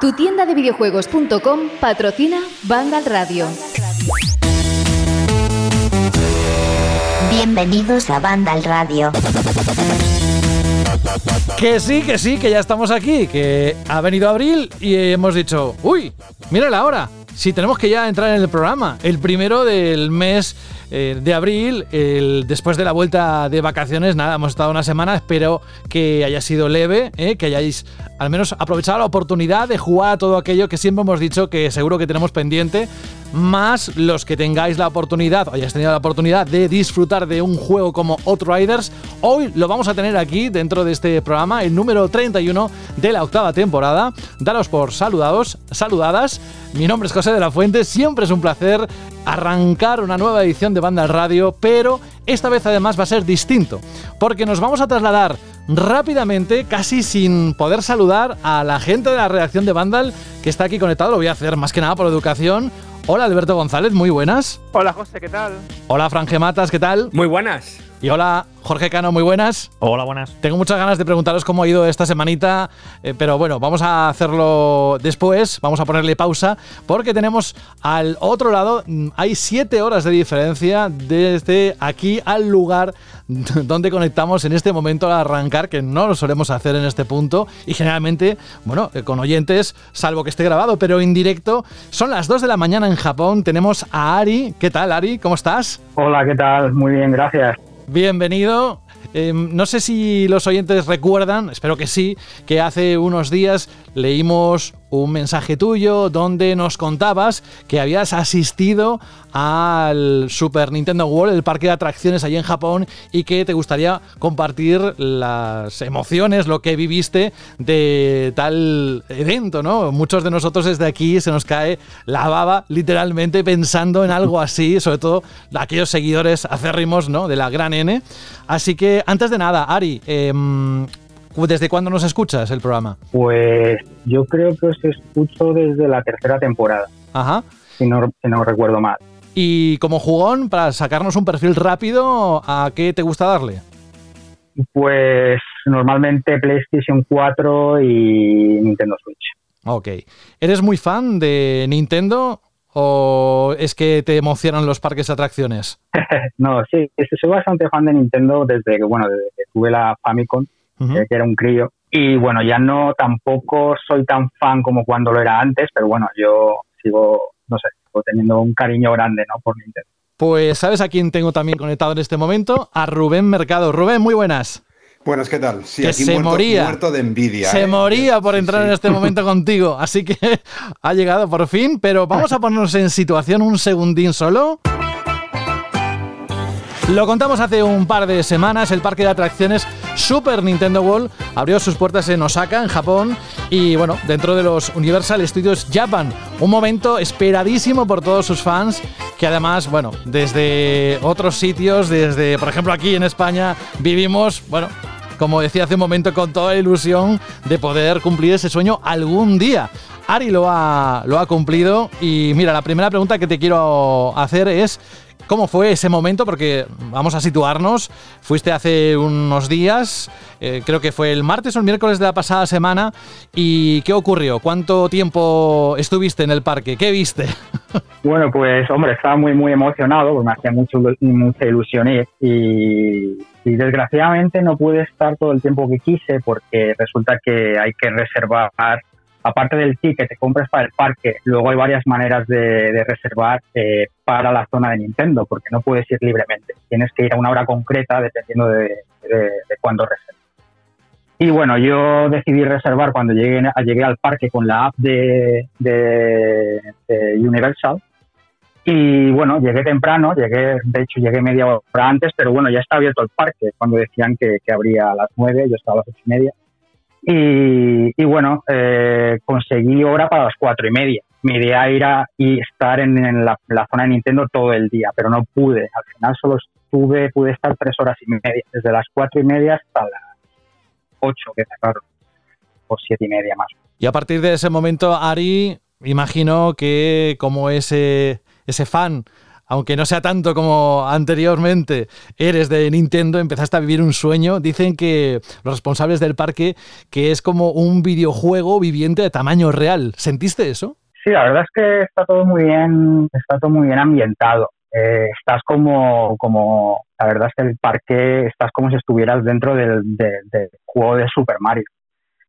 Tu tienda de videojuegos.com patrocina Vandal Radio. Bienvenidos a Vandal Radio. Que sí, que sí, que ya estamos aquí, que ha venido abril y hemos dicho, uy, mira la hora, si tenemos que ya entrar en el programa, el primero del mes eh, de abril, el, después de la vuelta de vacaciones, nada, hemos estado una semana, espero que haya sido leve, eh, que hayáis al menos aprovechado la oportunidad de jugar a todo aquello que siempre hemos dicho que seguro que tenemos pendiente, más los que tengáis la oportunidad, o hayáis tenido la oportunidad de disfrutar de un juego como Outriders, hoy lo vamos a tener aquí dentro de este programa, el número 31 de la octava temporada. Daros por saludados, saludadas. Mi nombre es José de la Fuente, siempre es un placer arrancar una nueva edición de Banda Radio, pero esta vez además va a ser distinto, porque nos vamos a trasladar rápidamente, casi sin poder saludar a la gente de la redacción de Vandal que está aquí conectado. Lo voy a hacer más que nada por educación. Hola Alberto González, muy buenas. Hola José, ¿qué tal? Hola Franje Matas, ¿qué tal? Muy buenas. Y hola Jorge Cano, muy buenas. Hola, buenas. Tengo muchas ganas de preguntaros cómo ha ido esta semanita, eh, pero bueno, vamos a hacerlo después, vamos a ponerle pausa, porque tenemos al otro lado, mm, hay siete horas de diferencia desde aquí al lugar donde conectamos en este momento al arrancar, que no lo solemos hacer en este punto, y generalmente, bueno, eh, con oyentes, salvo que esté grabado, pero en directo, son las 2 de la mañana en Japón, tenemos a Ari. ¿Qué tal, Ari? ¿Cómo estás? Hola, ¿qué tal? Muy bien, gracias. Bienvenido. Em, no sé si los oyentes recuerdan, espero que sí, que hace unos días leímos un mensaje tuyo donde nos contabas que habías asistido al Super Nintendo World, el parque de atracciones allí en Japón, y que te gustaría compartir las emociones, lo que viviste de tal evento, ¿no? Muchos de nosotros desde aquí se nos cae la baba literalmente pensando en algo así, sobre todo aquellos seguidores acérrimos, ¿no? De la gran N. Así que antes de nada, Ari, em, ¿Desde cuándo nos escuchas el programa? Pues yo creo que os escucho desde la tercera temporada. Ajá. Si no, si no recuerdo mal. Y como jugón, para sacarnos un perfil rápido, ¿a qué te gusta darle? Pues normalmente PlayStation 4 y Nintendo Switch. Ok. ¿Eres muy fan de Nintendo o es que te emocionan los parques de atracciones? no, sí, soy bastante fan de Nintendo desde que, bueno, desde que tuve la Famicom, que era un crío. Y bueno, ya no tampoco soy tan fan como cuando lo era antes, pero bueno, yo sigo, no sé, sigo teniendo un cariño grande, ¿no? Por Nintendo. Pues, ¿sabes a quién tengo también conectado en este momento? A Rubén Mercado. Rubén, muy buenas. Buenas, ¿qué tal? Sí, que aquí se muerto, moría. muerto de envidia. Se ¿eh? moría por Sí, entrar sí. en este momento contigo. Así que ha llegado por fin, pero vamos a ponernos en situación un segundín solo. Lo contamos hace un par de semanas, el parque de atracciones Super Nintendo World abrió sus puertas en Osaka, en Japón, y bueno, dentro de los Universal Studios Japan. Un momento esperadísimo por todos sus fans, que además, bueno, desde otros sitios, desde, por ejemplo, aquí en España, vivimos, bueno, como decía hace un momento, con toda la ilusión de poder cumplir ese sueño algún día. Ari lo ha, lo ha cumplido y mira, la primera pregunta que te quiero hacer es ¿cómo fue ese momento? Porque vamos a situarnos, fuiste hace unos días, eh, creo que fue el martes o el miércoles de la pasada semana y ¿qué ocurrió? ¿Cuánto tiempo estuviste en el parque? ¿Qué viste? Bueno, pues hombre, estaba muy muy emocionado, porque me hacía mucho, mucha ilusión y desgraciadamente no pude estar todo el tiempo que quise porque resulta que hay que reservar, aparte del ticket que te compras para el parque, luego hay varias maneras de, de reservar eh, para la zona de Nintendo, porque no puedes ir libremente, tienes que ir a una hora concreta dependiendo de, de, de cuándo reservas. Y bueno, yo decidí reservar cuando llegué, llegué al parque con la app de, Universal. Y bueno, llegué temprano, llegué, de hecho llegué media hora antes, pero bueno, ya está abierto el parque cuando decían que, que abría a las nueve, yo estaba a las ocho y media. Y, bueno, eh, conseguí hora para las cuatro y media. Mi idea era y estar en, en la, la zona de Nintendo todo el día, pero no pude. Al final solo estuve, pude estar tres horas y media, desde las cuatro y media hasta las ocho que cerraron, o siete y media más. Y a partir de ese momento, Ari, imagino que como ese, ese fan aunque no sea tanto como anteriormente eres de Nintendo, empezaste a vivir un sueño. Dicen que los responsables del parque que es como un videojuego viviente de tamaño real. ¿Sentiste eso? Sí, la verdad es que está todo muy bien, está todo muy bien ambientado. Eh, estás como, como, la verdad es que el parque estás como si estuvieras dentro del, juego de Super Mario.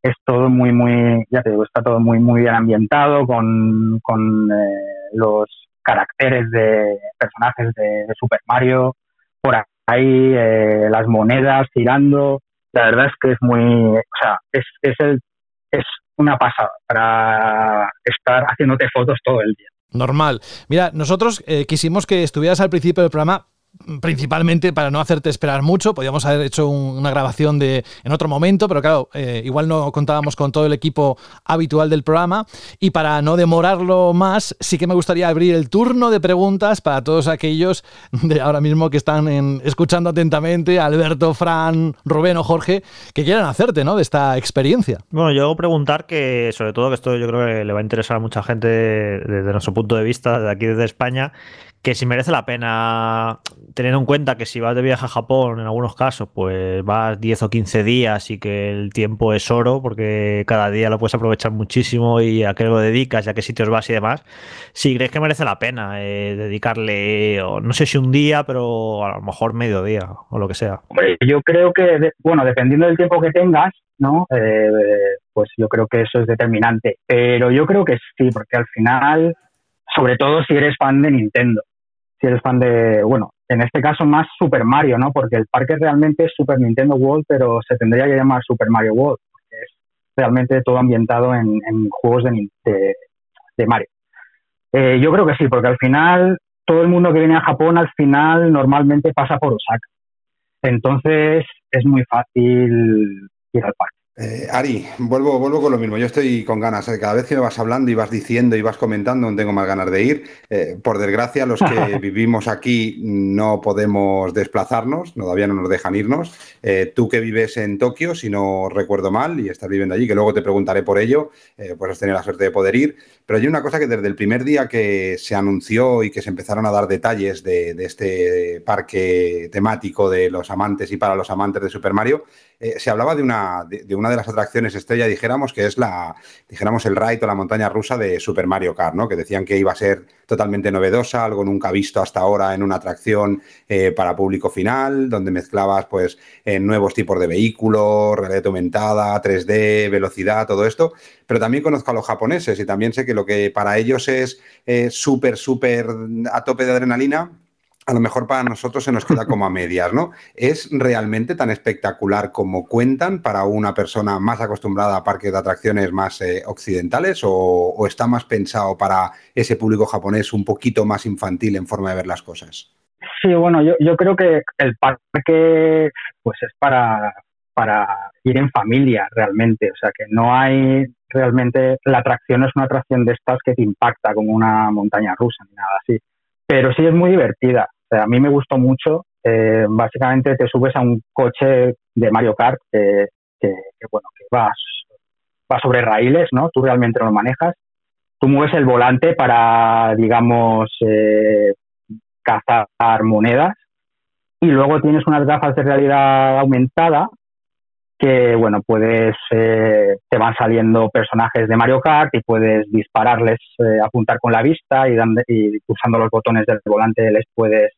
Es todo muy, muy, ya te digo, está todo muy, muy bien ambientado con, con eh, los caracteres de personajes de, Super Mario, por ahí eh, las monedas tirando. La verdad es que es muy, o sea, es, es, el, es una pasada para estar haciéndote fotos todo el día. Normal. Mira, nosotros eh, quisimos que estuvieras al principio del programa principalmente para no hacerte esperar mucho. Podíamos haber hecho una grabación de en otro momento, pero claro, eh, igual no contábamos con todo el equipo habitual del programa. Y para no demorarlo más, sí que me gustaría abrir el turno de preguntas para todos aquellos de ahora mismo que están escuchando atentamente, Alberto, Fran, Rubén o Jorge, que quieran hacerte ¿no? de esta experiencia. Bueno, yo preguntar que, sobre todo, que esto yo creo que le va a interesar a mucha gente desde nuestro punto de vista, de aquí desde España, que si merece la pena, teniendo en cuenta que si vas de viaje a Japón, en algunos casos, pues vas 10 o 15 días y que el tiempo es oro, porque cada día lo puedes aprovechar muchísimo y a qué lo dedicas, y a qué sitios vas y demás, si crees que merece la pena eh, dedicarle, no sé si un día, pero a lo mejor medio día o lo que sea. yo creo que, bueno, dependiendo del tiempo que tengas, ¿no? Eh, pues yo creo que eso es determinante. Pero yo creo que sí, porque al final, sobre todo si eres fan de Nintendo, si eres fan de, bueno, en este caso más Super Mario, ¿no? Porque el parque realmente es Super Nintendo World, pero se tendría que llamar Super Mario World, porque es realmente todo ambientado en, juegos de, de, Mario. Eh, yo creo que sí, porque al final todo el mundo que viene a Japón al final normalmente pasa por Osaka. Entonces es muy fácil ir al parque. Eh, Ari, vuelvo, vuelvo con lo mismo. Yo estoy con ganas. ¿eh? Cada vez que me vas hablando y vas diciendo y vas comentando, no tengo más ganas de ir. Eh, por desgracia, los que vivimos aquí no podemos desplazarnos, todavía no nos dejan irnos. tú que vives en Tokio, si no recuerdo mal, y estás viviendo allí, que luego te preguntaré por ello, pues has tenido la suerte de poder ir. Pero hay una cosa que desde el primer día que se anunció y que se empezaron a dar detalles de, este parque temático de los amantes y para los amantes de Super Mario, eh, se hablaba de una, de, una de las atracciones estrella, dijéramos, que es la, dijéramos, el ride o la montaña rusa de Super Mario Kart, ¿no? Que decían que iba a ser totalmente novedosa, algo nunca visto hasta ahora en una atracción eh, para público final, donde mezclabas, pues, eh, nuevos tipos de vehículos, realidad aumentada, 3D, velocidad, todo esto. Pero también conozco a los japoneses y también sé que lo que para ellos es súper, súper a tope de adrenalina, a lo mejor para nosotros se nos queda como a medias, ¿no? ¿Es realmente tan espectacular como cuentan para una persona más acostumbrada a parques de atracciones más eh, occidentales o, está más pensado para ese público japonés un poquito más infantil en forma de ver las cosas? Sí, bueno, yo, creo que el parque pues es para, para ir en familia realmente, o sea que no hay realmente, la atracción es una atracción de estas que te impacta como una montaña rusa ni nada así, pero sí es muy divertida a mí me gustó mucho. Eh, básicamente te subes a un coche de Mario Kart que, bueno, que vas, va sobre raíles, ¿no? Tú realmente lo manejas. Tú mueves el volante para, digamos, eh, cazar monedas y luego tienes unas gafas de realidad aumentada que bueno puedes eh, te van saliendo personajes de Mario Kart y puedes dispararles apuntar con la vista y, y usando los botones del volante les puedes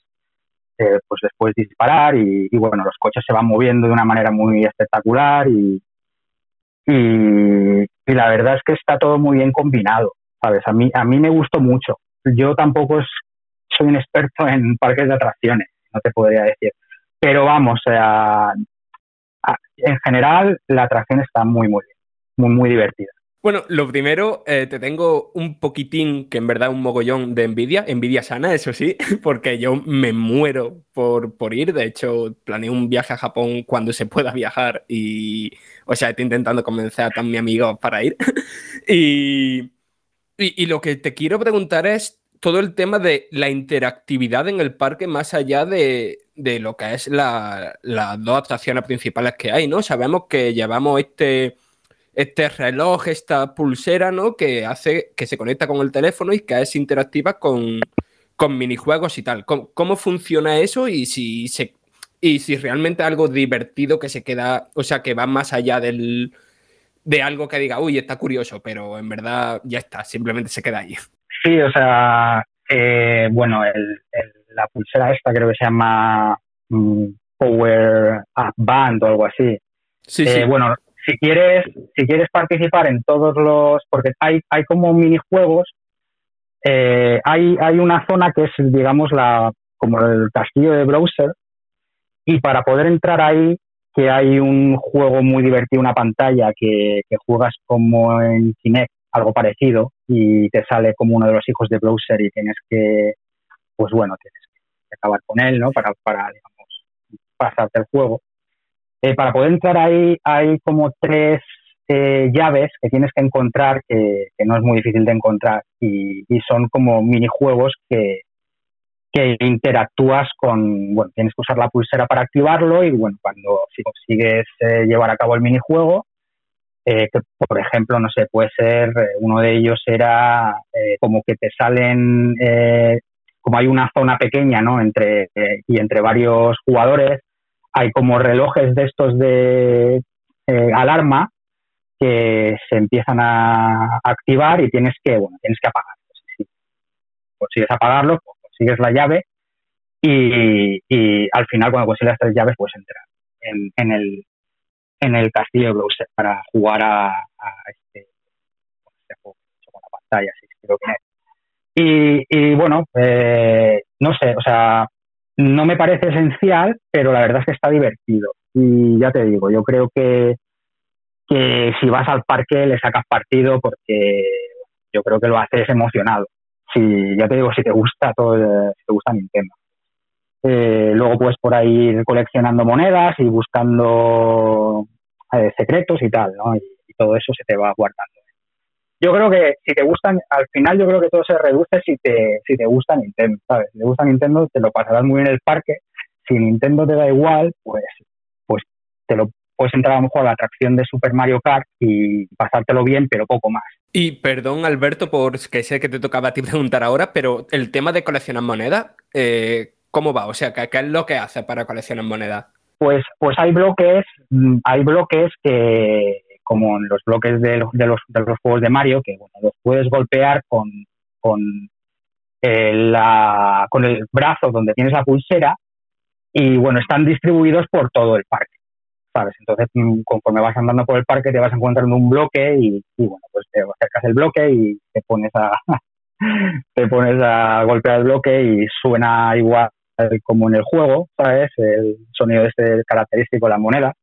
eh, pues después disparar y, bueno, los coches se van moviendo de una manera muy espectacular y, y, la verdad es que está todo muy bien combinado, ¿sabes? A mí, a mí me gustó mucho. Yo tampoco soy un experto en parques de atracciones, no te podría decir. Pero vamos, en general la atracción está muy, muy bien, muy, muy divertida. Bueno, lo primero, eh, te tengo un poquitín, que en verdad un mogollón de envidia, envidia sana, eso sí, porque yo me muero por, por ir. De hecho, planeo un viaje a Japón cuando se pueda viajar y, o sea, estoy intentando convencer a todos mis amigos para ir. y, y, lo que te quiero preguntar es todo el tema de la interactividad en el parque más allá de, de lo que es las dos atracciones principales que hay, ¿no? Sabemos que llevamos este este reloj, esta pulsera, ¿no? Que hace que se conecta con el teléfono y que es interactiva con, con minijuegos y tal. ¿Cómo, funciona eso y si, se, y si realmente algo divertido que se queda, o sea, que va más allá del, de algo que diga, uy, está curioso, pero en verdad ya está, simplemente se queda ahí. Sí, o sea, eh, bueno, la pulsera esta creo que se llama mm, Power Up Band o algo así. Sí, sí. Eh, bueno, si quieres, si quieres participar en todos los, porque hay, hay como minijuegos, eh, hay, hay una zona que es, digamos, la, como el castillo de browser, y para poder entrar ahí, que hay un juego muy divertido, una pantalla que, que juegas como en Kinect, algo parecido, y te sale como uno de los hijos de browser y tienes que, pues bueno, tienes que acabar con él, ¿no? Para, para digamos, pasarte el juego. Eh, para poder entrar ahí hay como tres eh, llaves que tienes que encontrar, que, no es muy difícil de encontrar, y, son como minijuegos que, que interactúas con, bueno, tienes que usar la pulsera para activarlo y bueno, cuando si consigues eh, llevar a cabo el minijuego, que por ejemplo, no sé, puede ser, uno de ellos era como que te salen, como hay una zona pequeña, ¿no? Entre, y entre varios jugadores, hay como relojes de estos de eh, alarma que se empiezan a activar y tienes que, bueno, tienes que apagarlos. Si consigues apagarlos, pues consigues la llave y, al final cuando consigues las tres llaves puedes entrar en, el, en el castillo de para jugar a, este, este, juego con la pantalla, si creo que y, y bueno, eh, no sé, o sea, no me parece esencial, pero la verdad es que está divertido. Y ya te digo, yo creo que, que si vas al parque le sacas partido porque yo creo que lo haces emocionado. Si, ya te digo, si te gusta todo, si te gusta Nintendo. Eh, luego puedes por ahí coleccionando monedas y buscando eh, secretos y tal, ¿no? y, todo eso se te va guardando yo creo que si te gustan, al final yo creo que todo se reduce si te, si te gusta Nintendo, ¿sabes? Si te gusta Nintendo, te lo pasarás muy en el parque. Si Nintendo te da igual, pues, pues te lo puedes entrar a lo mejor a la atracción de Super Mario Kart y pasártelo bien, pero poco más. Y perdón, Alberto, por que sé que te tocaba a ti preguntar ahora, pero el tema de coleccionar monedas, eh, ¿cómo va? O sea, ¿qué, es lo que hace para coleccionar monedas? Pues, pues hay bloques, mm, hay bloques que, como en los bloques de los, de los, de los juegos de Mario, que bueno, los puedes golpear con, con, eh, la, con el brazo donde tienes la pulsera y bueno, están distribuidos por todo el parque. ¿sabes? Entonces, mm, conforme vas andando por el parque, te vas encontrando un bloque y, bueno, pues te acercas el bloque y te pones a te pones a golpear el bloque y suena igual como en el juego, ¿sabes? El sonido este característico de la moneda.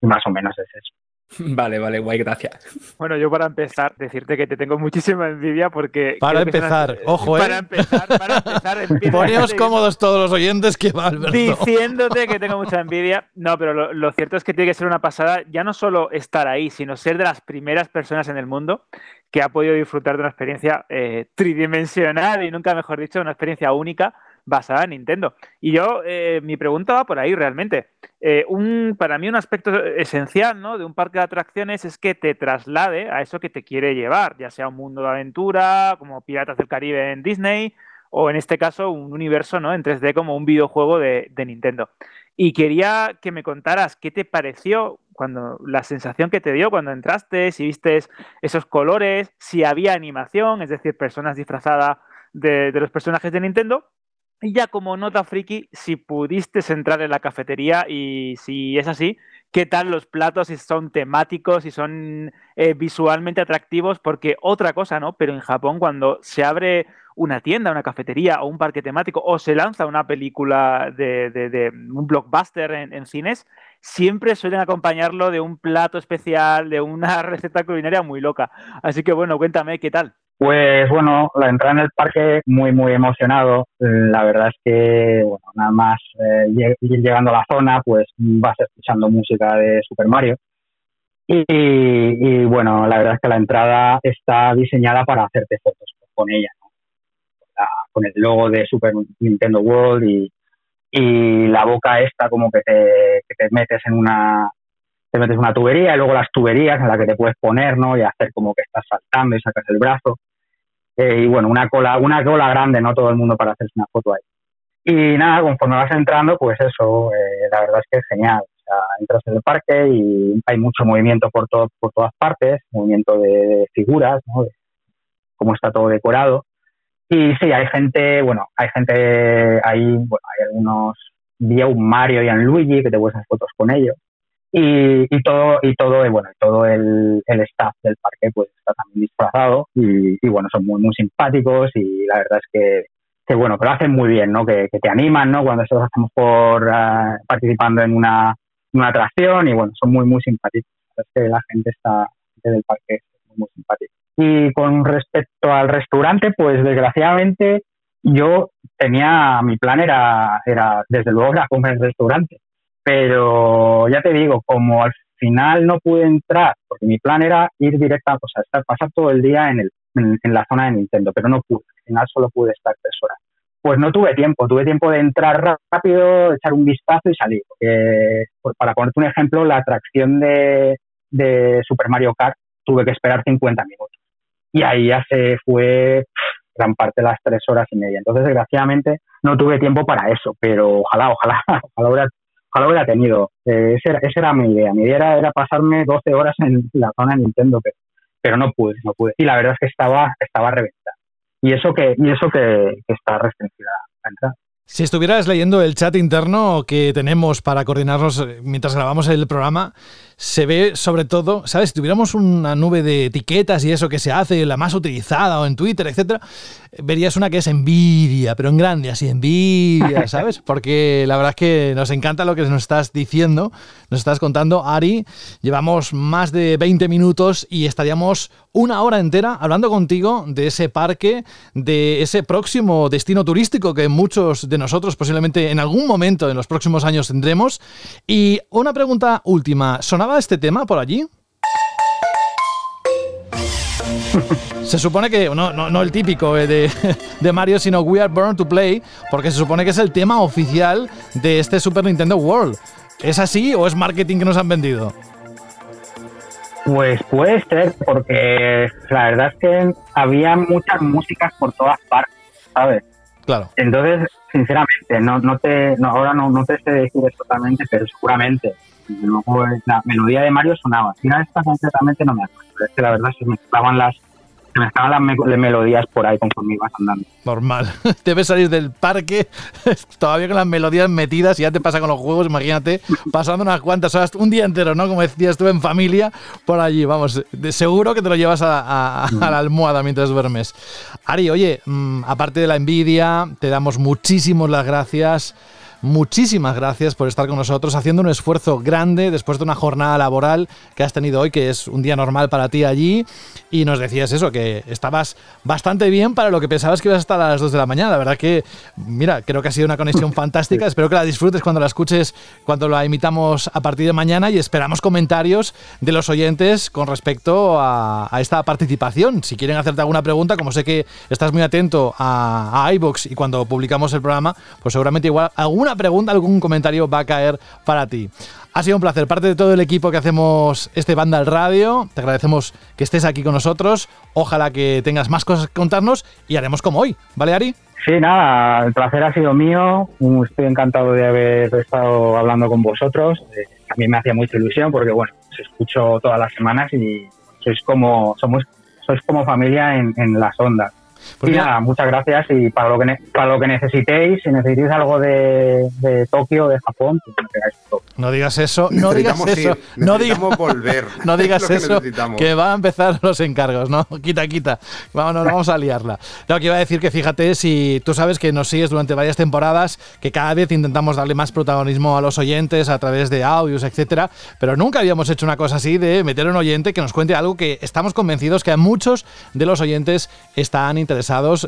Y más o menos es eso. Vale, vale, guay, gracias. Bueno, yo para empezar, decirte que te tengo muchísima envidia porque... Para empezar, ojo, ¿eh? Para empezar, para empezar... Poneos cómodos todos los oyentes que va, Alberto. Diciéndote que tengo mucha envidia. No, pero lo, cierto es que tiene que ser una pasada ya no solo estar ahí, sino ser de las primeras personas en el mundo que ha podido disfrutar de una experiencia eh, tridimensional y nunca mejor dicho, una experiencia única basada en Nintendo. Y yo, eh, mi pregunta va por ahí realmente. Eh, un, para mí un aspecto esencial ¿no? de un parque de atracciones es que te traslade a eso que te quiere llevar, ya sea un mundo de aventura, como Piratas del Caribe en Disney, o en este caso un universo ¿no? en 3D como un videojuego de, de Nintendo. Y quería que me contaras qué te pareció cuando la sensación que te dio cuando entraste, si viste esos colores, si había animación, es decir, personas disfrazadas de, de los personajes de Nintendo, y ya como nota friki, si pudiste entrar en la cafetería y si es así, ¿qué tal los platos? Si son temáticos, si son eh, visualmente atractivos, porque otra cosa, ¿no? Pero en Japón cuando se abre una tienda, una cafetería o un parque temático o se lanza una película de, un blockbuster en, en, cines, siempre suelen acompañarlo de un plato especial, de una receta culinaria muy loca. Así que bueno, cuéntame, ¿qué tal? Pues bueno, la entrada en el parque muy, muy emocionado. La verdad es que, bueno, nada más eh, llegando a la zona, pues vas escuchando música de Super Mario. Y, bueno, la verdad es que la entrada está diseñada para hacerte fotos con ella, ¿no? con el logo de Super Nintendo World y, y la boca esta como que te, te metes en una te metes una tubería y luego las tuberías en las que te puedes poner, ¿no? Y hacer como que estás saltando y sacas el brazo. Eh, y bueno, una cola, una cola grande, no todo el mundo para hacerse una foto ahí. Y nada, conforme vas entrando, pues eso, eh, la verdad es que es genial. O sea, entras en el parque y hay mucho movimiento por, todo, por todas partes, movimiento de, figuras, ¿no? De cómo está todo decorado. Y sí, hay gente, bueno, hay gente ahí, bueno, hay algunos, vi a un Mario y a un Luigi que te puedes hacer fotos con ellos. Y, y todo, y todo, bueno, todo el, el staff del parque pues está también disfrazado y, y bueno, son muy, muy simpáticos y la verdad es que, que bueno, que lo hacen muy bien, ¿no? Que, que te animan, ¿no? Cuando estás a lo mejor ah, participando en una, una atracción y bueno, son muy, muy simpáticos. La es que la gente está, del parque es muy, muy simpática. Y con respecto al restaurante, pues desgraciadamente yo tenía, mi plan era, era desde luego era comer en el restaurante, pero ya te digo, como al final no pude entrar, porque mi plan era ir directa, o estar, pasar todo el día en, el, en, en la zona de Nintendo, pero no pude, al final solo pude estar tres horas. Pues no tuve tiempo, tuve tiempo de entrar rápido, echar un vistazo y salir. pues para ponerte un ejemplo, la atracción de, de Super Mario Kart tuve que esperar 50 minutos y ahí ya se fue gran parte de las tres horas y media. Entonces, desgraciadamente, no tuve tiempo para eso, pero ojalá, ojalá, ojalá hubiera, ojalá hubiera tenido. Eh, esa, era, esa era mi idea. Mi idea era, pasarme 12 horas en la zona de Nintendo, pero, pero no pude, no pude. Y la verdad es que estaba, estaba reventada. Y eso que, y eso que, que está restringida la entrada. Si estuvieras leyendo el chat interno que tenemos para coordinarnos eh, mientras grabamos el programa, se ve sobre todo, ¿sabes? Si tuviéramos una nube de etiquetas y eso que se hace, la más utilizada o en Twitter, etcétera, verías una que es envidia, pero en grande, así, envidia, ¿sabes? Porque la verdad es que nos encanta lo que nos estás diciendo, nos estás contando, Ari. Llevamos más de 20 minutos y estaríamos una hora entera hablando contigo de ese parque, de ese próximo destino turístico que muchos de nosotros posiblemente en algún momento en los próximos años tendremos. Y una pregunta última, ¿sonaba este tema por allí? Se supone que, no, no, no el típico eh, de, de, Mario, sino We Are Born to Play, porque se supone que es el tema oficial de este Super Nintendo World. ¿Es así o es marketing que nos han vendido? Pues puede ser, porque la verdad es que había muchas músicas por todas partes, ¿sabes? Claro. Entonces, sinceramente, no, no te, no, ahora no, no te sé decir exactamente, pero seguramente luego la melodía de Mario sonaba. Si no esta concretamente no me acuerdo. Es que la verdad se mezclaban las, se mezclaban las me melodías por ahí conforme ibas andando. Normal. Debes salir del parque todavía con las melodías metidas y ya te pasa con los juegos, imagínate, pasando unas cuantas horas, un día entero, ¿no? Como decías tú en familia, por allí. Vamos, de seguro que te lo llevas a, a, a la almohada mientras duermes. Ari, oye, mmm, aparte de la envidia, te damos muchísimas las gracias muchísimas gracias por estar con nosotros, haciendo un esfuerzo grande después de una jornada laboral que has tenido hoy, que es un día normal para ti allí. Y nos decías eso, que estabas bastante bien para lo que pensabas que ibas a estar a las 2 de la mañana. La verdad que, mira, creo que ha sido una conexión fantástica. Espero que la disfrutes cuando la escuches, cuando la imitamos a partir de mañana y esperamos comentarios de los oyentes con respecto a, a esta participación. Si quieren hacerte alguna pregunta, como sé que estás muy atento a, a iBox y cuando publicamos el programa, pues seguramente igual alguna pregunta, algún comentario va a caer para ti. Ha sido un placer. Parte de todo el equipo que hacemos este Banda al Radio, te agradecemos que estés aquí con nosotros. Ojalá que tengas más cosas que contarnos y haremos como hoy. ¿Vale, Ari? Sí, nada, el placer ha sido mío. Estoy encantado de haber estado hablando con vosotros. A mí me hacía mucha ilusión porque, bueno, os escucho todas las semanas y sois como, somos, sois como familia en, en las ondas. Pues y mira, nada, muchas gracias y para lo que, para lo que necesitéis, si necesitáis algo de, de Tokio, de Japón, pues me pegáis todo. No digas eso, no digas eso. Ir, no digas, volver. No digas eso, que, que va a empezar los encargos, ¿no? Quita, quita. Vamos, vamos a liarla. No, que iba a decir que fíjate, si tú sabes que nos sigues durante varias temporadas, que cada vez intentamos darle más protagonismo a los oyentes a través de audios, etcétera, pero nunca habíamos hecho una cosa así de meter un oyente que nos cuente algo que estamos convencidos que a muchos de los oyentes están interesados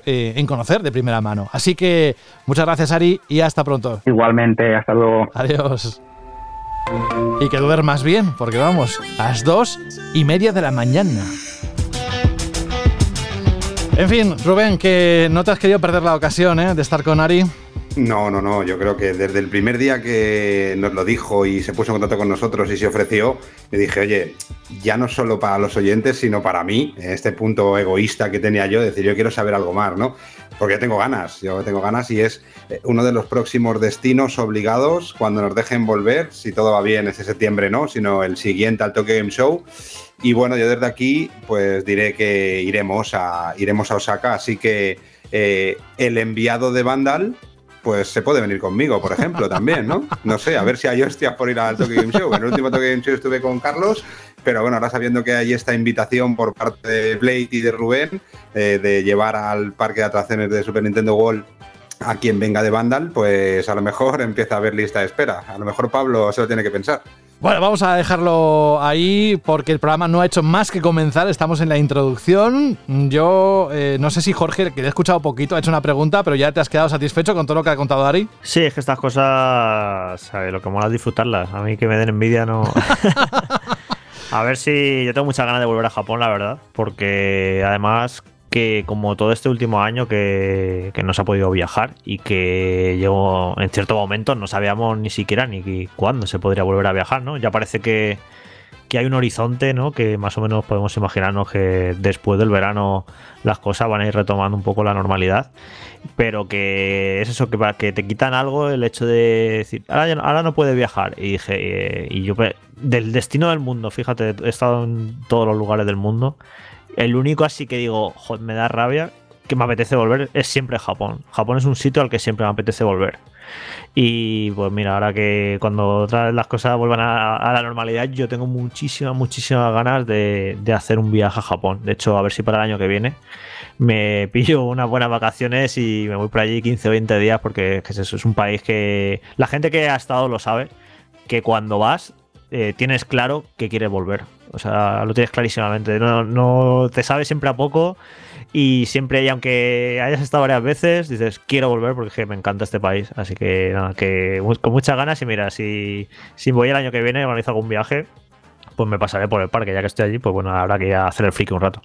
eh, en conocer de primera mano. Así que muchas gracias, Ari, y hasta pronto. Igualmente, hasta luego. Adiós. Y que duermas bien, porque vamos, a las dos y media de la mañana. En fin, Rubén, que no te has querido perder la ocasión ¿eh? de estar con Ari. No, no, no. Yo creo que desde el primer día que nos lo dijo y se puso en contacto con nosotros y se ofreció, le dije, oye, ya no solo para los oyentes, sino para mí, este punto egoísta que tenía yo, decir, yo quiero saber algo más, ¿no? Porque yo tengo ganas, yo tengo ganas y es eh, uno de los próximos destinos obligados cuando nos dejen volver, si todo va bien, ese septiembre no, sino el siguiente al Tokyo Game Show. Y bueno, yo desde aquí, pues diré que iremos a, iremos a Osaka, así que eh, el enviado de Vandal pues se puede venir conmigo, por ejemplo, también, ¿no? No sé, a ver si hay hostias por ir al Tokyo Game Show. En el último Tokyo Game Show estuve con Carlos, pero bueno, ahora sabiendo que hay esta invitación por parte de Blade y de Rubén eh, de llevar al parque de atracciones de Super Nintendo World a quien venga de Vandal, pues a lo mejor empieza a haber lista de espera. A lo mejor Pablo se lo tiene que pensar. Bueno, vamos a dejarlo ahí porque el programa no ha hecho más que comenzar. Estamos en la introducción. Yo eh, no sé si Jorge, que le he escuchado poquito, ha hecho una pregunta, pero ya te has quedado satisfecho con todo lo que ha contado Ari. Sí, es que estas cosas, ¿sabes? lo que mola es disfrutarlas. A mí que me den envidia no. a ver si yo tengo muchas ganas de volver a Japón, la verdad, porque además que como todo este último año que, no se ha podido viajar y que llegó en cierto momento no sabíamos ni siquiera ni cuándo se podría volver a viajar, ¿no? Ya parece que, hay un horizonte, ¿no? Que más o menos podemos imaginarnos que después del verano las cosas van a ir retomando un poco la normalidad, pero que es eso, que, que te quitan algo el hecho de decir, ahora, ahora no puede viajar. Y dije, eh, y yo, del destino del mundo, fíjate, he estado en todos los lugares del mundo el único así que digo, joder, me da rabia, que me apetece volver, es siempre Japón. Japón es un sitio al que siempre me apetece volver. Y pues mira, ahora que cuando otra vez las cosas vuelvan a, la normalidad, yo tengo muchísimas, muchísimas ganas de, hacer un viaje a Japón. De hecho, a ver si para el año que viene me pillo unas buenas vacaciones y me voy por allí 15 o 20 días porque es, eso, es un país que la gente que ha estado lo sabe, que cuando vas eh, tienes claro que quieres volver. O sea, lo tienes clarísimamente. No, te sabes siempre a poco y siempre, y aunque hayas estado varias veces, dices, quiero volver porque me encanta este país. Así que nada, que con muchas ganas y mira, si, si voy el año que viene organizo algún viaje, pues me pasaré por el parque, ya que estoy allí, pues bueno, habrá que ir a hacer el friki un rato.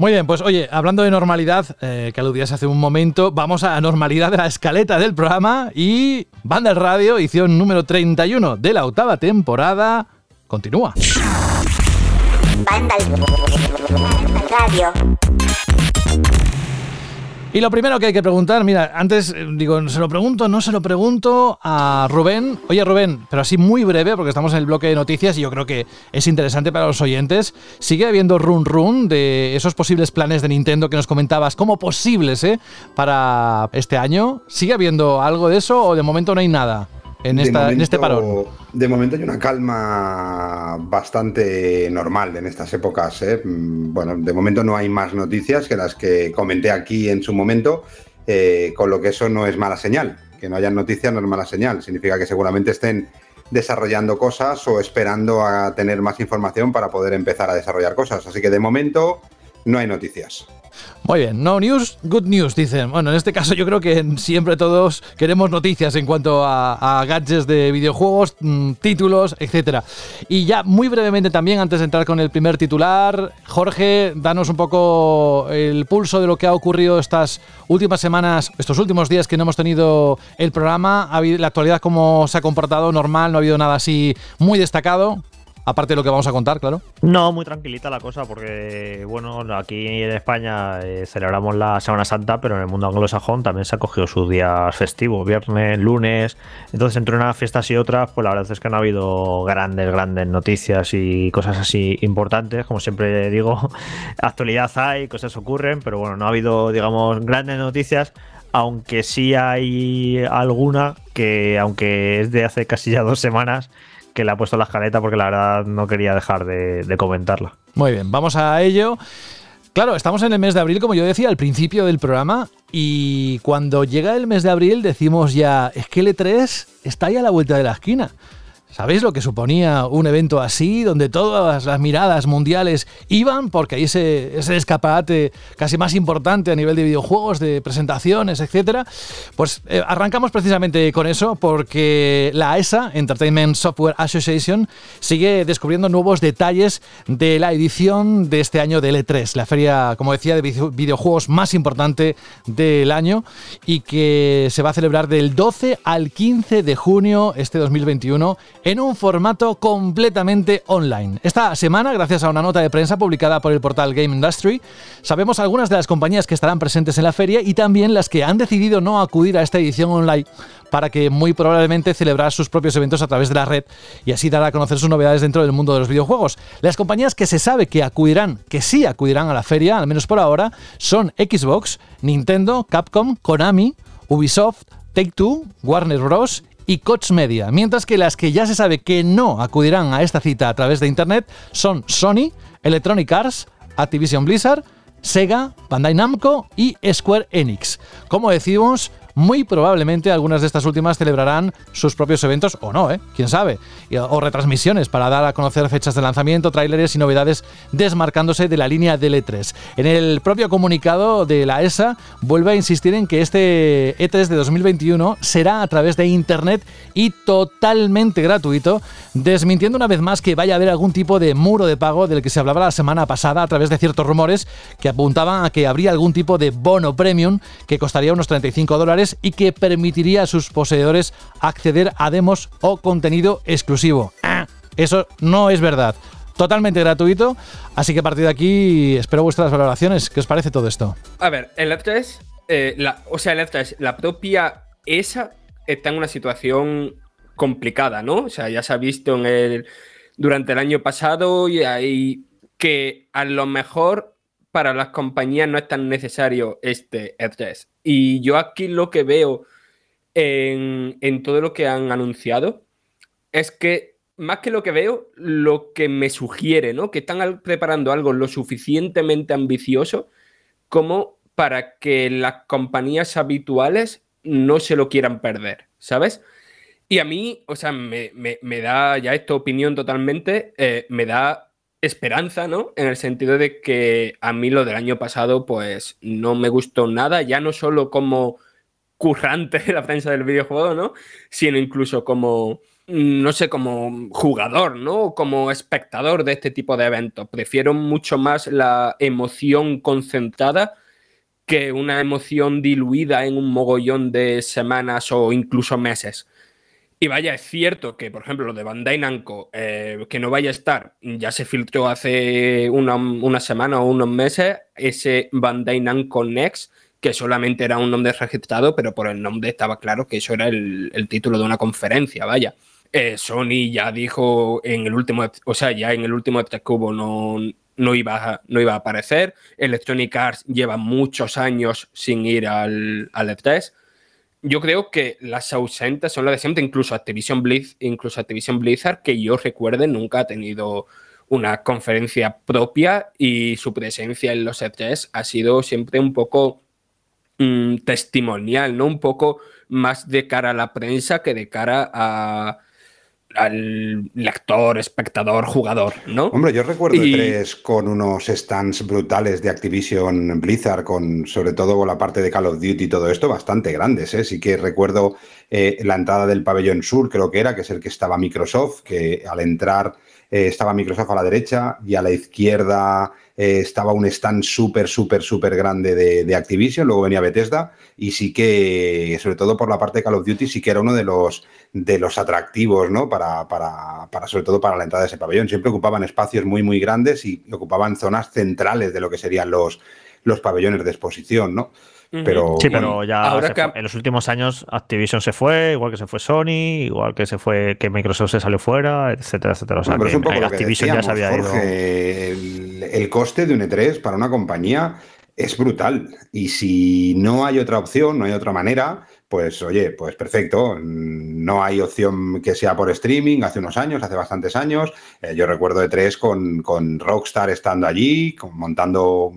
Muy bien, pues oye, hablando de normalidad, eh, que aludías hace un momento, vamos a normalidad de la escaleta del programa y Banda Radio, edición número 31 de la octava temporada, continúa. Banda Radio. Y lo primero que hay que preguntar, mira, antes eh, digo, se lo pregunto, no se lo pregunto a Rubén. Oye, Rubén, pero así muy breve, porque estamos en el bloque de noticias y yo creo que es interesante para los oyentes. ¿Sigue habiendo run run de esos posibles planes de Nintendo que nos comentabas como posibles eh, para este año? ¿Sigue habiendo algo de eso o de momento no hay nada? En, este parón? De momento hay una calma bastante normal en estas épocas. ¿eh? Mm, bueno, de momento no hay más noticias que las que comenté aquí en su momento, eh, con lo que eso no es mala señal. Que no haya noticias no es mala señal. Significa que seguramente estén desarrollando cosas o esperando a tener más información para poder empezar a desarrollar cosas. Así que de momento no hay noticias. Muy bien, no news, good news, dicen. Bueno, en este caso yo creo que siempre todos queremos noticias en cuanto a, gadgets de videojuegos, mm, títulos, etc. Y ya muy brevemente también, antes de entrar con el primer titular, Jorge, danos un poco el pulso de lo que ha ocurrido estas últimas semanas, estos últimos días que no hemos tenido el programa. ¿Ha habido, la actualidad cómo se ha comportado normal? ¿No ha habido nada así muy destacado? Aparte de lo que vamos a contar, claro. No, muy tranquilita la cosa, porque bueno, aquí en España eh, celebramos la Semana Santa, pero en el mundo anglosajón también se ha cogido sus días festivos, viernes, lunes. Entonces, entre unas fiestas y otras, pues la verdad es que no ha habido grandes, grandes noticias y cosas así importantes. Como siempre digo, actualidad hay, cosas ocurren, pero bueno, no ha habido, digamos, grandes noticias aunque sí hay alguna que, aunque es de hace casi ya dos semanas, que le ha puesto la escaleta porque la verdad no quería dejar de, comentarla. Muy bien, vamos a ello. Claro, estamos en el mes de abril, como yo decía al principio del programa, y cuando llega el mes de abril decimos ya, es que el E3 está ahí a la vuelta de la esquina. ¿Sabéis lo que suponía un evento así, donde todas las miradas mundiales iban? Porque ahí ese, escaparate casi más importante a nivel de videojuegos, de presentaciones, etcétera. Pues eh, arrancamos precisamente con eso, porque la ESA, Entertainment Software Association, sigue descubriendo nuevos detalles de la edición de este año del E3, la feria, como decía, de videojuegos más importante del año y que se va a celebrar del 12 al 15 de junio este 2021 en un formato completamente online. Esta semana, gracias a una nota de prensa publicada por el portal Game Industry, sabemos algunas de las compañías que estarán presentes en la feria y también las que han decidido no acudir a esta edición online para que muy probablemente celebrar sus propios eventos a través de la red y así dar a conocer sus novedades dentro del mundo de los videojuegos. Las compañías que se sabe que acudirán, que sí acudirán a la feria, al menos por ahora, son Xbox, Nintendo, Capcom, Konami, Ubisoft, Take-Two, Warner Bros. Y Koch Media, mientras que las que ya se sabe que no acudirán a esta cita a través de Internet son Sony, Electronic Arts, Activision Blizzard, Sega, Bandai Namco y Square Enix. Como decimos, muy probablemente algunas de estas últimas celebrarán sus propios eventos o no, ¿eh? quién sabe, o retransmisiones para dar a conocer fechas de lanzamiento, tráileres y novedades desmarcándose de la línea del E3. En el propio comunicado de la ESA vuelve a insistir en que este E3 de 2021 será a través de Internet y totalmente gratuito, desmintiendo una vez más que vaya a haber algún tipo de muro de pago del que se hablaba la semana pasada a través de ciertos rumores que apuntaban a que habría algún tipo de bono premium que costaría unos 35 dólares y que permitiría a sus poseedores acceder a demos o contenido exclusivo. Ah, eso no es verdad. Totalmente gratuito, así que a partir de aquí espero vuestras valoraciones. ¿Qué os parece todo esto? A ver, el F3, eh, o sea, el F3, la propia ESA está en una situación complicada, ¿no? O sea, ya se ha visto en el, durante el año pasado y hay que a lo mejor para las compañías no es tan necesario este F3. Y yo aquí lo que veo en, todo lo que han anunciado es que, más que lo que veo, lo que me sugiere, ¿no? Que están preparando algo lo suficientemente ambicioso como para que las compañías habituales no se lo quieran perder, ¿sabes? Y a mí, o sea, me, da, ya esta opinión totalmente, eh, me da esperanza, ¿no? En el sentido de que a mí lo del año pasado, pues no me gustó nada, ya no solo como currante de la prensa del videojuego, ¿no? Sino incluso como, no sé, como jugador, ¿no? Como espectador de este tipo de eventos. Prefiero mucho más la emoción concentrada que una emoción diluida en un mogollón de semanas o incluso meses. Y vaya, es cierto que, por ejemplo, lo de Bandai Namco, eh, que no vaya a estar, ya se filtró hace una, semana o unos meses ese Bandai Namco Next, que solamente era un nombre registrado, pero por el nombre estaba claro que eso era el, título de una conferencia, vaya. Eh, Sony ya dijo en el último, o sea, ya en el último e Cubo no, no, iba a, no iba a aparecer. Electronic Arts lleva muchos años sin ir al, al E3 yo creo que las ausentes son las de siempre, incluso Activision, Blizz, incluso Activision Blizzard, que yo recuerde, nunca ha tenido una conferencia propia y su presencia en los E3 ha sido siempre un poco mm, testimonial, ¿no? Un poco más de cara a la prensa que de cara a, al lector, espectador, jugador, ¿no? Hombre, yo recuerdo tres con unos stands brutales de Activision Blizzard, con sobre todo con la parte de Call of Duty y todo esto, bastante grandes, ¿eh? Sí que recuerdo eh, la entrada del pabellón sur, creo que era, que es el que estaba Microsoft, que al entrar eh, estaba Microsoft a la derecha y a la izquierda eh, estaba un stand súper, súper, súper grande de, Activision, luego venía Bethesda y sí que, sobre todo por la parte de Call of Duty, sí que era uno de los, de los atractivos, ¿no? Para, para, para, sobre todo para la entrada de ese pabellón. Siempre ocupaban espacios muy, muy grandes y ocupaban zonas centrales de lo que serían los, los pabellones de exposición, ¿no? Pero, sí, pero ya en los últimos años Activision se fue, igual que se fue Sony, igual que se fue que Microsoft se salió fuera, etcétera, etcétera. O sea, que Activision ya se había ido. El, coste de un E3 para una compañía es brutal. Y si no hay otra opción, no hay otra manera, pues oye, pues perfecto. No hay opción que sea por streaming. Hace unos años, hace bastantes años, eh, yo recuerdo E3 con, con Rockstar estando allí, montando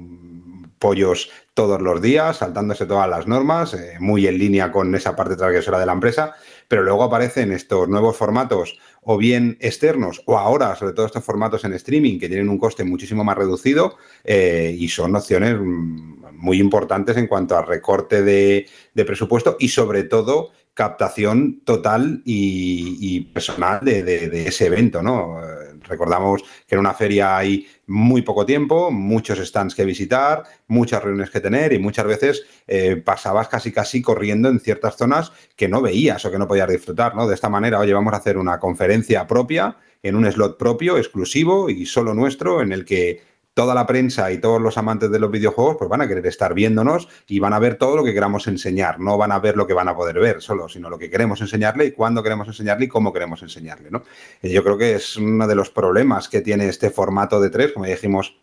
pollos todos los días, saltándose todas las normas, eh, muy en línea con esa parte transgresora de la empresa, pero luego aparecen estos nuevos formatos o bien externos o ahora sobre todo estos formatos en streaming que tienen un coste muchísimo más reducido eh, y son opciones mm, muy importantes en cuanto a recorte de, presupuesto y sobre todo captación total y, personal de, ese evento, ¿no? Recordamos que en una feria hay muy poco tiempo, muchos stands que visitar, muchas reuniones que tener y muchas veces eh, pasabas casi casi corriendo en ciertas zonas que no veías o que no podías disfrutar, ¿no? De esta manera, oye, vamos a hacer una conferencia propia en un slot propio, exclusivo y solo nuestro, en el que toda la prensa y todos los amantes de los videojuegos pues van a querer estar viéndonos y van a ver todo lo que queramos enseñar. No van a ver lo que van a poder ver solo, sino lo que queremos enseñarle y cuándo queremos enseñarle y cómo queremos enseñarle. ¿no? yo creo que es uno de los problemas que tiene este formato de tres, como ya dijimos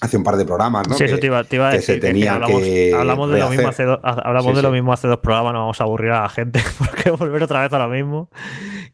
hace un par de programas, ¿no? Sí, eso te iba, a decir. hablamos, de lo mismo hace, hablamos de lo mismo hace dos programas, no vamos a aburrir a la gente porque volver otra vez a lo mismo.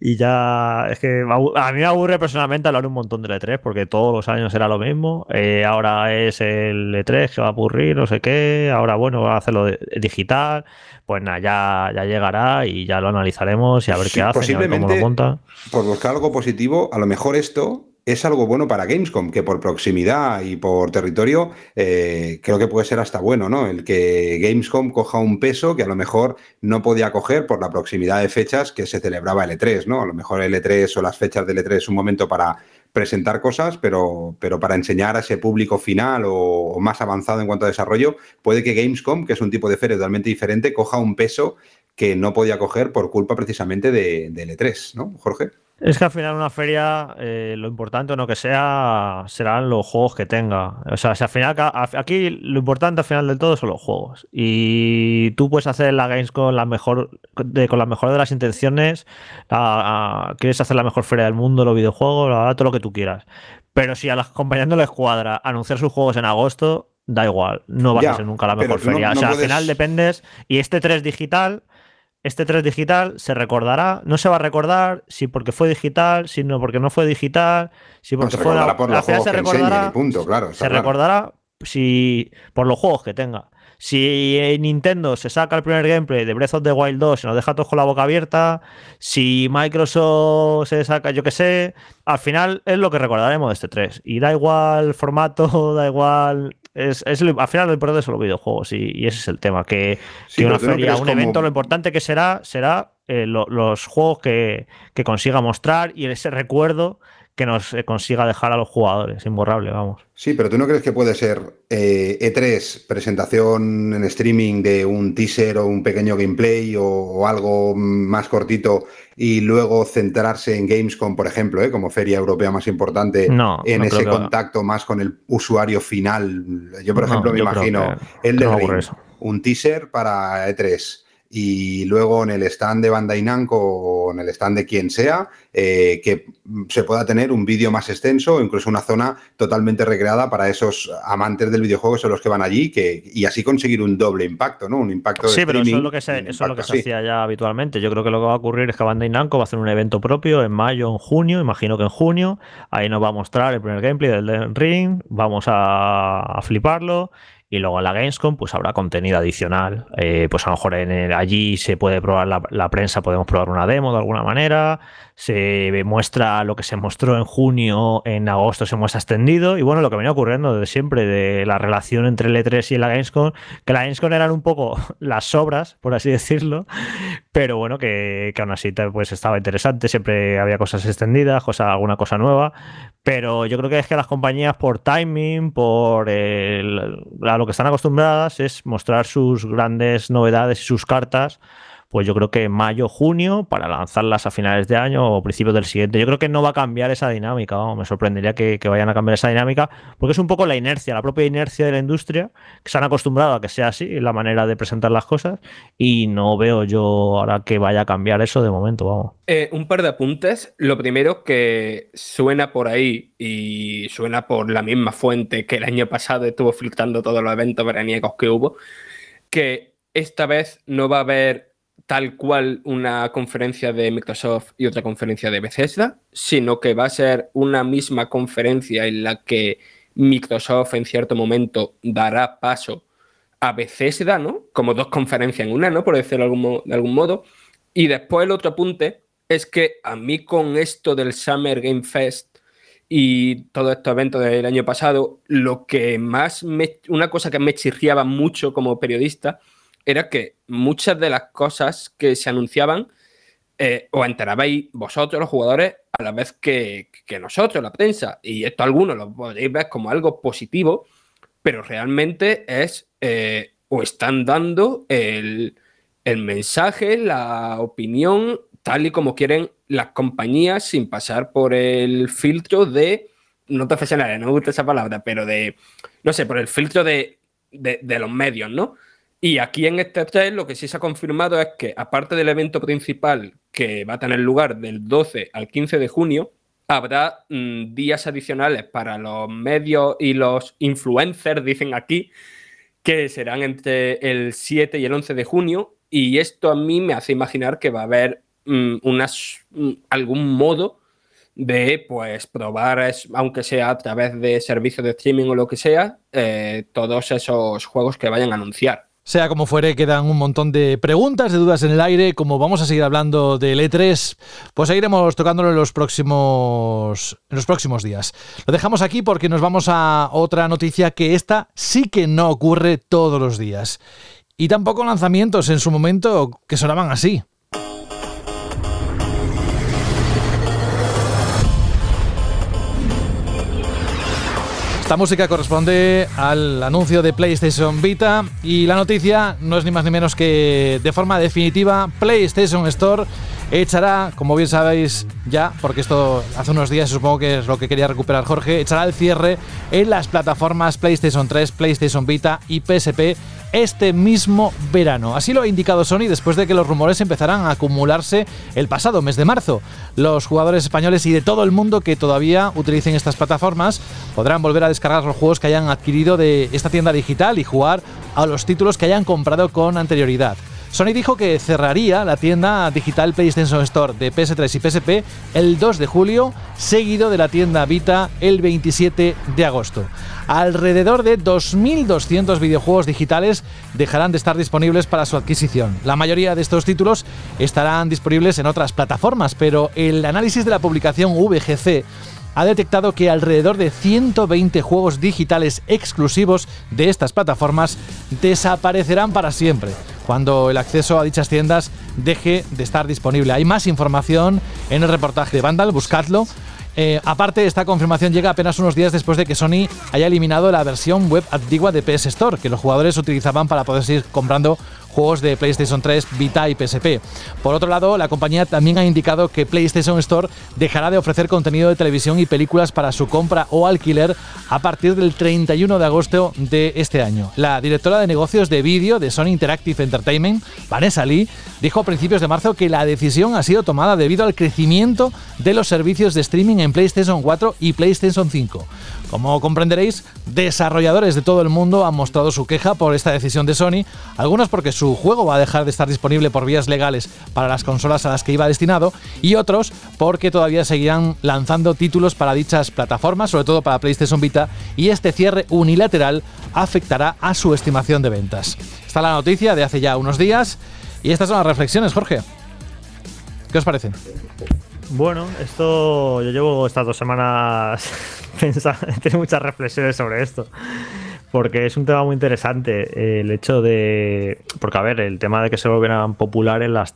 Y ya, es que a mí me aburre personalmente hablar un montón de E3 porque todos los años era lo mismo. Eh, ahora es el E3 que va a aburrir, no sé qué. Ahora, bueno, va a hacerlo digital. Pues nada, ya, ya llegará y ya lo analizaremos y a ver qué hace, y cómo lo monta. Por buscar algo positivo, a lo mejor esto es algo bueno para Gamescom, que por proximidad y por territorio eh, creo que puede ser hasta bueno, ¿no? El que Gamescom coja un peso que a lo mejor no podía coger por la proximidad de fechas que se celebraba el E3, ¿no? A lo mejor el E3 o las fechas del E3 es un momento para presentar cosas, pero, pero para enseñar a ese público final o, más avanzado en cuanto a desarrollo, puede que Gamescom, que es un tipo de feria totalmente diferente, coja un peso que no podía coger por culpa precisamente de, del E3, ¿no, Jorge? Es que al final una feria, eh, lo importante o no que sea, serán los juegos que tenga. O sea, si al final, aquí lo importante al final del todo son los juegos. Y tú puedes hacer la Games con la mejor, de, con la mejor de las intenciones, quieres hacer la mejor feria del mundo, los videojuegos, todo lo que tú quieras. Pero si a las compañías no les cuadra anunciar sus juegos en agosto, da igual, no vas a ser nunca la mejor feria. o sea, al final dependes, y este 3 digital este 3 digital se recordará, no se va a recordar si porque fue digital, sino porque no fue digital, si porque fue la, por se recordará, punto, claro, se recordará si por los juegos que tenga. Si Nintendo se saca el primer gameplay de Breath of the Wild 2 y nos deja todos con la boca abierta, si Microsoft se saca, yo qué sé, al final es lo que recordaremos de este 3. Y da igual formato, da igual es, al final lo importante son los videojuegos y, ese es el tema. Que, una feria, un evento, lo importante que será, será eh, los juegos que, que, consiga mostrar y ese recuerdo que nos eh, consiga dejar a los jugadores, imborrable, vamos. Sí, pero tú no crees que puede ser E3, eh, e presentación en streaming de un teaser o un pequeño gameplay o, algo más cortito y luego centrarse en Gamescom, por ejemplo, ¿eh? como feria europea más importante, en ese contacto más con el usuario final. Yo, por ejemplo, me imagino el de un teaser para E3 y luego en el stand de Bandai Namco o en el stand de quien sea, eh, que se pueda tener un vídeo más extenso o incluso una zona totalmente recreada para esos amantes del videojuego, son los que van allí, que, y así conseguir un doble impacto, ¿no? Un impacto de Sí, pero eso es lo que se, eso es lo que se hacía ya habitualmente. Yo creo que lo que va a ocurrir es que Bandai Namco va a hacer un evento propio en mayo, en junio, imagino que en junio, ahí nos va a mostrar el primer gameplay del Ring, vamos a fliparlo y luego en la Gamescom, pues habrá contenido adicional. Eh, pues a lo mejor en allí se puede probar la, prensa, podemos probar una demo de alguna manera se muestra lo que se mostró en junio, en agosto se muestra extendido, y bueno, lo que venía ocurriendo desde siempre de la relación entre el E3 y la Gamescom, que la Gamescom eran un poco las sobras, por así decirlo, pero bueno, que, que aún así pues estaba interesante, siempre había cosas extendidas, cosa, alguna cosa nueva, pero yo creo que es que las compañías por timing, por a lo que están acostumbradas es mostrar sus grandes novedades y sus cartas pues yo creo que mayo, junio, para lanzarlas a finales de año o principios del siguiente. Yo creo que no va a cambiar esa dinámica, me sorprendería que, vayan a cambiar esa dinámica, porque es un poco la inercia, la propia inercia de la industria, que se han acostumbrado a que sea así, la manera de presentar las cosas, y no veo yo ahora que vaya a cambiar eso de momento, vamos. Eh, un par de apuntes. Lo primero que suena por ahí y suena por la misma fuente que el año pasado estuvo filtrando todos los eventos veraniegos que hubo, que esta vez no va a haber tal cual una conferencia de Microsoft y otra conferencia de Bethesda, sino que va a ser una misma conferencia en la que Microsoft en cierto momento dará paso a Bethesda, ¿no? Como dos conferencias en una, ¿no? Por decirlo de algún, de algún modo. Y después el otro apunte es que a mí con esto del Summer Game Fest y todo estos eventos del año pasado, lo que más me, una cosa que me chirriaba mucho como periodista era que muchas de las cosas que se anunciaban eh, os enterabais vosotros, los jugadores, a la vez que, nosotros, la prensa. Y esto algunos lo podéis ver como algo positivo, pero realmente es, eh, o están dando el, mensaje, la opinión, tal y como quieren las compañías, sin pasar por el filtro de, no profesionales, no me gusta esa palabra, pero de, no sé, por el filtro de, de los medios, ¿no? Y aquí en este hotel lo que sí se ha confirmado es que, aparte del evento principal que va a tener lugar del 12 al 15 de junio, habrá mm, días adicionales para los medios y los influencers, dicen aquí, que serán entre el 7 y el 11 de junio. Y esto a mí me hace imaginar que va a haber mm, unas, mm, algún modo de pues probar, aunque sea a través de servicios de streaming o lo que sea, eh, todos esos juegos que vayan a anunciar. Sea como fuere, quedan un montón de preguntas, de dudas en el aire. Como vamos a seguir hablando del E3, pues seguiremos tocándolo en los próximos, en los próximos días. Lo dejamos aquí porque nos vamos a otra noticia que esta sí que no ocurre todos los días. Y tampoco lanzamientos en su momento que sonaban así. Esta música corresponde al anuncio de PlayStation Vita y la noticia no es ni más ni menos que de forma definitiva PlayStation Store echará, como bien sabéis ya, porque esto hace unos días supongo que es lo que quería recuperar Jorge, echará el cierre en las plataformas PlayStation 3, PlayStation Vita y PSP este mismo verano. Así lo ha indicado Sony después de que los rumores empezaran a acumularse el pasado mes de marzo. Los jugadores españoles y de todo el mundo que todavía utilicen estas plataformas podrán volver a descargar los juegos que hayan adquirido de esta tienda digital y jugar a los títulos que hayan comprado con anterioridad. Sony dijo que cerraría la tienda digital PlayStation Store de PS3 y PSP el 2 de julio, seguido de la tienda Vita el 27 de agosto. Alrededor de 2.200 videojuegos digitales dejarán de estar disponibles para su adquisición. La mayoría de estos títulos estarán disponibles en otras plataformas, pero el análisis de la publicación VGC ha detectado que alrededor de 120 juegos digitales exclusivos de estas plataformas desaparecerán para siempre cuando el acceso a dichas tiendas deje de estar disponible. Hay más información en el reportaje de Vandal, buscadlo. Eh, aparte, esta confirmación llega apenas unos días después de que Sony haya eliminado la versión web antigua de PS Store, que los jugadores utilizaban para poder seguir comprando juegos de PlayStation 3, Vita y PSP. Por otro lado, la compañía también ha indicado que PlayStation Store dejará de ofrecer contenido de televisión y películas para su compra o alquiler a partir del 31 de agosto de este año. La directora de negocios de vídeo de Sony Interactive Entertainment, Vanessa Lee, dijo a principios de marzo que la decisión ha sido tomada debido al crecimiento de los servicios de streaming en PlayStation 4 y PlayStation 5. Como comprenderéis, desarrolladores de todo el mundo han mostrado su queja por esta decisión de Sony, algunos porque su juego va a dejar de estar disponible por vías legales para las consolas a las que iba destinado, y otros porque todavía seguirán lanzando títulos para dichas plataformas, sobre todo para PlayStation Vita, y este cierre unilateral afectará a su estimación de ventas. Está la noticia de hace ya unos días, y estas son las reflexiones, Jorge. ¿Qué os parecen? Bueno, esto yo llevo estas dos semanas pensando, tengo muchas reflexiones sobre esto. Porque es un tema muy interesante. El hecho de. Porque, a ver, el tema de que se volvieran populares las,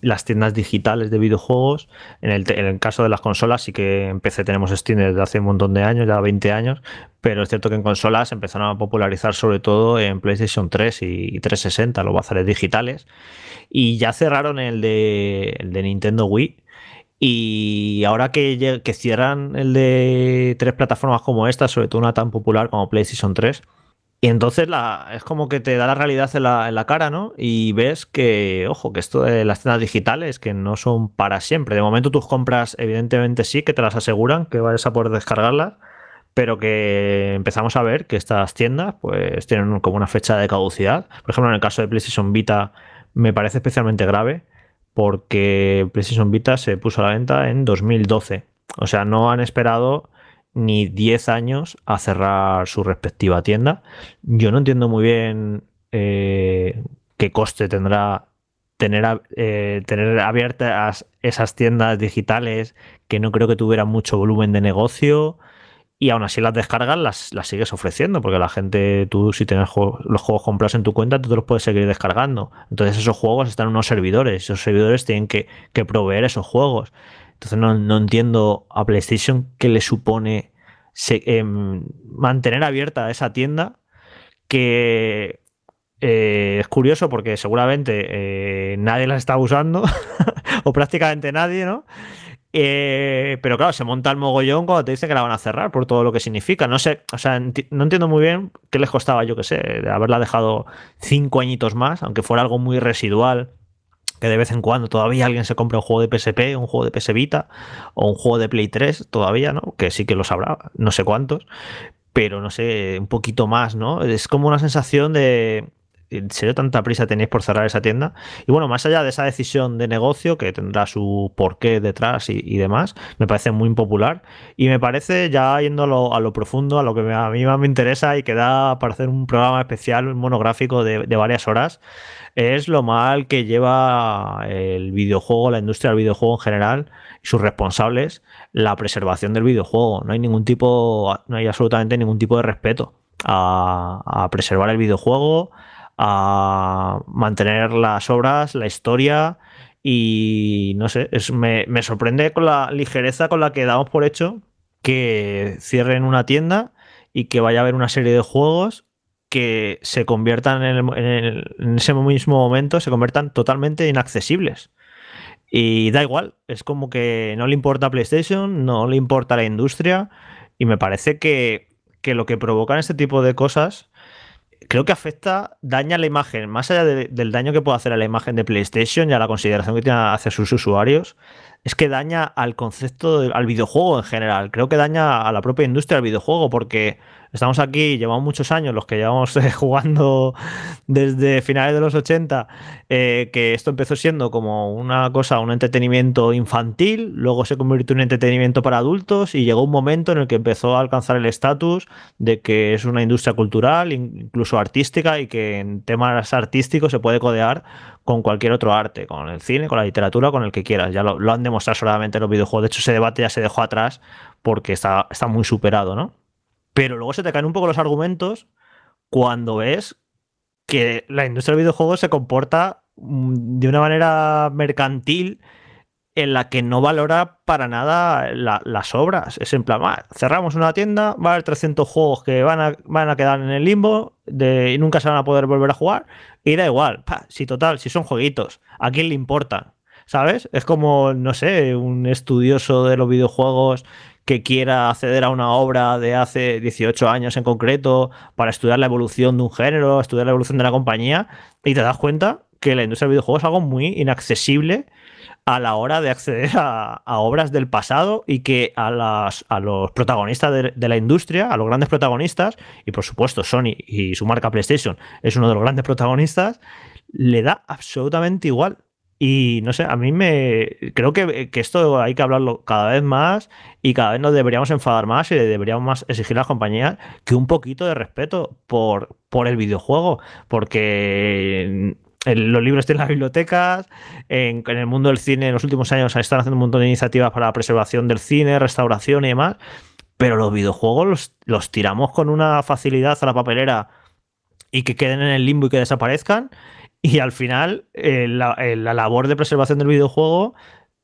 las tiendas digitales de videojuegos. En el, en el caso de las consolas, sí que en PC tenemos Steam desde hace un montón de años, ya 20 años. Pero es cierto que en consolas empezaron a popularizar sobre todo en PlayStation 3 y 360, los bazares digitales. Y ya cerraron el de, el de Nintendo Wii. Y ahora que, cierran el de tres plataformas como esta, sobre todo una tan popular como PlayStation 3, y entonces la, es como que te da la realidad en la, en la cara, ¿no? Y ves que, ojo, que esto de las tiendas digitales, que no son para siempre. De momento tus compras, evidentemente sí, que te las aseguran, que vayas a poder descargarlas, pero que empezamos a ver que estas tiendas pues tienen como una fecha de caducidad. Por ejemplo, en el caso de PlayStation Vita me parece especialmente grave porque PlayStation Vita se puso a la venta en 2012. O sea, no han esperado ni 10 años a cerrar su respectiva tienda. Yo no entiendo muy bien eh, qué coste tendrá tener, eh, tener abiertas esas tiendas digitales que no creo que tuvieran mucho volumen de negocio y aún así las descargas las, las sigues ofreciendo, porque la gente, tú si tienes los juegos comprados en tu cuenta, tú los puedes seguir descargando. Entonces esos juegos están en unos servidores, esos servidores tienen que, proveer esos juegos. Entonces no, entiendo a PlayStation qué le supone em, mantener abierta esa tienda que eh, es curioso porque seguramente eh, nadie la está usando, o prácticamente nadie, ¿no? Eh, pero claro, se monta el mogollón cuando te dicen que la van a cerrar por todo lo que significa. No sé, o sea, no entiendo muy bien qué les costaba, yo que sé, de haberla dejado cinco añitos más, aunque fuera algo muy residual, que de vez en cuando todavía alguien se compre un juego de PSP, un juego de PS Vita o un juego de Play 3, todavía, ¿no? Que sí que lo sabrá, no sé cuántos, pero no sé, un poquito más, ¿no? Es como una sensación de ¿En serio tanta prisa tenéis por cerrar esa tienda? Y bueno, más allá de esa decisión de negocio que tendrá su porqué detrás y, demás, me parece muy impopular. Y me parece, ya yendo a lo, profundo, a lo que a mí más me interesa y que da para hacer un programa especial, monográfico de, varias horas, es lo mal que lleva el videojuego, la industria del videojuego en general y sus responsables, la preservación del videojuego. No hay ningún tipo, no hay absolutamente ningún tipo de respeto a, a preservar el videojuego a mantener las obras, la historia y no sé, me, sorprende con la ligereza con la que damos por hecho que cierren una tienda y que vaya a haber una serie de juegos que se conviertan en, ese mismo momento, se conviertan totalmente inaccesibles. Y da igual, es como que no le importa PlayStation, no le importa la industria y me parece que, que lo que provocan este tipo de cosas creo que afecta, daña la imagen, más allá del daño que puede hacer a la imagen de PlayStation y a la consideración que tiene hacia sus usuarios, es que daña al concepto, al videojuego en general. Creo que daña a la propia industria del videojuego porque estamos aquí, llevamos muchos años, los que llevamos eh, jugando desde finales de los 80, eh, que esto empezó siendo como una cosa, un entretenimiento infantil, luego se convirtió en entretenimiento para adultos y llegó un momento en el que empezó a alcanzar el estatus de que es una industria cultural, incluso artística, y que en temas artísticos se puede codear con cualquier otro arte, con el cine, con la literatura, con el que quieras. Ya lo, han demostrado solamente los videojuegos. De hecho, ese debate ya se dejó atrás porque está, está muy superado, ¿no? Pero luego se te caen un poco los argumentos cuando ves que la industria del videojuego se comporta mm, de una manera mercantil en la que no valora para nada las obras. Es en plan, cerramos una tienda, va a haber 300 juegos que van a, van a quedar en el limbo de, y nunca se van a poder volver a jugar. Y da igual, si total, si son jueguitos, ¿a quién le importa? ¿Sabes? Es como, no sé, un estudioso de los videojuegos que quiera acceder a una obra de hace 18 años en concreto para estudiar la evolución de un género, estudiar la evolución de la compañía, y te das cuenta que la industria del videojuego es algo muy inaccesible a la hora de acceder a, obras del pasado y que a, las, a los protagonistas de, la industria, a los grandes protagonistas, y por supuesto Sony y su marca PlayStation es uno de los grandes protagonistas, le da absolutamente igual. Y no sé, a mí me. Creo que, esto hay que hablarlo cada vez más y cada vez nos deberíamos enfadar más y deberíamos más exigir a las compañías que un poquito de respeto por, por el videojuego. Porque los libros en las bibliotecas, en, el mundo del cine en los últimos años están haciendo un montón de iniciativas para la preservación del cine, restauración y demás. Pero los videojuegos los, los tiramos con una facilidad a la papelera y que queden en el limbo y que desaparezcan y al final, eh, eh, la, labor de preservación del videojuego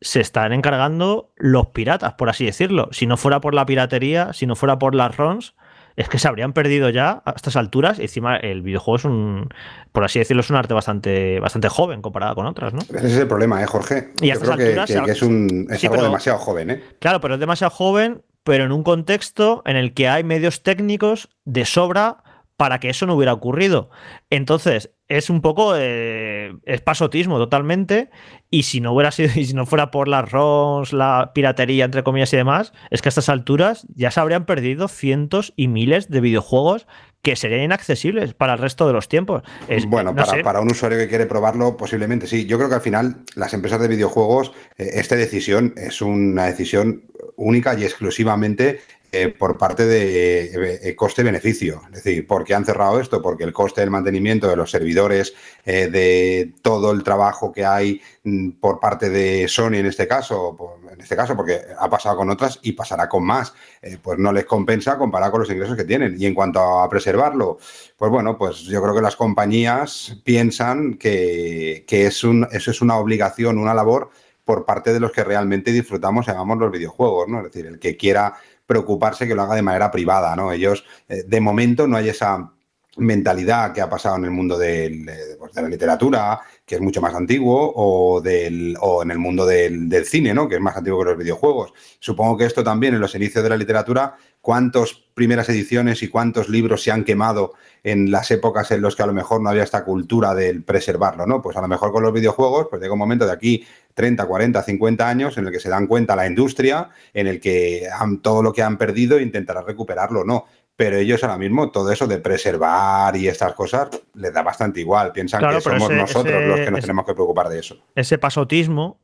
se están encargando los piratas, por así decirlo. Si no fuera por la piratería, si no fuera por las ROMs, es que se habrían perdido ya a estas alturas. Y encima, el videojuego es un, por así decirlo, es un arte bastante, bastante joven comparado con otras, ¿no? Ese es el problema, ¿eh, Jorge? Y Yo creo que, es, un, es algo demasiado joven, ¿eh? Claro, pero es demasiado joven, pero en un contexto en el que hay medios técnicos de sobra para que eso no hubiera ocurrido. Entonces, es un poco eh, es pasotismo totalmente. Y si no hubiera sido, y si no fuera por las ROMs, la piratería, entre comillas y demás, es que a estas alturas ya se habrían perdido cientos y miles de videojuegos que serían inaccesibles para el resto de los tiempos. bueno, para, un usuario que quiere probarlo, posiblemente sí. Yo creo que al final las empresas de videojuegos, eh, esta decisión es una decisión única y exclusivamente eh, por parte de eh, coste-beneficio. Es decir, ¿por qué han cerrado esto? Porque el coste del mantenimiento de los servidores, eh, de todo el trabajo que hay mm, por parte de Sony en este caso, en este caso, porque ha pasado con otras y pasará con más, pues no les compensa comparado con los ingresos que tienen. Y en cuanto a preservarlo, pues bueno, pues yo creo que las compañías piensan que, es un, eso es una obligación, una labor por parte de los que realmente disfrutamos y amamos los videojuegos, ¿no? Es decir, el que quiera preocuparse que lo haga de manera privada, ¿no? Ellos, eh, de momento, no hay esa mentalidad que ha pasado en el mundo del, pues, de la literatura, que es mucho más antiguo, o, del, o en el mundo del, cine, ¿no? que es más antiguo que los videojuegos. Supongo que esto también en los inicios de la literatura, cuántas primeras ediciones y cuántos libros se han quemado en las épocas en las que a lo mejor no había esta cultura del preservarlo, ¿no? Pues a lo mejor con los videojuegos, pues llega un momento de aquí 30, 40, 50 años en el que se dan cuenta la industria, en el que han, todo lo que han perdido intentará recuperarlo, ¿no? Pero ellos ahora mismo todo eso de preservar y estas cosas les da bastante igual. Piensan que somos nosotros los que nos tenemos que preocupar de eso. Ese pasotismo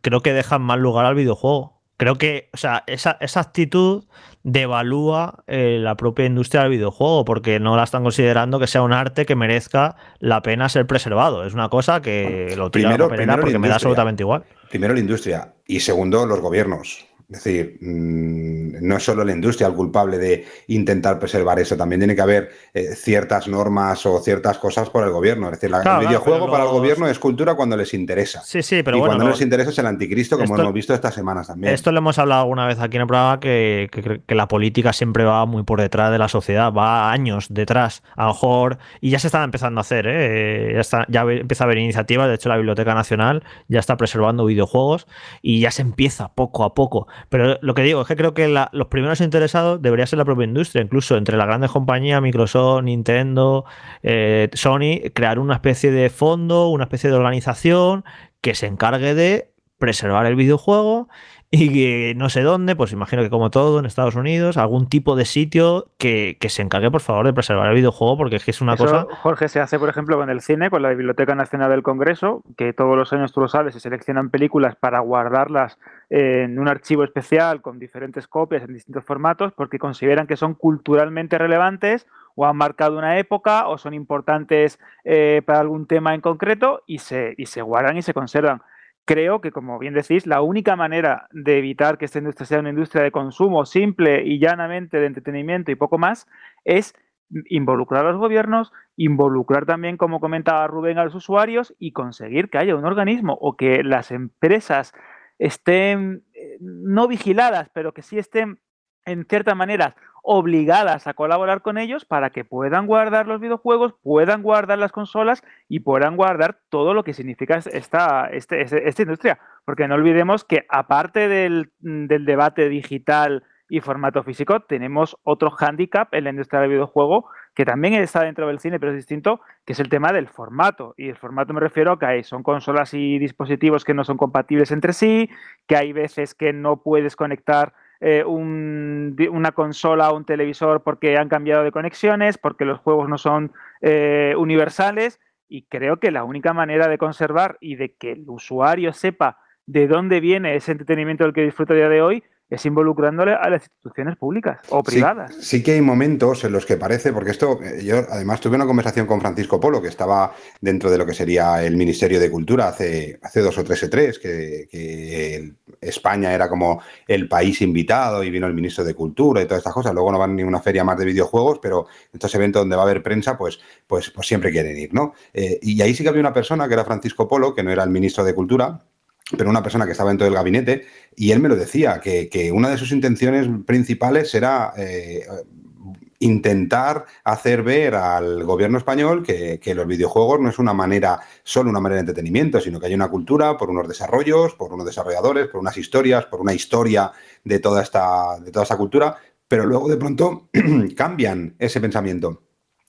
creo que deja más lugar al videojuego. Creo que, o sea, esa, esa actitud devalúa eh, la propia industria del videojuego porque no la están considerando que sea un arte que merezca la pena ser preservado. Es una cosa que lo tira primero, primero porque me da absolutamente igual. Primero la industria y segundo los gobiernos. Es decir, mm, no es solo la industria el culpable de intentar preservar eso, también tiene que haber eh, ciertas normas o ciertas cosas por el gobierno. Es decir, el videojuego para el gobierno es cultura cuando les interesa. Sí, sí, pero y bueno, cuando no les interesa es el anticristo, como hemos visto estas semanas también. Esto lo hemos hablado alguna vez aquí en el programa, que, la política siempre va muy por detrás de la sociedad, va años detrás, a lo mejor, y ya se están empezando a hacer, ¿eh? ya, está, ya empieza a haber iniciativas, de hecho la Biblioteca Nacional ya está preservando videojuegos y ya se empieza poco a poco pero lo que digo es que creo que los primeros interesados debería ser la propia industria, incluso entre las grandes compañías, Microsoft, Nintendo, eh, Sony, crear una especie de fondo, una especie de organización que se encargue de preservar el videojuego y que no sé dónde, pues imagino que como todo en Estados Unidos, algún tipo de sitio que, se encargue, por favor, de preservar el videojuego, porque es que es una cosa... Jorge, se hace, por ejemplo, con el cine, con la Biblioteca Nacional del Congreso, que todos los años, tú lo sabes, se seleccionan películas para guardarlas en un archivo especial con diferentes copias en distintos formatos, porque consideran que son culturalmente relevantes o han marcado una época o son importantes eh, para algún tema en concreto y se, y se guardan y se conservan creo que, como bien decís, la única manera de evitar que esta industria sea una industria de consumo simple y llanamente de entretenimiento y poco más es involucrar a los gobiernos, involucrar también, como comentaba Rubén, a los usuarios y conseguir que haya un organismo o que las empresas estén eh, no vigiladas, pero que sí estén en cierta manera obligadas a colaborar con ellos para que puedan guardar los videojuegos, puedan guardar las consolas y puedan guardar todo lo que significa esta, este, este, esta industria. Porque no olvidemos que aparte del, debate digital y formato físico, tenemos otro hándicap en la industria del videojuego que también está dentro del cine, pero es distinto, que es el tema del formato. Y el formato me refiero a que hay, son consolas y dispositivos que no son compatibles entre sí, que hay veces que no puedes conectar eh, una consola o un televisor porque han cambiado de conexiones, porque los juegos no son eh, universales. Y creo que la única manera de conservar y de que el usuario sepa de dónde viene ese entretenimiento del que disfruta a día de hoy es involucrándole a las instituciones públicas o privadas. Sí, que hay momentos en los que parece, porque esto, eh, yo además tuve una conversación con Francisco Polo, que estaba dentro de lo que sería el Ministerio de Cultura hace, hace dos o tres e tres, que, que España era como el país invitado y vino el ministro de Cultura y todas estas cosas. Luego no van ni una feria más de videojuegos, pero estos eventos donde va a haber prensa, pues, pues, pues siempre quieren ir, ¿no? Eh, y ahí sí que había una persona que era Francisco Polo, que no era el ministro de Cultura, pero una persona que estaba dentro del gabinete, y él me lo decía, que, una de sus intenciones principales era eh, intentar hacer ver al gobierno español que, los videojuegos no es una manera, solo una manera de entretenimiento, sino que hay una cultura por unos desarrollos, por unos desarrolladores, por unas historias, por una historia de toda esta, de toda esta cultura, pero luego de pronto cambian ese pensamiento.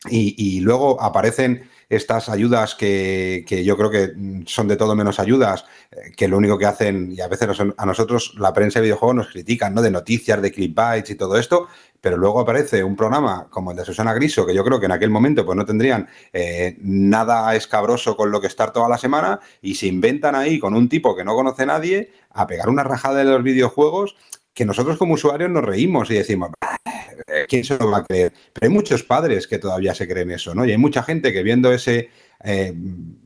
y luego aparecen estas ayudas que, yo creo que son de todo menos ayudas, eh, que lo único que hacen, y a veces a nosotros la prensa de videojuegos nos critican, ¿no? De noticias, de clickbaits y todo esto, pero luego aparece un programa como el de Susana Griso, que yo creo que en aquel momento pues no tendrían eh, nada escabroso con lo que estar toda la semana, y se inventan ahí con un tipo que no conoce nadie a pegar una rajada de los videojuegos que nosotros como usuarios nos reímos y decimos, ¿quién se lo va a creer? Pero hay muchos padres que todavía se creen eso, ¿no? Y hay mucha gente que viendo ese eh,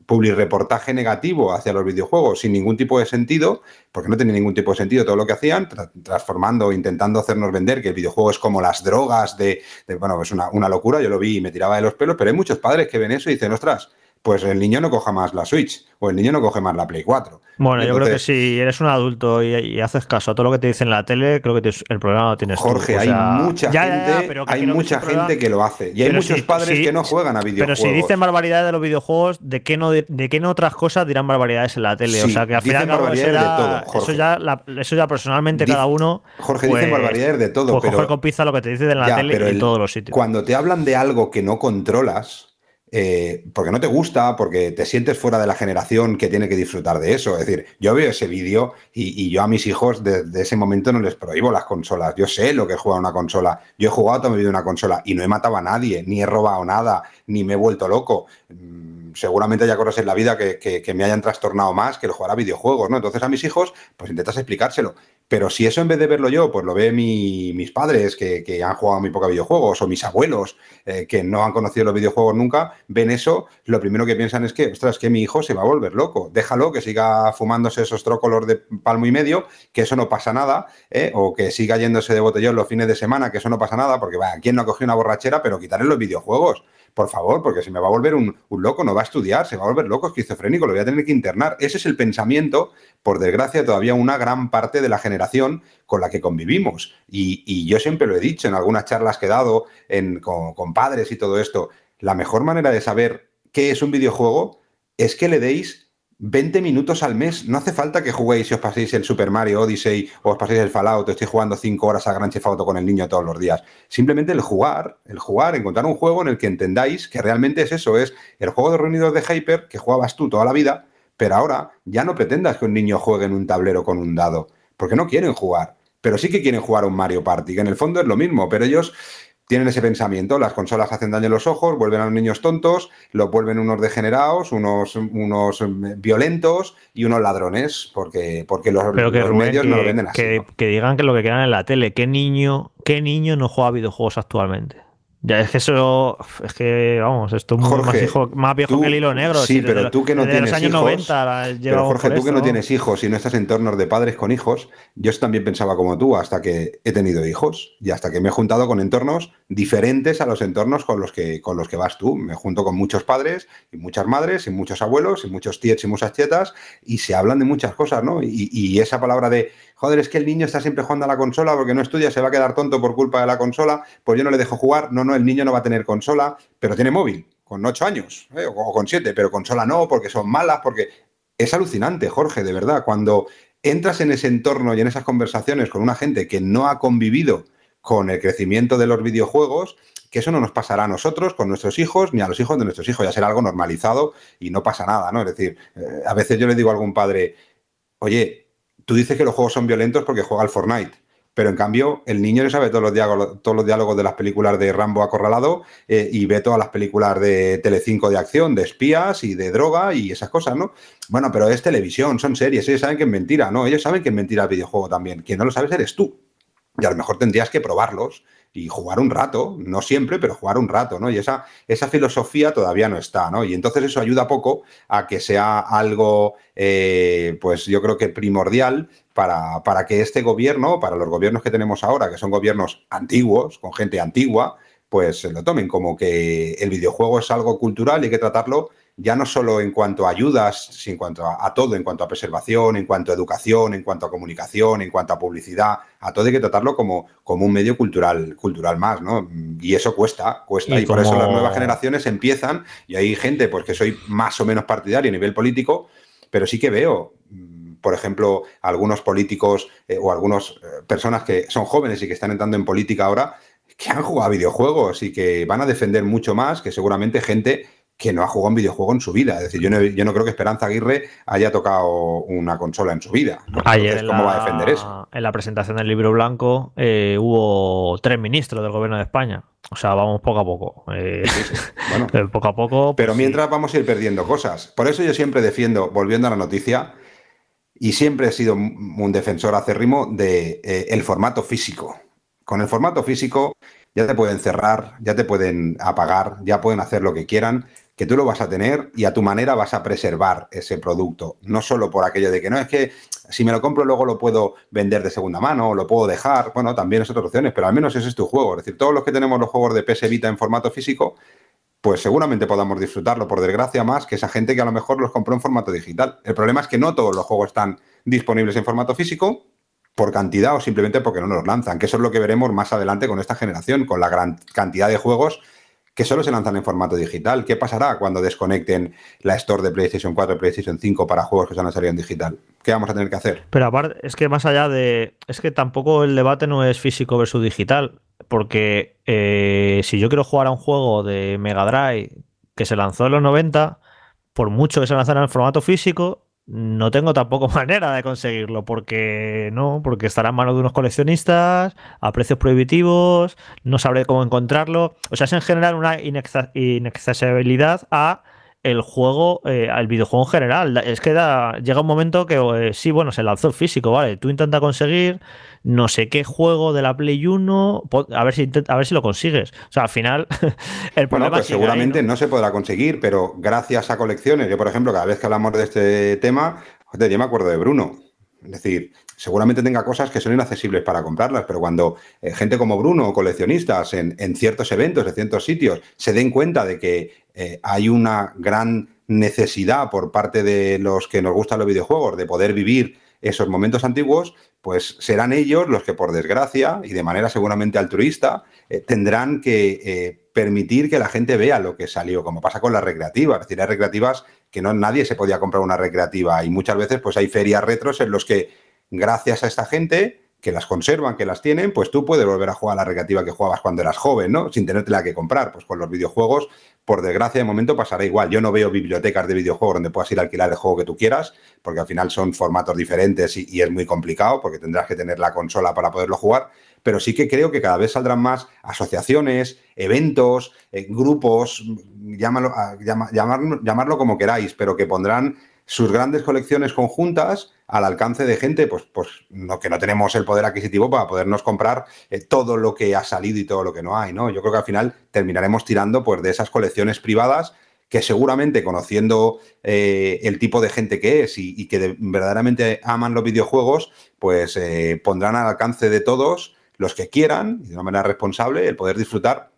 reportaje negativo hacia los videojuegos sin ningún tipo de sentido, porque no tenía ningún tipo de sentido todo lo que hacían, transformando, intentando hacernos vender que el videojuego es como las drogas de, bueno, es una, una, locura, yo lo vi y me tiraba de los pelos, pero hay muchos padres que ven eso y dicen, ostras, pues el niño no coja más la Switch o el niño no coge más la Play 4. Bueno, yo creo que si eres un adulto y, haces caso a todo lo que te dicen en la tele, creo que el problema lo tienes Jorge, hay mucha gente, hay mucha gente que lo hace y hay muchos padres que no juegan a videojuegos. Pero si dicen barbaridades de los videojuegos, ¿de qué no, de, qué no otras cosas dirán barbaridades en la tele? o sea, que al final barbaridades de todo, Eso ya, eso ya personalmente cada uno. Jorge, dicen pues, barbaridades de todo. Pues coger con pizza lo que te dicen en la tele en todos los sitios. Cuando te hablan de algo que no controlas, eh, porque no te gusta, porque te sientes fuera de la generación que tiene que disfrutar de eso. Es decir, yo veo ese vídeo y, yo a mis hijos desde ese momento no les prohíbo las consolas. Yo sé lo que es jugar una consola. Yo he jugado toda mi vida una consola y no he matado a nadie, ni he robado nada, ni me he vuelto loco. Mm, seguramente haya cosas en la vida que, que, me hayan trastornado más que el jugar a videojuegos, ¿no? Entonces a mis hijos, pues intentas explicárselo. Pero si eso en vez de verlo yo, pues lo ve mis padres que, han jugado muy poca videojuegos o mis abuelos eh, que no han conocido los videojuegos nunca, ven eso, lo primero que piensan es que, ostras, que mi hijo se va a volver loco. Déjalo que siga fumándose esos trócolos de palmo y medio, que eso no pasa nada, ¿eh? o que siga yéndose de botellón los fines de semana, que eso no pasa nada, porque, va, ¿quién no ha cogido una borrachera? Pero quitarle los videojuegos por favor, porque se me va a volver un, loco, no va a estudiar, se va a volver loco, esquizofrénico, lo voy a tener que internar. Ese es el pensamiento, por desgracia, todavía una gran parte de la generación con la que convivimos. Y, yo siempre lo he dicho en algunas charlas que he dado con, con padres y todo esto, la mejor manera de saber qué es un videojuego es que le deis 20 minutos al mes. No hace falta que juguéis y os paséis el Super Mario Odyssey o os paséis el Fallout, o estoy jugando 5 horas a Gran Chef Auto con el niño todos los días. Simplemente el jugar, el jugar, encontrar un juego en el que entendáis que realmente es eso, es el juego de reunidos de Hyper que jugabas tú toda la vida, pero ahora ya no pretendas que un niño juegue en un tablero con un dado, porque no quieren jugar. Pero sí que quieren jugar un Mario Party, que en el fondo es lo mismo, pero ellos tienen ese pensamiento, las consolas hacen daño en los ojos, vuelven a los niños tontos, los vuelven unos degenerados, unos, unos violentos y unos ladrones, porque, porque los, medios no lo venden así. Que, que, digan que lo que quieran en la tele, ¿qué niño, qué niño no juega videojuegos actualmente? Ya es que eso, es que vamos, esto es más, viejo que el hilo negro. Sí, pero tú que no tienes hijos, 90 pero Jorge, tú que no tienes hijos y no estás en entornos de padres con hijos, yo también pensaba como tú hasta que he tenido hijos y hasta que me he juntado con entornos diferentes a los entornos con los que, con los que vas tú. Me junto con muchos padres y muchas madres y muchos abuelos y muchos tíos y muchas tietas y se hablan de muchas cosas, ¿no? y esa palabra de joder, es que el niño está siempre jugando a la consola porque no estudia, se va a quedar tonto por culpa de la consola, pues yo no le dejo jugar, no, no, el niño no va a tener consola, pero tiene móvil, con ocho años, ¿eh? o con siete, pero consola no, porque son malas, porque es alucinante, Jorge, de verdad, cuando entras en ese entorno y en esas conversaciones con una gente que no ha convivido con el crecimiento de los videojuegos, que eso no nos pasará a nosotros, con nuestros hijos, ni a los hijos de nuestros hijos, ya será algo normalizado y no pasa nada, ¿no? Es decir, eh, a veces yo le digo a algún padre, oye, tú dices que los juegos son violentos porque juega al Fortnite. Pero en cambio, el niño le sabe todos los diálogos, todos los diálogos de las películas de Rambo acorralado eh, y ve todas las películas de Telecinco de acción, de espías y de droga y esas cosas, ¿no? Bueno, pero es televisión, son series, ellos saben que es mentira, ¿no? Ellos saben que es mentira el videojuego también. Quien no lo sabes eres tú. Y a lo mejor tendrías que probarlos y jugar un rato, no siempre, pero jugar un rato, ¿no? Y esa, esa filosofía todavía no está, ¿no? Y entonces eso ayuda poco a que sea algo, eh, pues yo creo que primordial para, para que este gobierno, para los gobiernos que tenemos ahora, que son gobiernos antiguos, con gente antigua, pues lo tomen como que el videojuego es algo cultural y hay que tratarlo ya no solo en cuanto a ayudas, sino en cuanto a, todo, en cuanto a preservación, en cuanto a educación, en cuanto a comunicación, en cuanto a publicidad, a todo hay que tratarlo como, como un medio cultural, cultural más, ¿no? Y eso cuesta, cuesta, y, por eso las nuevas generaciones empiezan, y hay gente pues que soy más o menos partidario a nivel político, pero sí que veo mm, por ejemplo, algunos políticos eh, o algunas eh, personas que son jóvenes y que están entrando en política ahora, que han jugado a videojuegos y que van a defender mucho más que seguramente gente que no ha jugado un videojuego en su vida. Es decir, yo no, yo no creo que Esperanza Aguirre haya tocado una consola en su vida. Ayer ¿cómo va a defender eso? En la presentación del libro blanco eh, hubo tres ministros del gobierno de España. O sea, vamos poco a poco. Eh, bueno, poco a poco. Pues pero mientras vamos a ir perdiendo cosas. Por eso yo siempre defiendo, volviendo a la noticia, y siempre he sido un defensor acérrimo de eh, el formato físico. Con el formato físico ya te pueden cerrar, ya te pueden apagar, ya pueden hacer lo que quieran, que tú lo vas a tener y a tu manera vas a preservar ese producto. No solo por aquello de que no es que si me lo compro luego lo puedo vender de segunda mano, lo puedo dejar. Bueno, también es otra opciones, pero al menos ese es tu juego. Es decir, todos los que tenemos los juegos de PS Vita en formato físico, pues seguramente podamos disfrutarlo, por desgracia, más que esa gente que a lo mejor los compró en formato digital. El problema es que no todos los juegos están disponibles en formato físico por cantidad o simplemente porque no los lanzan, que eso es lo que veremos más adelante con esta generación, con la gran cantidad de juegos que solo se lanzan en formato digital. ¿Qué pasará cuando desconecten la Store de PlayStation 4 y PlayStation 5 para juegos que se han salido en digital? ¿Qué vamos a tener que hacer? Pero aparte, es que más allá de... Es que tampoco el debate no es físico versus digital, porque eh, si yo quiero jugar a un juego de Mega Drive que se lanzó en los 90, por mucho que se lanzara en formato físico, no tengo tampoco manera de conseguirlo porque no, porque estará en manos de unos coleccionistas a precios prohibitivos, no sabré cómo encontrarlo. O sea, es en general una inaccesibilidad a el juego, eh, al videojuego en general. Es que da, llega un momento que eh, sí, bueno, se lanzó el físico, ¿vale? Tú intenta conseguir no sé qué juego de la Play 1, a ver si, a ver si lo consigues. O sea, al final, el problema bueno, pues seguramente ¿no? se podrá conseguir, pero gracias a colecciones, yo por ejemplo, cada vez que hablamos de este tema, yo me acuerdo de Bruno. Es decir, seguramente tenga cosas que son inaccesibles para comprarlas, pero cuando eh, gente como Bruno o coleccionistas en, en, ciertos eventos, en ciertos sitios, se den cuenta de que eh, hay una gran necesidad por parte de los que nos gustan los videojuegos de poder vivir esos momentos antiguos, pues serán ellos los que, por desgracia, y de manera seguramente altruista, eh, tendrán que eh, permitir que la gente vea lo que salió, como pasa con las recreativas. Es decir, hay recreativas que no nadie se podía comprar una recreativa y muchas veces pues hay ferias retros en los que, gracias a esta gente, que las conservan, que las tienen, pues tú puedes volver a jugar a la recreativa que jugabas cuando eras joven, ¿no? Sin tenértela que comprar. Pues con los videojuegos, por desgracia, de momento pasará igual. Yo no veo bibliotecas de videojuegos donde puedas ir a alquilar el juego que tú quieras, porque al final son formatos diferentes y, es muy complicado, porque tendrás que tener la consola para poderlo jugar. Pero sí que creo que cada vez saldrán más asociaciones, eventos, eh, grupos, llámalo, llamarlo como queráis, pero que pondrán sus grandes colecciones conjuntas al alcance de gente, pues, pues no, que no tenemos el poder adquisitivo para podernos comprar eh, todo lo que ha salido y todo lo que no hay, ¿no? Yo creo que al final terminaremos tirando pues, de esas colecciones privadas que seguramente conociendo eh, el tipo de gente que es y, que verdaderamente aman los videojuegos, pues eh, pondrán al alcance de todos los que quieran, de una manera responsable, el poder disfrutar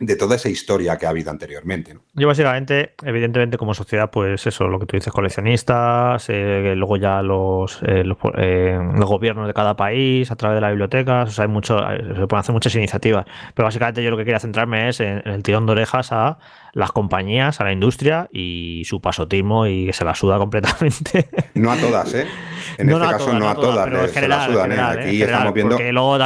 de toda esa historia que ha habido anteriormente. ¿no? Yo básicamente, evidentemente como sociedad, pues eso, lo que tú dices, coleccionistas, eh, luego ya los, eh, eh, los, gobiernos de cada país a través de las bibliotecas, o sea, hay mucho, se pueden hacer muchas iniciativas, pero básicamente yo lo que quería centrarme es en, el tirón de orejas a las compañías, a la industria y su pasotismo y que se la suda completamente. No a todas, ¿eh? En este caso no a todas, pero se la sudan, Aquí estamos viendo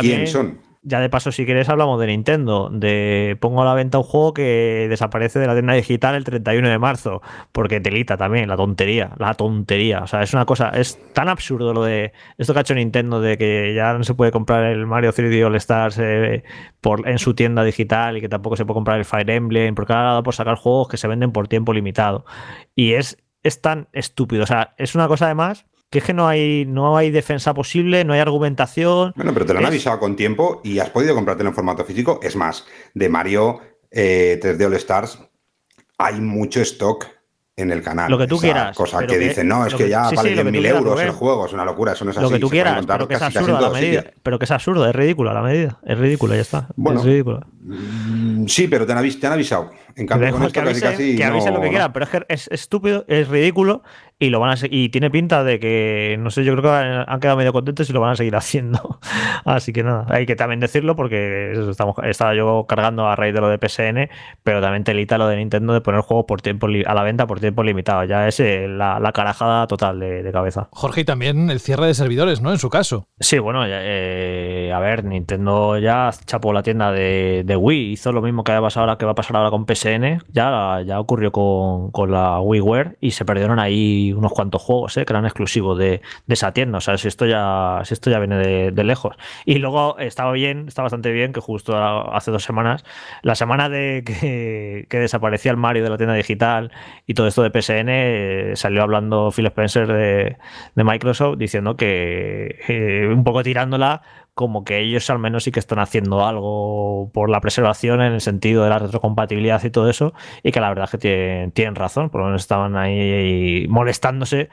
quién son ya de paso, si quieres, hablamos de Nintendo. De pongo a la venta un juego que desaparece de la tienda digital el 31 de marzo. Porque telita también, la tontería. La tontería. O sea, es una cosa. Es tan absurdo lo de esto que ha hecho Nintendo de que ya no se puede comprar el Mario 3D All Stars eh, por, en su tienda digital y que tampoco se puede comprar el Fire Emblem. Porque ahora por sacar juegos que se venden por tiempo limitado. Y es, es tan estúpido. O sea, es una cosa además que es que no hay, no hay defensa posible, no hay argumentación. Bueno, pero te lo han avisado con tiempo y has podido comprártelo en formato físico. Es más, de Mario 3D eh, All Stars hay mucho stock en el canal. Lo que tú quieras. Cosa que, dicen, no, es que, ya vale 10.000 euros el juego, es una locura, eso no es así. Lo que tú quieras, pero que es absurdo la medida. Pero que es absurdo, es ridículo la medida. Es ridículo, ya está. Bueno, es ridículo. Mm, sí, pero te han, te han avisado. En cambio, con esto que avisen, casi, casi que avisen lo que quieran, pero es que es estúpido, es ridículo y lo van a y tiene pinta de que, no sé, yo creo que han quedado medio contentos y lo van a seguir haciendo. Así que nada, hay que también decirlo porque estamos, estaba yo cargando a raíz de lo de PSN, pero también telita lo de Nintendo de poner juegos por tiempo a la venta por tiempo limitado. Ya es eh, la, carajada total de, cabeza. Jorge, y también el cierre de servidores, ¿no? En su caso. Sí, bueno, eh, a ver, Nintendo ya chapó la tienda de, Wii, hizo lo mismo que, va a pasar ahora, que va a pasar ahora con PSN PSN, ya, ya ocurrió con, con, la WiiWare y se perdieron ahí unos cuantos juegos ¿eh? que eran exclusivos de, de, esa tienda. O sea, si esto ya, si esto ya viene de, lejos. Y luego estaba bien, está bastante bien que justo hace dos semanas, la semana de que, que desaparecía el Mario de la tienda digital y todo esto de PSN, eh, salió hablando Phil Spencer de, de Microsoft diciendo que eh, un poco tirándola como que ellos al menos sí que están haciendo algo por la preservación en el sentido de la retrocompatibilidad y todo eso, y que la verdad es que tienen, razón, por lo menos estaban ahí molestándose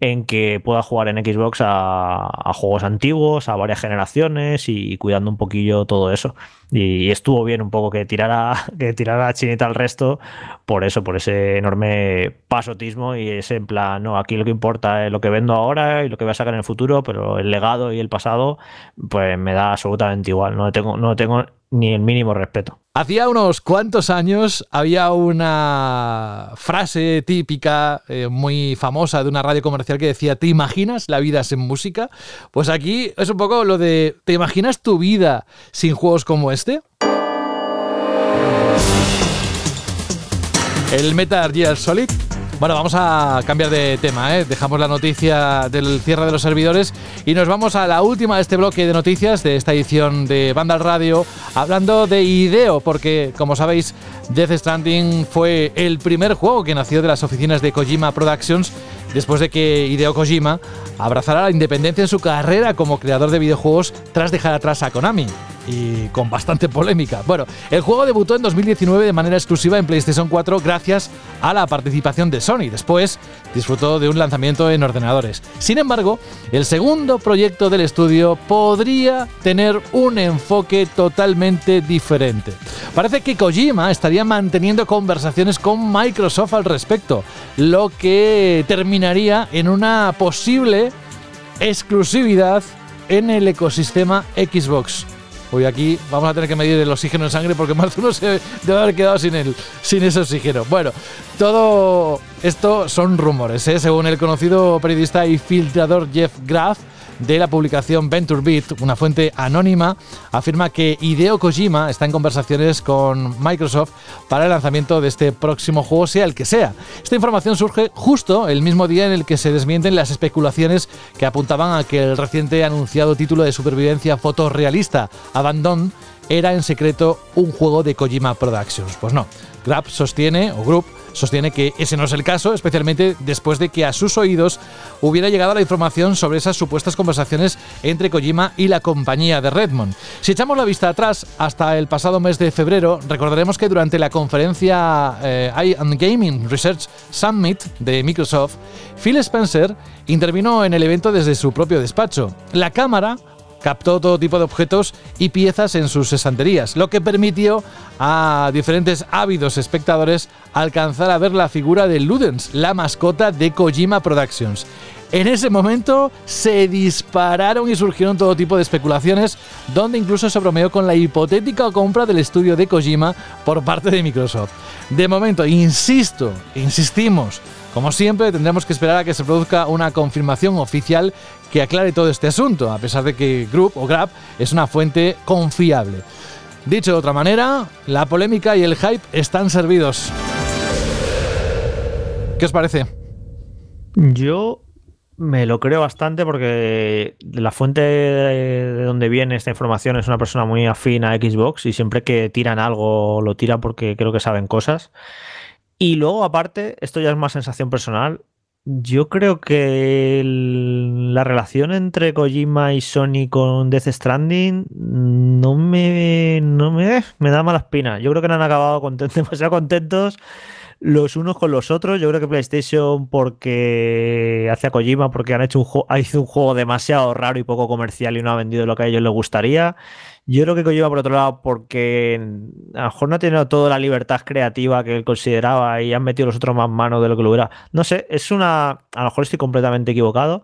en que pueda jugar en Xbox a, juegos antiguos, a varias generaciones y, cuidando un poquillo todo eso. Y, estuvo bien un poco que tirara, que tirara chinita al resto por eso, por ese enorme pasotismo y ese en plan, no, aquí lo que importa es lo que vendo ahora y lo que voy a sacar en el futuro, pero el legado y el pasado, pues me da absolutamente igual, no tengo, no tengo ni el mínimo respeto. Hacía unos cuantos años había una frase típica, eh, muy famosa de una radio comercial que decía, ¿te imaginas la vida sin música? Pues aquí es un poco lo de, ¿te imaginas tu vida sin juegos como este? El Metal Gear Solid bueno, vamos a cambiar de tema, ¿eh? dejamos la noticia del cierre de los servidores y nos vamos a la última de este bloque de noticias de esta edición de Vandal Radio, hablando de Ideo, porque como sabéis, Death Stranding fue el primer juego que nació de las oficinas de Kojima Productions después de que Hideo Kojima abrazara la independencia en su carrera como creador de videojuegos tras dejar atrás a Konami y con bastante polémica. Bueno, el juego debutó en 2019 de manera exclusiva en PlayStation 4 gracias a la participación de Sony. Después disfrutó de un lanzamiento en ordenadores. Sin embargo, el segundo proyecto del estudio podría tener un enfoque totalmente diferente. Parece que Kojima estaría manteniendo conversaciones con Microsoft al respecto, lo que terminaría en una posible exclusividad en el ecosistema Xbox. Hoy aquí vamos a tener que medir el oxígeno en sangre porque más de uno se debe haber quedado sin, el, sin ese oxígeno. Bueno, todo esto son rumores, ¿eh? según el conocido periodista y filtrador Jeff Graff de la publicación Venture Beat, una fuente anónima, afirma que Hideo Kojima está en conversaciones con Microsoft para el lanzamiento de este próximo juego, sea el que sea. Esta información surge justo el mismo día en el que se desmienten las especulaciones que apuntaban a que el reciente anunciado título de supervivencia fotorrealista Abandon era en secreto un juego de Kojima Productions. Pues no, Grab sostiene, o Group, sostiene que ese no es el caso, especialmente después de que a sus oídos hubiera llegado la información sobre esas supuestas conversaciones entre Kojima y la compañía de Redmond. Si echamos la vista atrás hasta el pasado mes de febrero, recordaremos que durante la conferencia eh, Gaming Research Summit de Microsoft, Phil Spencer intervino en el evento desde su propio despacho. La cámara captó todo tipo de objetos y piezas en sus estanterías, lo que permitió a diferentes ávidos espectadores alcanzar a ver la figura de Ludens, la mascota de Kojima Productions. En ese momento se dispararon y surgieron todo tipo de especulaciones, donde incluso se bromeó con la hipotética compra del estudio de Kojima por parte de Microsoft. De momento, insisto, insistimos, como siempre, tendremos que esperar a que se produzca una confirmación oficial que aclare todo este asunto, a pesar de que Group o Grab es una fuente confiable. Dicho de otra manera, la polémica y el hype están servidos. ¿Qué os parece? Yo me lo creo bastante porque la fuente de donde viene esta información es una persona muy afín a Xbox y siempre que tiran algo lo tiran porque creo que saben cosas. Y luego, aparte, esto ya es más sensación personal. Yo creo que la relación entre Kojima y Sony con Death Stranding no me, no me, me da mala espina. Yo creo que no han acabado contentos, demasiado contentos los unos con los otros. Yo creo que PlayStation, porque hace a Kojima, porque han hecho un, ha hecho un juego demasiado raro y poco comercial y no ha vendido lo que a ellos les gustaría. Yo creo que Kojima, por otro lado, porque a lo mejor no ha tenido toda la libertad creativa que él consideraba y han metido los otros más manos de lo que lo hubiera. No sé, es una. A lo mejor estoy completamente equivocado,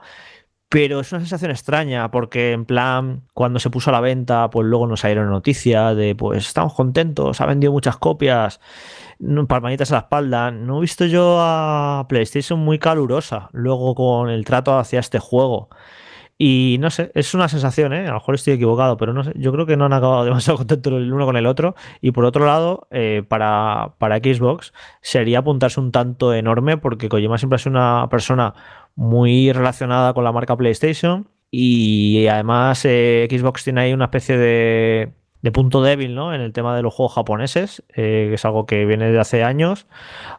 pero es una sensación extraña porque, en plan, cuando se puso a la venta, pues luego nos salieron noticias de, pues estamos contentos, ha vendido muchas copias, palmaditas a la espalda. No he visto yo a PlayStation muy calurosa luego con el trato hacia este juego. Y no sé, es una sensación, ¿eh? a lo mejor estoy equivocado, pero no sé, yo creo que no han acabado demasiado contentos el uno con el otro. Y por otro lado, eh, para, para Xbox sería apuntarse un tanto enorme porque Kojima siempre sido una persona muy relacionada con la marca PlayStation y además eh, Xbox tiene ahí una especie de, de, punto débil ¿no? en el tema de los juegos japoneses, eh, que es algo que viene de hace años.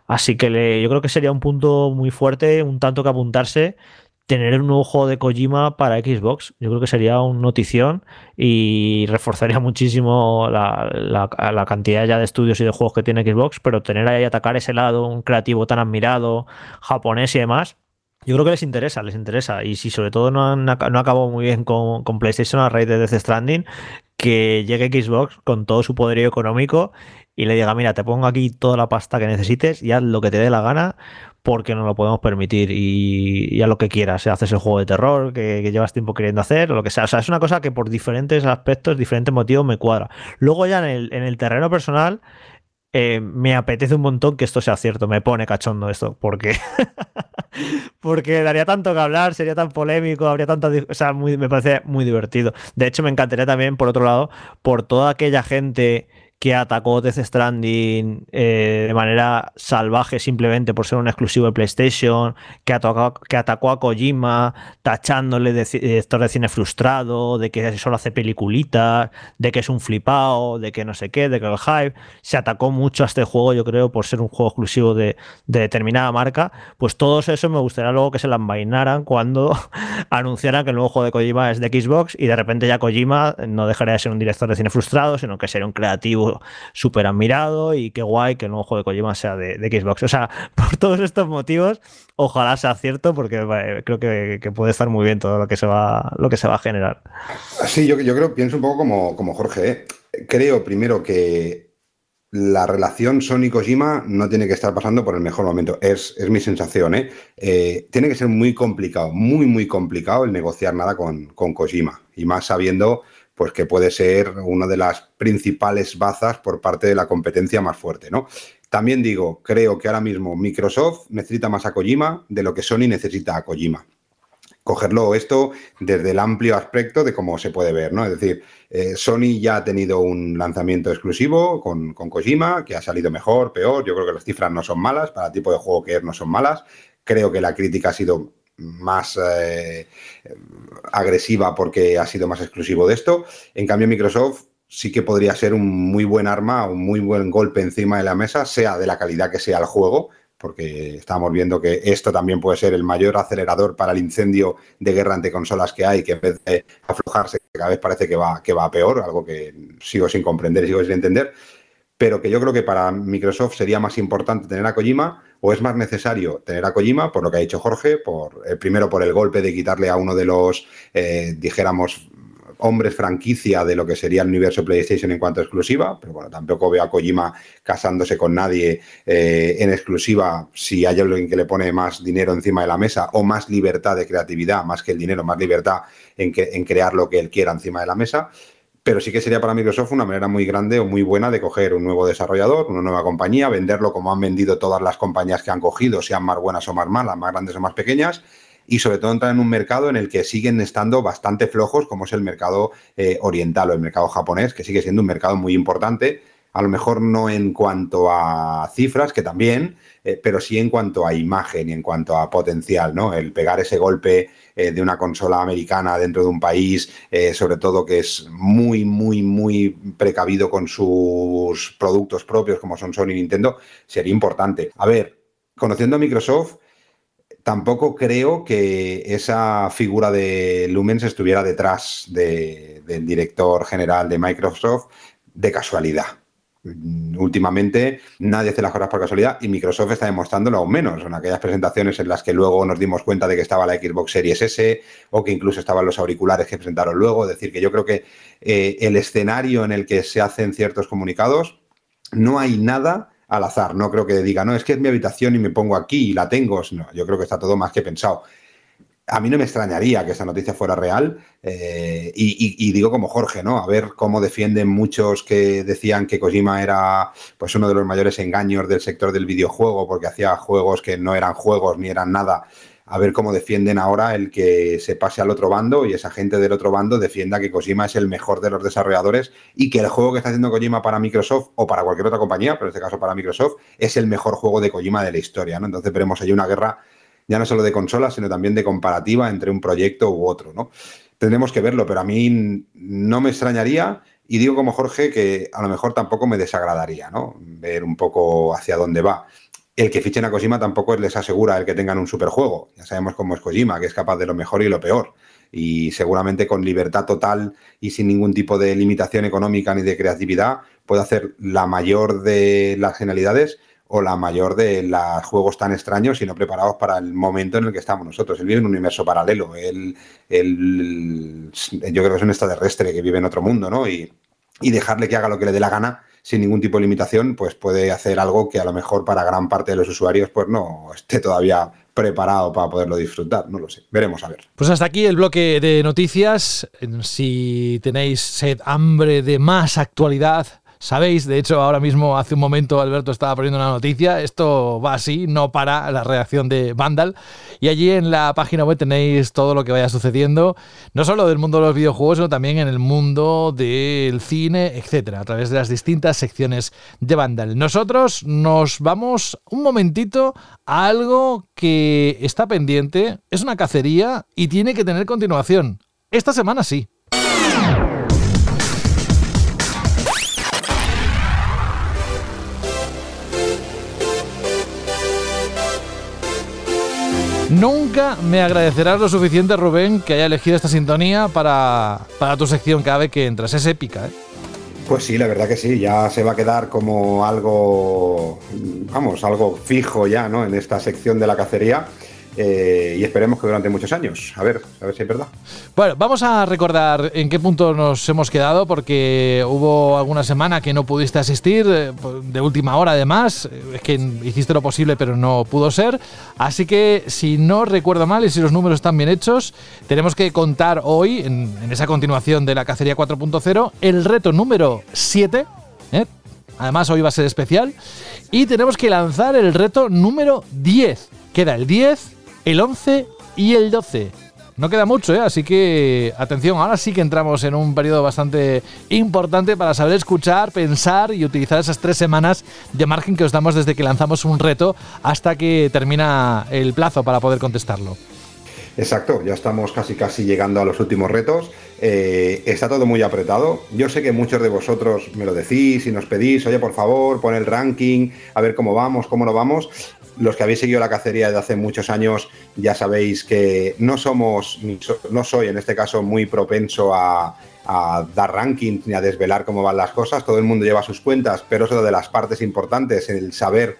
Así que le, yo creo que sería un punto muy fuerte, un tanto que apuntarse tener un nuevo juego de Kojima para Xbox. Yo creo que sería una notición y reforzaría muchísimo la, la, cantidad ya de estudios y de juegos que tiene Xbox, pero tener ahí atacar ese lado, un creativo tan admirado, japonés y demás, yo creo que les interesa, les interesa. Y si sobre todo no, han, no acabó muy bien con, con, PlayStation a raíz de Death Stranding, que llegue Xbox con todo su poderío económico y le diga, mira, te pongo aquí toda la pasta que necesites y haz lo que te dé la gana porque no lo podemos permitir y, haz lo que quieras. Haces el juego de terror que, llevas tiempo queriendo hacer o lo que sea. O sea, es una cosa que por diferentes aspectos, diferentes motivos me cuadra. Luego ya en el, en el terreno personal eh, me apetece un montón que esto sea cierto, me pone cachondo esto, porque porque daría tanto que hablar, sería tan polémico, habría tanta, o sea, me parece muy divertido. De hecho, me encantaría también, por otro lado, por toda aquella gente que atacó Death Stranding eh, de manera salvaje simplemente por ser un exclusivo de PlayStation, que atacó, que atacó a Kojima tachándole de director de cine frustrado, de que solo hace peliculitas, de que es un flipado, de que no sé qué, de que el hype. Se atacó mucho a este juego, yo creo, por ser un juego exclusivo de, determinada marca. Pues todos eso me gustaría luego que se la envainaran cuando anunciaran que el nuevo juego de Kojima es de Xbox y de repente ya Kojima no dejaría de ser un director de cine frustrado, sino que sería un creativo súper admirado y qué guay que el nuevo juego de Kojima sea de, Xbox. O sea, por todos estos motivos, ojalá sea cierto porque creo que, puede estar muy bien todo lo que se va, lo que se va a generar. Sí, yo, creo, pienso un poco como, como Jorge. ¿eh? Creo primero que la relación Sony-Kojima no tiene que estar pasando por el mejor momento. Es, es mi sensación, ¿eh? ¿eh? Tiene que ser muy complicado, muy, muy complicado el negociar nada con, con Kojima. Y más sabiendo pues que puede ser una de las principales bazas por parte de la competencia más fuerte, ¿no? También digo, creo que ahora mismo Microsoft necesita más a Kojima de lo que Sony necesita a Kojima. Cogerlo esto desde el amplio aspecto de cómo se puede ver, ¿no? Es decir, eh, Sony ya ha tenido un lanzamiento exclusivo con, con Kojima, que ha salido mejor, peor. Yo creo que las cifras no son malas, para el tipo de juego que es no son malas. Creo que la crítica ha sido más eh, agresiva porque ha sido más exclusivo de esto. En cambio, Microsoft sí que podría ser un muy buen arma, un muy buen golpe encima de la mesa, sea de la calidad que sea el juego, porque estamos viendo que esto también puede ser el mayor acelerador para el incendio de guerra ante consolas que hay, que en vez de aflojarse, cada vez parece que va, que va peor, algo que sigo sin comprender y sigo sin entender, pero que yo creo que para Microsoft sería más importante tener a Kojima o es más necesario tener a Kojima, por lo que ha dicho Jorge, por eh, primero por el golpe de quitarle a uno de los, eh, dijéramos, hombres franquicia de lo que sería el universo PlayStation en cuanto exclusiva, pero bueno, tampoco veo a Kojima casándose con nadie eh, en exclusiva si hay alguien que le pone más dinero encima de la mesa o más libertad de creatividad, más que el dinero, más libertad en crear lo que él quiera encima de la mesa pero sí que sería para Microsoft una manera muy grande o muy buena de coger un nuevo desarrollador, una nueva compañía, venderlo como han vendido todas las compañías que han cogido, sean más buenas o más malas, más grandes o más pequeñas, y sobre todo entrar en un mercado en el que siguen estando bastante flojos, como es el mercado eh, oriental o el mercado japonés, que sigue siendo un mercado muy importante, a lo mejor no en cuanto a cifras, que también, eh, pero sí en cuanto a imagen y en cuanto a potencial, ¿no? El pegar ese golpe eh, de una consola americana dentro de un país, eh, sobre todo que es muy, muy, muy precavido con sus productos propios como son Sony y Nintendo, sería importante. A ver, conociendo a Microsoft, tampoco creo que esa figura de Lumens estuviera detrás del director general de Microsoft de casualidad. Mm, últimamente nadie hace las cosas por casualidad y Microsoft está demostrándolo aún menos. En aquellas presentaciones en las que luego nos dimos cuenta de que estaba la Xbox Series S o que incluso estaban los auriculares que presentaron luego. Es decir, que yo creo que eh, el escenario en el que se hacen ciertos comunicados no hay nada al azar. No creo que diga, no, es que es mi habitación y me pongo aquí y la tengo. No, yo creo que está todo más que pensado a mí no me extrañaría que esa noticia fuera real eh, y, digo como Jorge, ¿no? A ver cómo defienden muchos que decían que Kojima era pues uno de los mayores engaños del sector del videojuego porque hacía juegos que no eran juegos ni eran nada. a ver cómo defienden ahora el que se pase al otro bando y esa gente del otro bando defienda que Kojima es el mejor de los desarrolladores y que el juego que está haciendo Kojima para Microsoft o para cualquier otra compañía, pero en este caso para Microsoft, es el mejor juego de Kojima de la historia. ¿no? Entonces veremos ahí una guerra ya no solo de consolas, sino también de comparativa entre un proyecto u otro. ¿no? Tendremos que verlo, pero a mí no me extrañaría. Y digo como Jorge que a lo mejor tampoco me desagradaría, ¿no? Ver un poco hacia dónde va el que fichen a Kojima tampoco les asegura el que tengan un superjuego. Ya sabemos cómo es Kojima, que es capaz de lo mejor y lo peor. Y seguramente con libertad total y sin ningún tipo de limitación económica ni de creatividad puede hacer la mayor de las genialidades o la mayor de los juegos tan extraños y no preparados para el momento en el que estamos nosotros. Él vive en un universo paralelo. Él, yo creo que es un extraterrestre que vive en otro mundo, ¿no? Y, y dejarle que haga lo que le dé la gana sin ningún tipo de limitación, pues puede hacer algo que a lo mejor para gran parte de los usuarios pues no esté todavía preparado para poderlo disfrutar, no lo sé, veremos a ver. Pues hasta aquí el bloque de noticias. Si tenéis sed, hambre de más actualidad, Sabéis, de hecho, ahora mismo, hace un momento, Alberto estaba poniendo una noticia. Esto va así, no para la reacción de Vandal. Y allí en la página web tenéis todo lo que vaya sucediendo, no solo del mundo de los videojuegos, sino también en el mundo del cine, etcétera, a través de las distintas secciones de Vandal. Nosotros nos vamos un momentito a algo que está pendiente, es una cacería y tiene que tener continuación. Esta semana sí. Nunca me agradecerás lo suficiente, Rubén, que haya elegido esta sintonía para, para tu sección cada vez que entras. Es épica, ¿eh? Pues sí, la verdad que sí, ya se va a quedar como algo, vamos, algo fijo ya, ¿no? En esta sección de la cacería. Eh, y esperemos que durante muchos años. A ver, a ver si es verdad. Bueno, vamos a recordar en qué punto nos hemos quedado, porque hubo alguna semana que no pudiste asistir, eh, de última hora además. Es que hiciste lo posible, pero no pudo ser. Así que, si no recuerdo mal y si los números están bien hechos, tenemos que contar hoy, en, esa continuación de la cacería 4.0, el reto número 7. ¿eh? Además, hoy va a ser especial. Y tenemos que lanzar el reto número 10. Queda el 10, el 11 y el 12. No queda mucho, ¿eh? así que atención, ahora sí que entramos en un periodo bastante importante para saber escuchar, pensar y utilizar esas tres semanas de margen que os damos desde que lanzamos un reto hasta que termina el plazo para poder contestarlo. Exacto, ya estamos casi casi llegando a los últimos retos. Eh, está todo muy apretado. Yo sé que muchos de vosotros me lo decís y nos pedís, oye, por favor, pon el ranking, a ver cómo vamos, cómo no vamos los que habéis seguido la cacería desde hace muchos años ya sabéis que no somos, no soy en este caso muy propenso a, dar rankings ni a desvelar cómo van las cosas. Todo el mundo lleva sus cuentas, pero eso de las partes importantes, el saber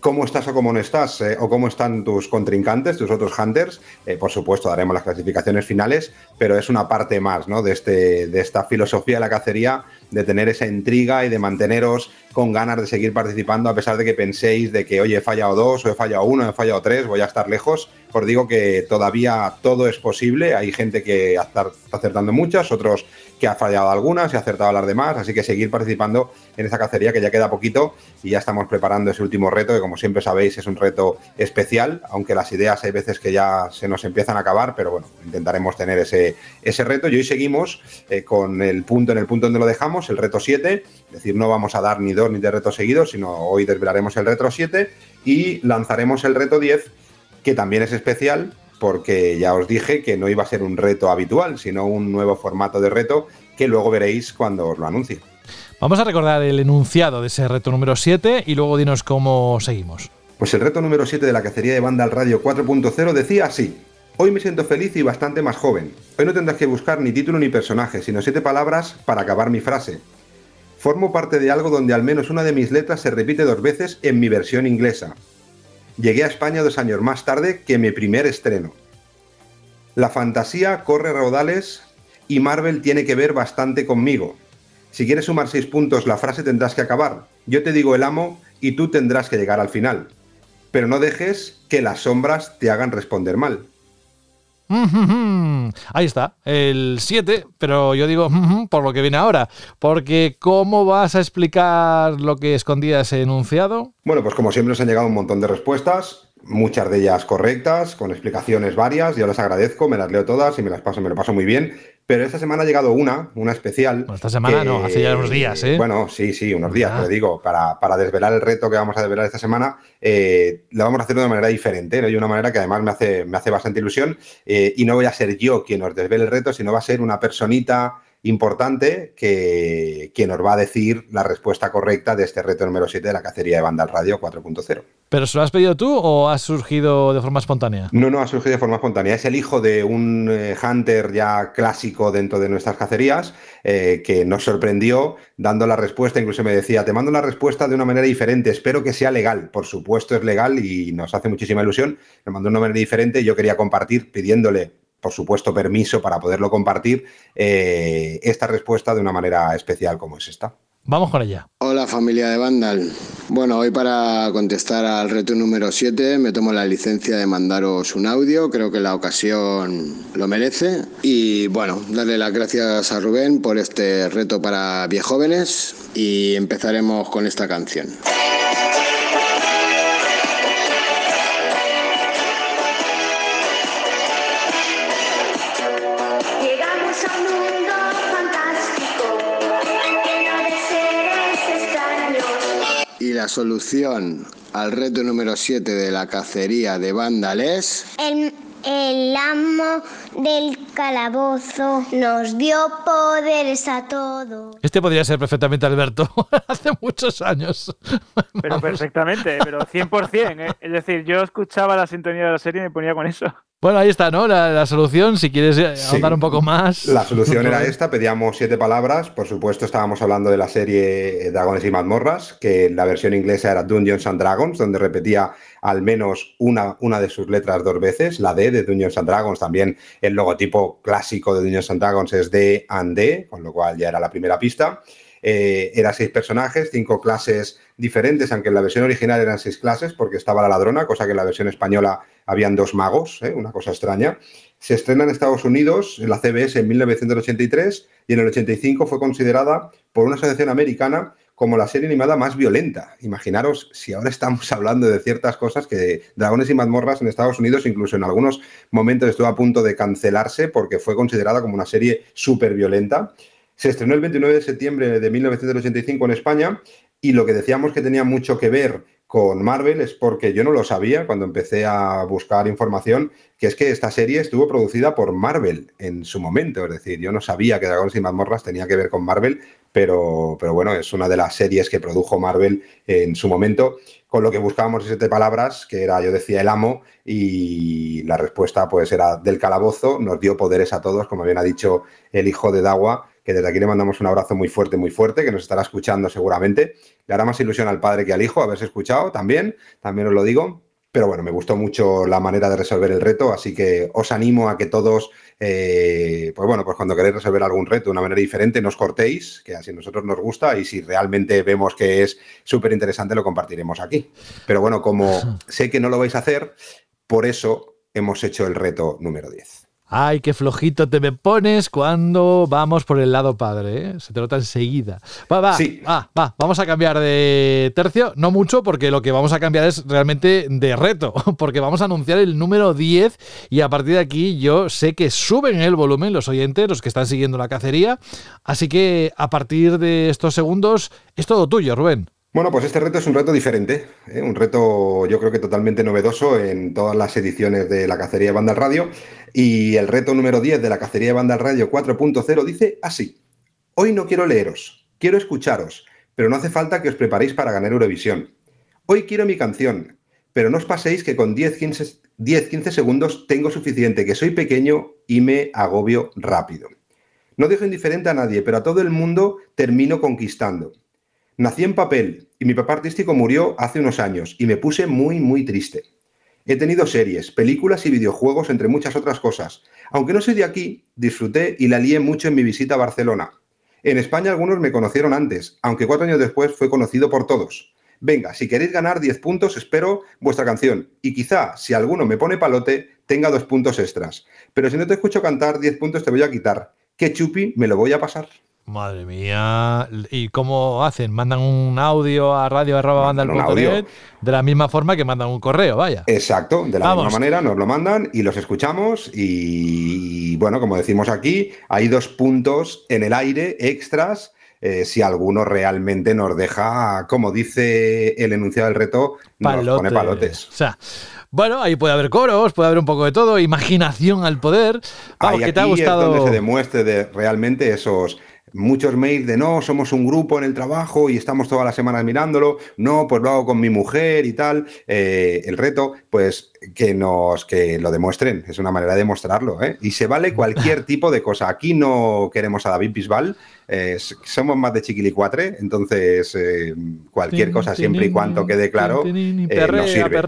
cómo estás o cómo no estás, eh, o cómo están tus contrincantes, tus otros hunters. Eh, por supuesto, daremos las clasificaciones finales, pero es una parte más ¿no? de, este, de esta filosofía de la cacería, de tener esa intriga y de manteneros con ganas de seguir participando, a pesar de que penséis de que, oye, he fallado dos, o he fallado uno, he fallado tres, voy a estar lejos. Os digo que todavía todo es posible. Hay gente que está acertando muchas, otros que ha fallado algunas y ha acertado las demás. Así que seguir participando en esa cacería que ya queda poquito y ya estamos preparando ese último reto, que como siempre sabéis es un reto especial, aunque las ideas hay veces que ya se nos empiezan a acabar, pero bueno, intentaremos tener ese, ese reto. Y hoy seguimos eh, con el punto en el punto donde lo dejamos, el reto 7. Es decir, no vamos a dar ni dos ni de retos seguidos, sino hoy desvelaremos el reto 7 y lanzaremos el reto 10, que también es especial porque ya os dije que no iba a ser un reto habitual, sino un nuevo formato de reto que luego veréis cuando os lo anuncie. Vamos a recordar el enunciado de ese reto número 7 y luego dinos cómo seguimos. Pues el reto número 7 de la cacería de banda al radio 4.0 decía así. Hoy me siento feliz y bastante más joven. Hoy no tendrás que buscar ni título ni personaje, sino siete palabras para acabar mi frase. Formo parte de algo donde al menos una de mis letras se repite dos veces en mi versión inglesa. Llegué a España dos años más tarde que mi primer estreno. La fantasía corre raudales y Marvel tiene que ver bastante conmigo. Si quieres sumar seis puntos, la frase tendrás que acabar. Yo te digo el amo y tú tendrás que llegar al final. Pero no dejes que las sombras te hagan responder mal. Ahí está, el 7, pero yo digo por lo que viene ahora, porque ¿cómo vas a explicar lo que escondía ese enunciado? Bueno, pues como siempre nos han llegado un montón de respuestas. muchas de ellas correctas, con explicaciones varias, yo las agradezco, me las leo todas y me las paso, me lo paso muy bien. Pero esta semana ha llegado una, una especial. esta semana no, hace ya unos días, ¿eh? Bueno, sí, sí, unos días, pero digo, para, para, desvelar el reto que vamos a desvelar esta semana, eh, lo vamos a hacer de una manera diferente, ¿no? Y una manera que además me hace, me hace bastante ilusión. Eh, y no voy a ser yo quien os desvele el reto, sino va a ser una personita importante que, que, nos va a decir la respuesta correcta de este reto número 7 de la cacería de banda al radio 4.0. ¿Pero se lo has pedido tú o ha surgido de forma espontánea? No, no, ha surgido de forma espontánea. Es el hijo de un eh, hunter ya clásico dentro de nuestras cacerías eh, que nos sorprendió dando la respuesta. Incluso me decía, te mando la respuesta de una manera diferente, espero que sea legal. Por supuesto es legal y nos hace muchísima ilusión. Me mandó de una manera diferente. Yo quería compartir pidiéndole por supuesto, permiso para poderlo compartir, eh, esta respuesta de una manera especial como es esta. Vamos con ella. Hola familia de Vandal. Bueno, hoy para contestar al reto número 7 me tomo la licencia de mandaros un audio, creo que la ocasión lo merece. Y bueno, darle las gracias a Rubén por este reto para viejóvenes y empezaremos con esta canción. La solución al reto número 7 de la cacería de vándales. El, el amo del calabozo nos dio poderes a todos. Este podría ser perfectamente Alberto, hace muchos años. Pero perfectamente, pero 100%. ¿eh? Es decir, yo escuchaba la sintonía de la serie y me ponía con eso. Bueno, ahí está, ¿no? La, solución, si quieres eh, ahondar un poco más. La solución era esta, pedíamos siete palabras. Por supuesto, estábamos hablando de la serie Dragones y mazmorras, que la versión inglesa era Dungeons and Dragons, donde repetía al menos una, una de sus letras dos veces, la D de Dungeons and Dragons. También el logotipo clásico de Dungeons and Dragons es D and D, con lo cual ya era la primera pista. Eh, era seis personajes, cinco clases diferentes, aunque en la versión original eran seis clases, porque estaba la ladrona, cosa que en la versión española habían dos magos, ¿eh? una cosa extraña. Se estrena en Estados Unidos, en la CBS, en 1983, y en el 85 fue considerada por una asociación americana como la serie animada más violenta. Imaginaros si ahora estamos hablando de ciertas cosas que Dragones y mazmorras en Estados Unidos incluso en algunos momentos estuvo a punto de cancelarse porque fue considerada como una serie súper violenta. Se estrenó el 29 de septiembre de 1985 en España y lo que decíamos que tenía mucho que ver con Marvel es porque yo no lo sabía cuando empecé a buscar información, que es que esta serie estuvo producida por Marvel en su momento. Es decir, yo no sabía que Dragones y Mazmorras tenía que ver con Marvel, pero, pero bueno, es una de las series que produjo Marvel en su momento. Con lo que buscábamos siete palabras, que era, yo decía, el amo, y la respuesta pues era del calabozo, nos dio poderes a todos, como bien ha dicho el hijo de Dawa, que desde aquí le mandamos un abrazo muy fuerte, muy fuerte, que nos estará escuchando seguramente. Le hará más ilusión al padre que al hijo haberse escuchado también, también os lo digo. Pero bueno, me gustó mucho la manera de resolver el reto, así que os animo a que todos, eh, pues bueno, pues cuando queréis resolver algún reto de una manera diferente, nos cortéis, que así a nosotros nos gusta y si realmente vemos que es súper interesante, lo compartiremos aquí. Pero bueno, como sé que no lo vais a hacer, por eso hemos hecho el reto número 10. Ay, qué flojito te me pones cuando vamos por el lado padre, ¿eh? Se te nota enseguida. Va, va, va, va, vamos a cambiar de tercio, no mucho, porque lo que vamos a cambiar es realmente de reto, porque vamos a anunciar el número 10 y a partir de aquí yo sé que suben el volumen los oyentes, los que están siguiendo la cacería, así que a partir de estos segundos es todo tuyo, Rubén. Bueno, pues este reto es un reto diferente, ¿eh? un reto yo creo que totalmente novedoso en todas las ediciones de la Cacería de Banda Radio. Y el reto número 10 de la Cacería de Banda Radio 4.0 dice así, hoy no quiero leeros, quiero escucharos, pero no hace falta que os preparéis para ganar Eurovisión. Hoy quiero mi canción, pero no os paséis que con 10-15 segundos tengo suficiente, que soy pequeño y me agobio rápido. No dejo indiferente a nadie, pero a todo el mundo termino conquistando. Nací en papel y mi papá artístico murió hace unos años y me puse muy, muy triste. He tenido series, películas y videojuegos, entre muchas otras cosas. Aunque no soy de aquí, disfruté y la lié mucho en mi visita a Barcelona. En España algunos me conocieron antes, aunque cuatro años después fue conocido por todos. Venga, si queréis ganar 10 puntos, espero vuestra canción. Y quizá, si alguno me pone palote, tenga dos puntos extras. Pero si no te escucho cantar, 10 puntos te voy a quitar. ¿Qué chupi me lo voy a pasar? Madre mía. ¿Y cómo hacen? ¿Mandan un audio a radio arroba audio. de la misma forma que mandan un correo, vaya? Exacto, de la Vamos. misma manera nos lo mandan y los escuchamos y bueno, como decimos aquí, hay dos puntos en el aire extras eh, si alguno realmente nos deja, como dice el enunciado del reto, nos pone palotes. O sea, bueno, ahí puede haber coros, puede haber un poco de todo, imaginación al poder. Vamos, Ahí que te ha aquí gustado. es donde se demuestre de realmente esos muchos mails de no, somos un grupo en el trabajo y estamos todas las semanas mirándolo, no, pues lo hago con mi mujer y tal. Eh, el reto, pues que nos que lo demuestren, es una manera de demostrarlo, ¿eh? Y se vale cualquier tipo de cosa. Aquí no queremos a David Bisbal, eh, somos más de chiquilicuatre, entonces eh, cualquier cosa siempre y cuando quede claro nos sirve.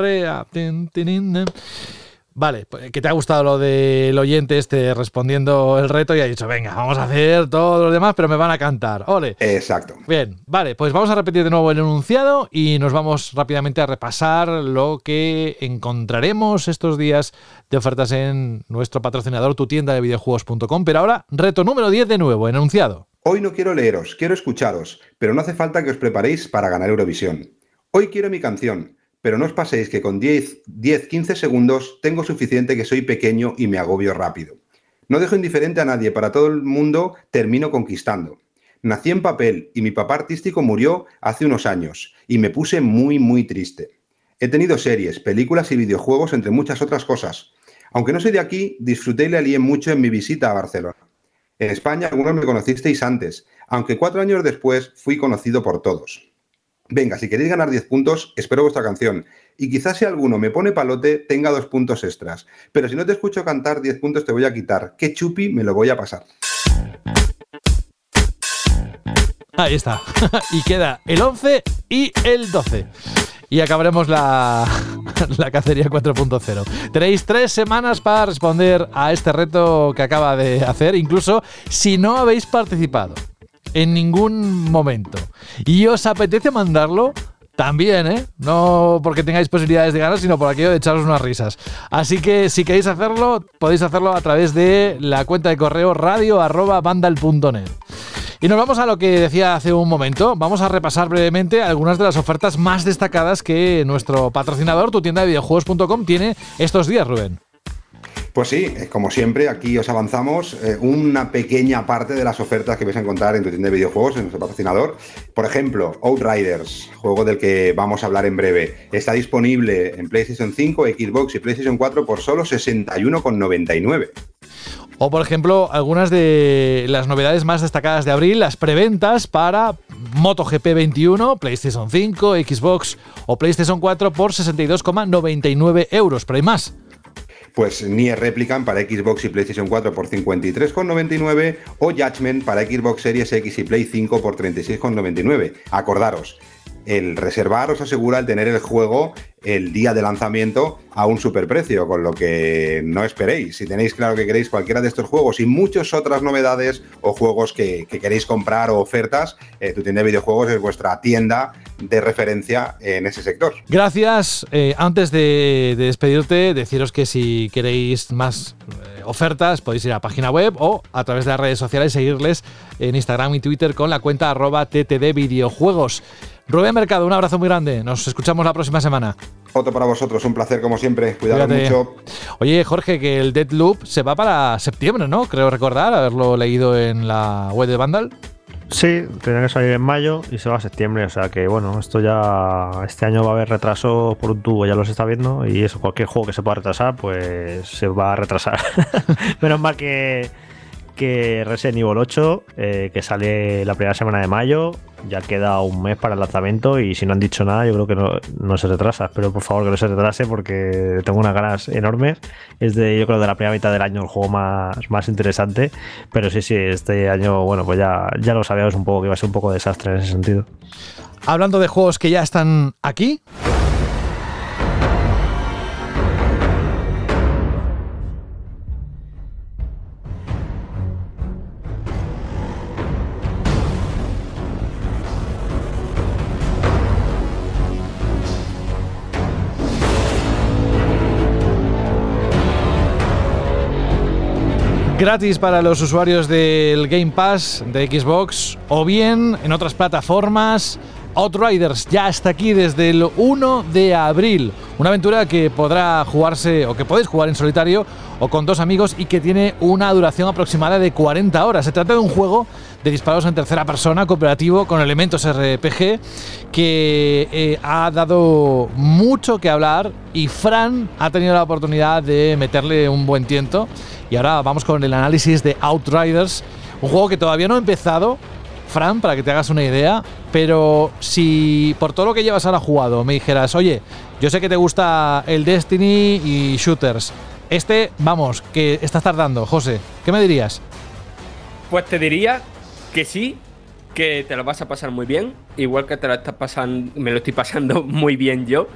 Vale, pues que te ha gustado lo del oyente este respondiendo el reto y ha dicho, venga, vamos a hacer todo lo demás, pero me van a cantar. Ole. Exacto. Bien, vale, pues vamos a repetir de nuevo el enunciado y nos vamos rápidamente a repasar lo que encontraremos estos días de ofertas en nuestro patrocinador, tu tienda de videojuegos.com. Pero ahora, reto número 10 de nuevo, enunciado. Hoy no quiero leeros, quiero escucharos, pero no hace falta que os preparéis para ganar Eurovisión. Hoy quiero mi canción, pero no os paséis que con 10, 10-15 segundos tengo suficiente que soy pequeño y me agobio rápido. No dejo indiferente a nadie, para todo el mundo termino conquistando. Nací en papel y mi papá artístico murió hace unos años y me puse muy muy triste. He tenido series, películas y videojuegos entre muchas otras cosas. Aunque no soy de aquí, disfruté y le alié mucho en mi visita a Barcelona. En España algunos me conocisteis antes, aunque cuatro años después fui conocido por todos. Venga, si queréis ganar 10 puntos, espero vuestra canción. Y quizás si alguno me pone palote, tenga dos puntos extras. Pero si no te escucho cantar, 10 puntos te voy a quitar. Qué chupi me lo voy a pasar. Ahí está. y queda el 11 y el 12. Y acabaremos la, la cacería 4.0. Tenéis tres semanas para responder a este reto que acaba de hacer, incluso si no habéis participado en ningún momento. Y os apetece mandarlo, también, ¿eh? No porque tengáis posibilidades de ganar, sino por aquello de echaros unas risas. Así que si queréis hacerlo, podéis hacerlo a través de la cuenta de correo radio.vandal.net. Y nos vamos a lo que decía hace un momento. Vamos a repasar brevemente algunas de las ofertas más destacadas que nuestro patrocinador, tu tienda de videojuegos.com, tiene estos días, Rubén. Pues sí, como siempre, aquí os avanzamos eh, una pequeña parte de las ofertas que vais a encontrar en tu tienda de videojuegos, en nuestro patrocinador. Por ejemplo, Outriders, juego del que vamos a hablar en breve, está disponible en PlayStation 5, Xbox y PlayStation 4 por solo 61,99. O, por ejemplo, algunas de las novedades más destacadas de abril, las preventas para MotoGP 21, PlayStation 5, Xbox o PlayStation 4 por 62,99 euros. Pero hay más. Pues Nier Replicant para Xbox y PlayStation 4 por 53,99 o Judgment para Xbox Series X y Play 5 por 36,99. Acordaros, el reservar os asegura el tener el juego el día de lanzamiento a un superprecio, con lo que no esperéis. Si tenéis claro que queréis cualquiera de estos juegos y muchas otras novedades o juegos que, que queréis comprar o ofertas, eh, tu tienda de videojuegos es vuestra tienda de referencia en ese sector. Gracias. Eh, antes de, de despedirte, deciros que si queréis más eh, ofertas, podéis ir a la página web o a través de las redes sociales seguirles en Instagram y Twitter con la cuenta arroba ttd videojuegos. Rubén Mercado, un abrazo muy grande. Nos escuchamos la próxima semana. Otro para vosotros, un placer como siempre. Cuidaros Cuídate. mucho. Oye, Jorge, que el Deadloop se va para septiembre, ¿no? Creo recordar, haberlo leído en la web de Vandal. Sí, tenía que salir en mayo y se va a septiembre. O sea que bueno, esto ya. Este año va a haber retraso por un tubo, ya lo se está viendo. Y eso, cualquier juego que se pueda retrasar, pues se va a retrasar. Menos mal que, que Resident Evil 8, eh, que sale la primera semana de mayo, ya queda un mes para el lanzamiento. Y si no han dicho nada, yo creo que no, se retrasa. Pero por favor que no se retrase porque tengo unas ganas enormes. Es de, yo creo, de la primera mitad del año el juego más, más interesante. Pero sí, sí, este año, bueno, pues ya, ya lo sabíamos un poco que iba a ser un poco desastre en ese sentido. Hablando de juegos que ya están aquí. Gratis para los usuarios del Game Pass de Xbox o bien en otras plataformas. Outriders ya está aquí desde el 1 de abril. Una aventura que podrá jugarse o que podéis jugar en solitario o con dos amigos y que tiene una duración aproximada de 40 horas. Se trata de un juego de disparos en tercera persona, cooperativo, con elementos RPG, que eh, ha dado mucho que hablar y Fran ha tenido la oportunidad de meterle un buen tiento. Y ahora vamos con el análisis de Outriders, un juego que todavía no ha empezado, Fran, para que te hagas una idea, pero si por todo lo que llevas ahora jugado me dijeras, oye, yo sé que te gusta el Destiny y shooters, este, vamos, que estás tardando, José, ¿qué me dirías? Pues te diría que sí, que te lo vas a pasar muy bien, igual que te lo estás pasando, me lo estoy pasando muy bien yo,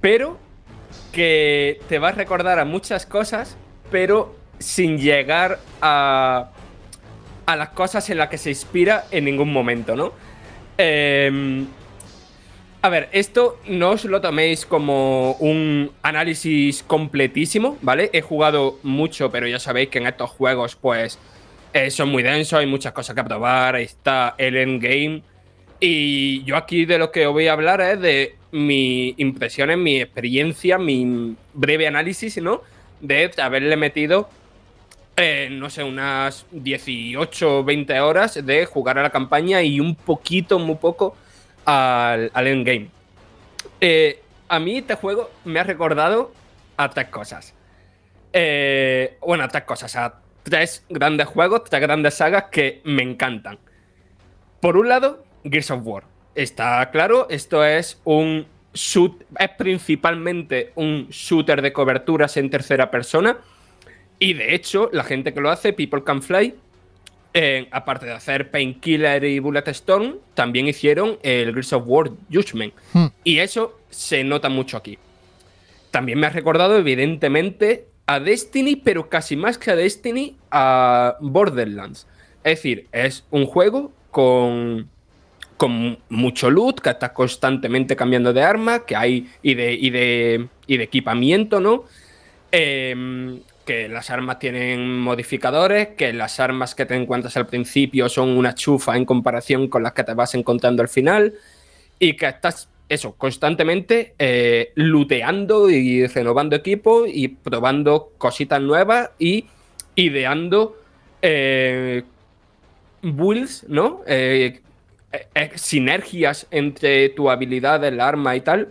pero que te va a recordar a muchas cosas, pero sin llegar a a las cosas en las que se inspira en ningún momento, ¿no? Em, a ver, esto no os lo toméis como un análisis completísimo, ¿vale? He jugado mucho, pero ya sabéis que en estos juegos, pues, eh, son muy densos, hay muchas cosas que probar, ahí está el endgame. Y yo aquí de lo que os voy a hablar es de mi impresiones, mi experiencia, mi breve análisis, ¿no? De haberle metido eh, no sé, unas 18 o 20 horas de jugar a la campaña y un poquito, muy poco al, endgame. Eh, a mí este juego me ha recordado a tres cosas. Eh, bueno, a tres cosas, tres grandes juegos, tres grandes sagas que me encantan. Por un lado, Gears of War. Está claro, esto es un shoot, es principalmente un shooter de coberturas en tercera persona y de hecho, la gente que lo hace, People Can Fly, eh, aparte de hacer Painkiller y Bullet Storm, también hicieron el Gears of War Judgment. Hmm. Y eso se nota mucho aquí. También me ha recordado, evidentemente, a Destiny, pero casi más que a Destiny, a Borderlands. Es decir, es un juego con, con mucho loot, que está constantemente cambiando de arma, que hay y de, y de, y de equipamiento, ¿no? Eh, que las armas tienen modificadores, que las armas que te encuentras al principio son una chufa en comparación con las que te vas encontrando al final, y que estás, eso, constantemente eh, looteando y renovando equipo y probando cositas nuevas y ideando eh, builds, ¿no? Eh, sinergias entre tu habilidad, el arma y tal,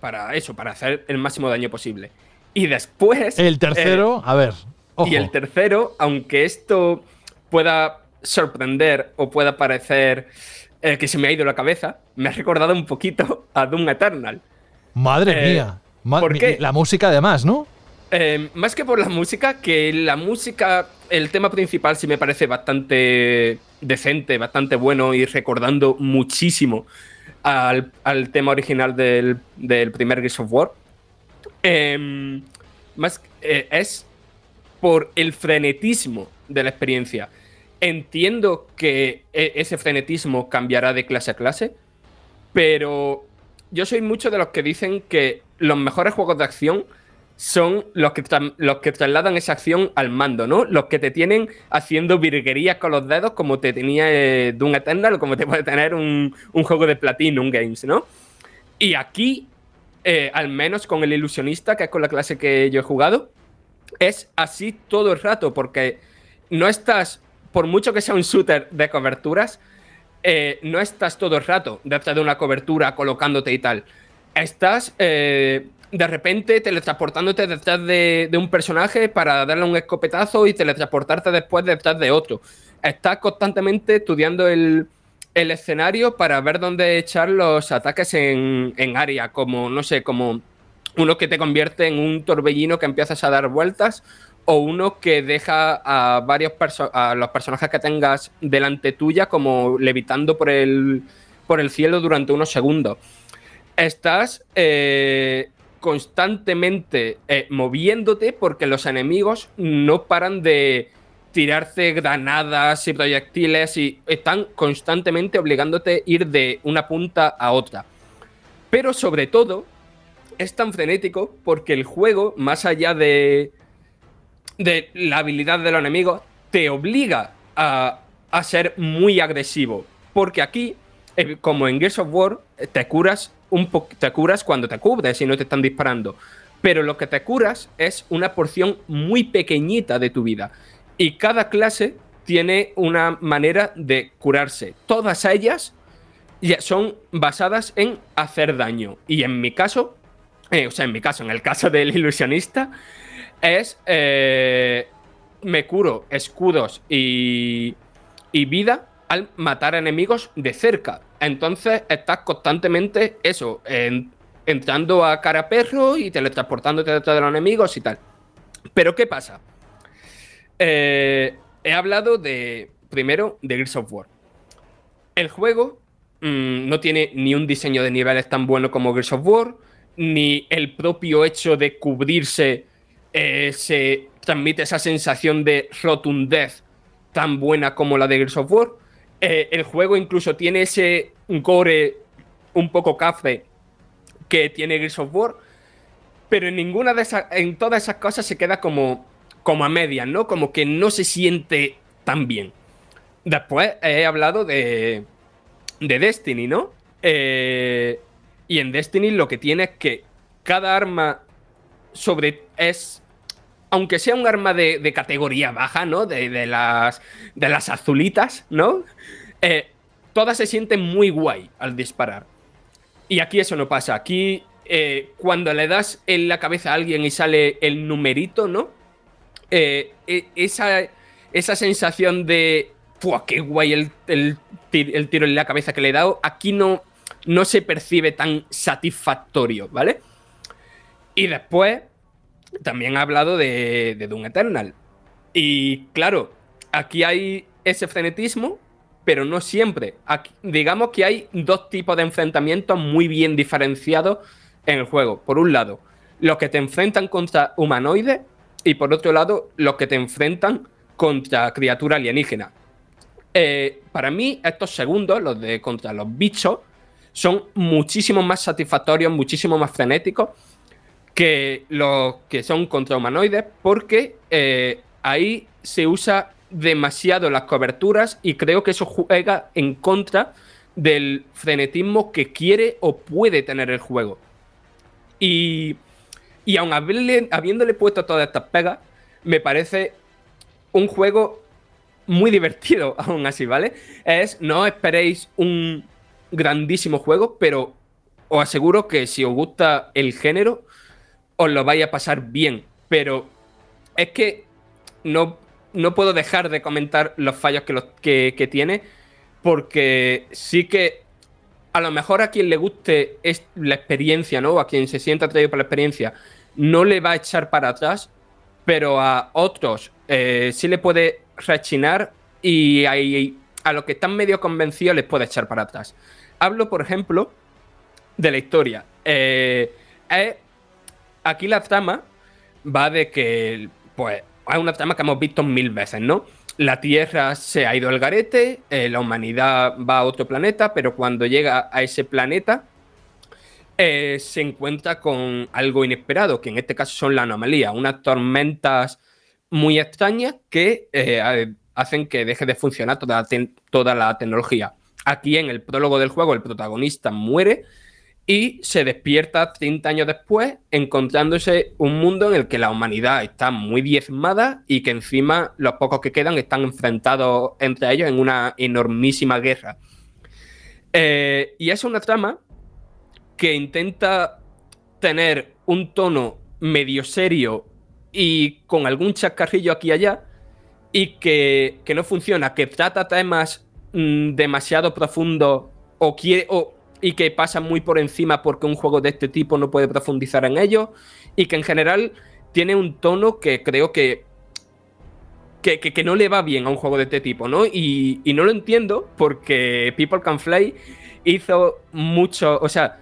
para eso, para hacer el máximo daño posible. Y después. El tercero, eh, a ver. Y el tercero, aunque esto pueda sorprender o pueda parecer eh, que se me ha ido la cabeza, me ha recordado un poquito a Doom Eternal. Madre eh, mía. ¿Por qué? La música, además, ¿no? más que por la música, que la música, el tema principal sí me parece bastante decente, bastante bueno y recordando muchísimo al, tema original del, del primer Gears of War. Em, más, eh, es por el frenetismo de la experiencia. Entiendo que e, ese frenetismo cambiará de clase a clase, pero yo soy mucho de los que dicen que los mejores juegos de acción son los que, los que trasladan esa acción al mando, ¿no? Los que te tienen haciendo virguerías con los dedos como te tenía eh, Doom Eternal o como te puede tener un, juego de Platinum Games, ¿no? Y aquí eh, al menos con el ilusionista, que es con la clase que yo he jugado, es así todo el rato, porque no estás, por mucho que sea un shooter de coberturas, eh, no estás todo el rato detrás de una cobertura colocándote y tal. Estás eh, de repente teletransportándote detrás de, de, un personaje para darle un escopetazo y teletransportarte después detrás de otro. Estás constantemente estudiando el, escenario para ver dónde echar los ataques en, área, como, no sé, como uno que te convierte en un torbellino que empiezas a dar vueltas o uno que deja a varios los personajes que tengas delante tuya como levitando por el, por el cielo durante unos segundos. Estás eh, constantemente eh, moviéndote porque los enemigos no paran de tirarse granadas y proyectiles y están constantemente obligándote a ir de una punta a otra. Pero sobre todo, es tan frenético porque el juego, más allá de, de la habilidad de los enemigos te obliga a, a ser muy agresivo. Porque aquí, eh, como en Gears of War, te curas, un te curas cuando te cubres y no te están disparando. Pero lo que te curas es una porción muy pequeñita de tu vida. Y cada clase tiene una manera de curarse. Todas ellas son basadas en hacer daño. Y en mi caso, eh, o sea, en mi caso, en el caso del ilusionista, es. eh, me curo escudos y, y vida al matar enemigos de cerca. Entonces estás constantemente, eso, en- entrando a cara perro y teletransportándote detrás de los enemigos y tal. Pero ¿qué pasa? Eh, he hablado de, primero, de Gears of War. El juego mm, no tiene ni un diseño de niveles tan bueno como Gears of War, ni el propio hecho de cubrirse eh, se transmite esa sensación de rotundez tan buena como la de Gears of War. Eh, el juego incluso tiene ese gore un poco café que tiene Gears of War, pero en ninguna de esas, en todas esas cosas se queda como, como a medias, ¿no? Como que no se siente tan bien. Después he hablado de, de Destiny, ¿no? Eh, y en Destiny lo que tiene es que cada arma sobre es aunque sea un arma de, categoría baja, ¿no? De, las, de las azulitas, ¿no? Eh, todas se sienten muy guay al disparar. Y aquí eso no pasa. Aquí, eh, cuando le das en la cabeza a alguien y sale el numerito, ¿no? Eh, e- esa, esa sensación de. ¡Fua, qué guay el, el el tiro en la cabeza que le he dado! Aquí no, no se percibe tan satisfactorio, ¿vale? Y después, también ha hablado de, de Doom Eternal. Y claro, aquí hay ese frenetismo, pero no siempre. Aquí- digamos que hay dos tipos de enfrentamientos muy bien diferenciados en el juego. Por un lado, los que te enfrentan contra humanoides y por otro lado, los que te enfrentan contra criatura alienígena. Eh, para mí, estos segundos, los de contra los bichos, son muchísimo más satisfactorios, muchísimo más frenéticos que los que son contra humanoides, porque eh, ahí se usa demasiado las coberturas y creo que eso juega en contra del frenetismo que quiere o puede tener el juego. Y, y aun haberle- habiéndole puesto todas estas pegas, me parece un juego muy divertido, aún así, ¿vale? Es, no esperéis un grandísimo juego, pero os aseguro que si os gusta el género, os lo vais a pasar bien. Pero es que no, no puedo dejar de comentar los fallos que, que, tiene, porque sí que a lo mejor a quien le guste es la experiencia, ¿no? A quien se sienta atraído por la experiencia, no le va a echar para atrás, pero a otros eh, sí le puede rechinar y ahí- a los que están medio convencidos les puede echar para atrás. Hablo, por ejemplo, de la historia. Eh, es- aquí la trama va de que, pues, es una trama que hemos visto mil veces, ¿no? La Tierra se ha ido al garete, eh, la humanidad va a otro planeta, pero cuando llega a ese planeta eh, se encuentra con algo inesperado, que en este caso son la anomalía, unas tormentas muy extrañas que eh, ha- hacen que deje de funcionar toda la tecnología. Aquí en el prólogo del juego el protagonista muere y se despierta 30 años después encontrándose un mundo en el que la humanidad está muy diezmada y que encima los pocos que quedan están enfrentados entre ellos en una enormísima guerra. Eh, y es una trama que intenta tener un tono medio serio y con algún chascarrillo aquí y allá y que, que no funciona, que trata temas mm, demasiado profundos o quiere o- y que pasa muy por encima porque un juego de este tipo no puede profundizar en ello y que en general tiene un tono que creo que que, que- no le va bien a un juego de este tipo, ¿no? Y, y no lo entiendo porque People Can Fly hizo mucho, o sea,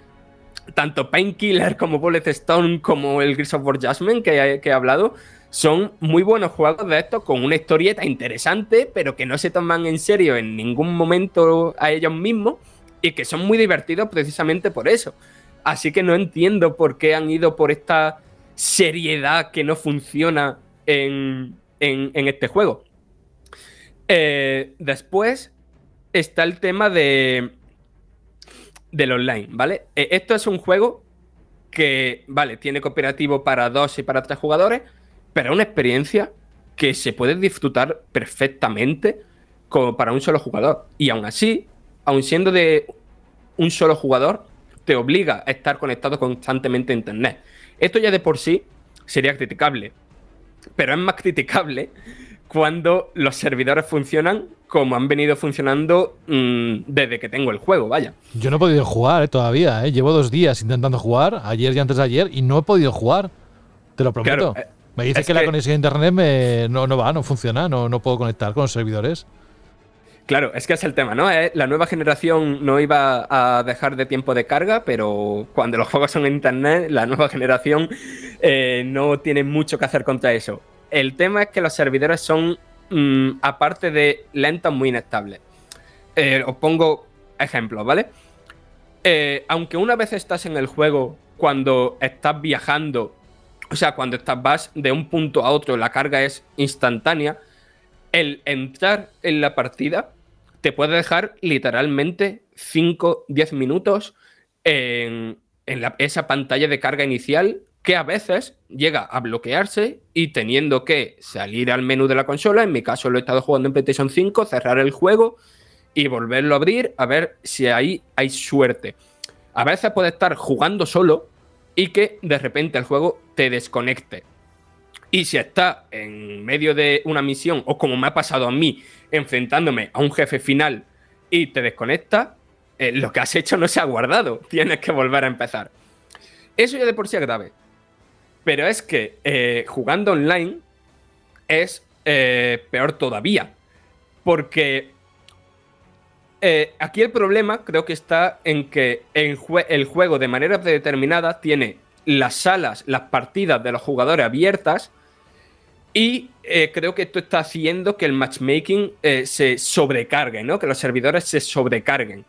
tanto Painkiller como Bullet Stone como el Gears of War Jasmine que, que he hablado son muy buenos juegos de estos con una historieta interesante pero que no se toman en serio en ningún momento a ellos mismos y que son muy divertidos precisamente por eso. Así que no entiendo por qué han ido por esta seriedad que no funciona en, en- este juego. Eh, después está el tema de del online, ¿vale? Eh, esto es un juego que, vale, tiene cooperativo para dos y para tres jugadores, pero es una experiencia que se puede disfrutar perfectamente como para un solo jugador. Y aún así, aun siendo de un solo jugador, te obliga a estar conectado constantemente a internet. Esto ya de por sí sería criticable, pero es más criticable cuando los servidores funcionan como han venido funcionando mm, desde que tengo el juego, vaya. Yo no he podido jugar eh, todavía, eh. llevo dos días intentando jugar, ayer y antes de ayer, y no he podido jugar. Te lo prometo. Claro, eh, me dice es que, la conexión a internet me- no, no va, no funciona, no, no puedo conectar con los servidores. Claro, es que es el tema, ¿no? Eh, La nueva generación no iba a dejar de tiempo de carga, pero cuando los juegos son en internet, la nueva generación eh, no tiene mucho que hacer contra eso. El tema es que los servidores son, mm, aparte de lentos, muy inestables. Eh, os pongo ejemplos, ¿vale? Aunque una vez estás en el juego, cuando estás viajando, o sea, cuando estás, vas de un punto a otro, la carga es instantánea, el entrar en la partida te puede dejar literalmente 5, 10 minutos en, esa pantalla de carga inicial que a veces llega a bloquearse y teniendo que salir al menú de la consola, en mi caso lo he estado jugando en PlayStation 5, cerrar el juego y volverlo a abrir a ver si ahí hay suerte. A veces puede estar jugando solo y que de repente el juego te desconecte. Y si está en medio de una misión, o como me ha pasado a mí, enfrentándome a un jefe final y te desconecta, eh, lo que has hecho no se ha guardado. Tienes que volver a empezar. Eso ya de por sí es grave. Pero es que eh, jugando online es eh, peor todavía. Porque eh, aquí el problema creo que está en que el juego de manera predeterminada tiene las salas, las partidas de los jugadores abiertas y eh, creo que esto está haciendo que el matchmaking eh, se sobrecargue, ¿no? Que los servidores se sobrecarguen.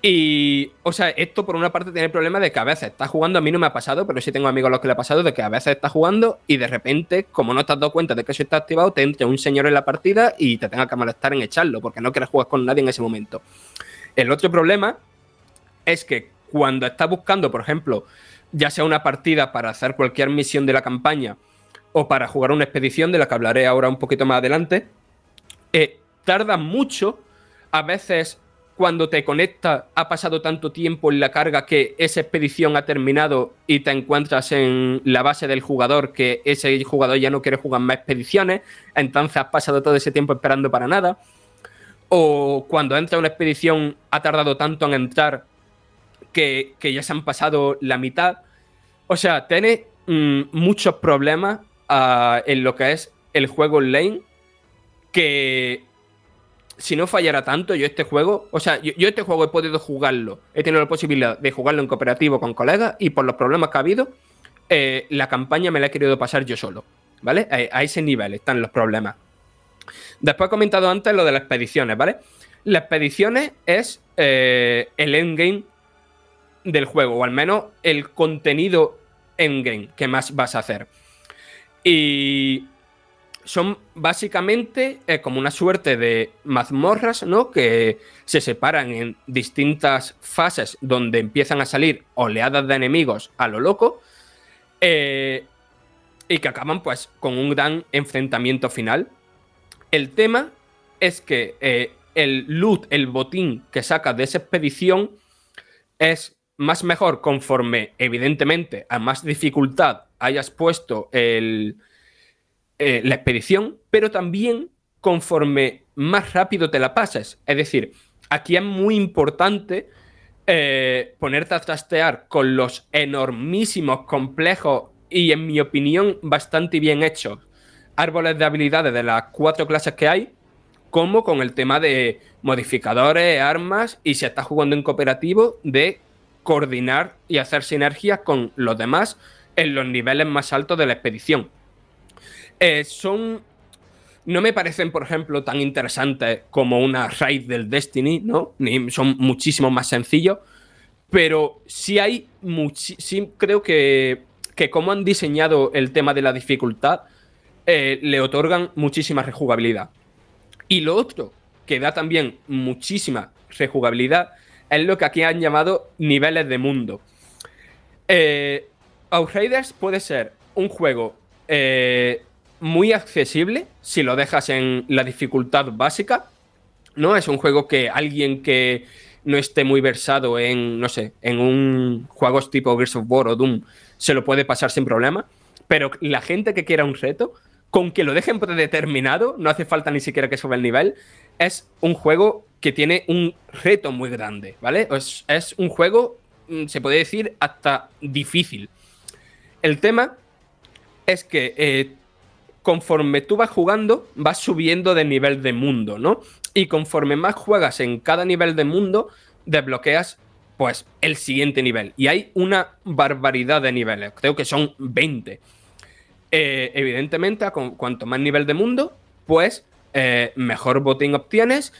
Y, o sea, esto por una parte tiene el problema de que a veces estás jugando, a mí no me ha pasado, pero sí tengo amigos a los que le ha pasado, de que a veces estás jugando y de repente, como no te has dado cuenta de que eso está activado, te entra un señor en la partida y te tenga que molestar en echarlo, porque no quieres jugar con nadie en ese momento. El otro problema es que cuando estás buscando, por ejemplo, ya sea una partida para hacer cualquier misión de la campaña o para jugar una expedición, de la que hablaré ahora un poquito más adelante, eh, tarda mucho. A veces, cuando te conectas, ha pasado tanto tiempo en la carga que esa expedición ha terminado y te encuentras en la base del jugador que ese jugador ya no quiere jugar más expediciones, entonces has pasado todo ese tiempo esperando para nada. O cuando entra una expedición, ha tardado tanto en entrar que, que ya se han pasado la mitad. O sea, tiene mm, muchos problemas en lo que es el juego online que si no fallara tanto, yo este juego, o sea, yo, este juego he podido jugarlo, he tenido la posibilidad de jugarlo en cooperativo con colegas y por los problemas que ha habido, eh, la campaña me la he querido pasar yo solo, ¿vale? A, a ese nivel están los problemas. Después he comentado antes lo de las expediciones, ¿vale? Las expediciones es eh, el endgame del juego, o al menos el contenido endgame que más vas a hacer. Y son básicamente eh, como una suerte de mazmorras, ¿no? Que se separan en distintas fases donde empiezan a salir oleadas de enemigos a lo loco. eh, y que acaban pues con un gran enfrentamiento final. El tema es que eh, el loot, el botín que sacas de esa expedición es más mejor conforme, evidentemente, a más dificultad hayas puesto eh, la expedición, pero también conforme más rápido te la pases. Es decir, aquí es muy importante eh, ponerte a trastear con los enormísimos, complejos y, en mi opinión, bastante bien hechos árboles de habilidades de las cuatro clases que hay, como con el tema de modificadores, armas y si estás jugando en cooperativo, de coordinar y hacer sinergias con los demás en los niveles más altos de la expedición. Eh, son. No me parecen, por ejemplo, tan interesantes como una raid del Destiny, ¿no? Son muchísimo más sencillos. Pero sí hay. sí creo que, que como han diseñado el tema de la dificultad, eh, le otorgan muchísima rejugabilidad. Y lo otro que da también muchísima rejugabilidad es lo que aquí han llamado niveles de mundo. Eh, Outriders puede ser un juego eh, muy accesible si lo dejas en la dificultad básica. ¿No? Es un juego que alguien que no esté muy versado en, no sé, en un juegos tipo Gears of War o Doom se lo puede pasar sin problema. Pero la gente que quiera un reto, con que lo dejen predeterminado, no hace falta ni siquiera que suba el nivel, es un juego que tiene un reto muy grande, ¿vale? Es, un juego, mm, se puede decir, hasta difícil. El tema es que eh, conforme tú vas jugando, vas subiendo de nivel de mundo, ¿no? Y conforme más juegas en cada nivel de mundo, desbloqueas pues el siguiente nivel. Y hay una barbaridad de niveles, creo que son 20. Eh, evidentemente, cuanto más nivel de mundo, pues eh, mejor botín obtienes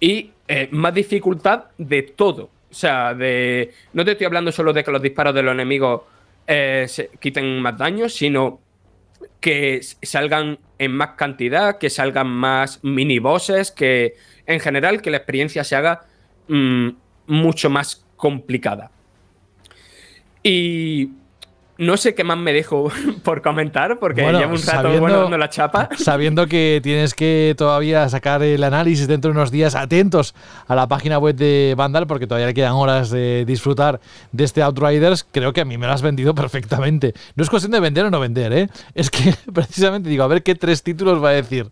y más dificultad de todo. O sea, de. No te estoy hablando solo de que los disparos de los enemigos se quiten más daño, sino que salgan en más cantidad, que salgan más mini bosses, que en general que la experiencia se haga mm, mucho más complicada. Y no sé qué más me dejo por comentar, porque llevo un rato bueno dando la chapa. Sabiendo que tienes que todavía sacar el análisis dentro de unos días, atentos a la página web de Vandal, porque todavía le quedan horas de disfrutar de este Outriders, creo que a mí me lo has vendido perfectamente. No es cuestión de vender o no vender, ¿eh? Es que precisamente digo, a ver qué tres títulos va a decir.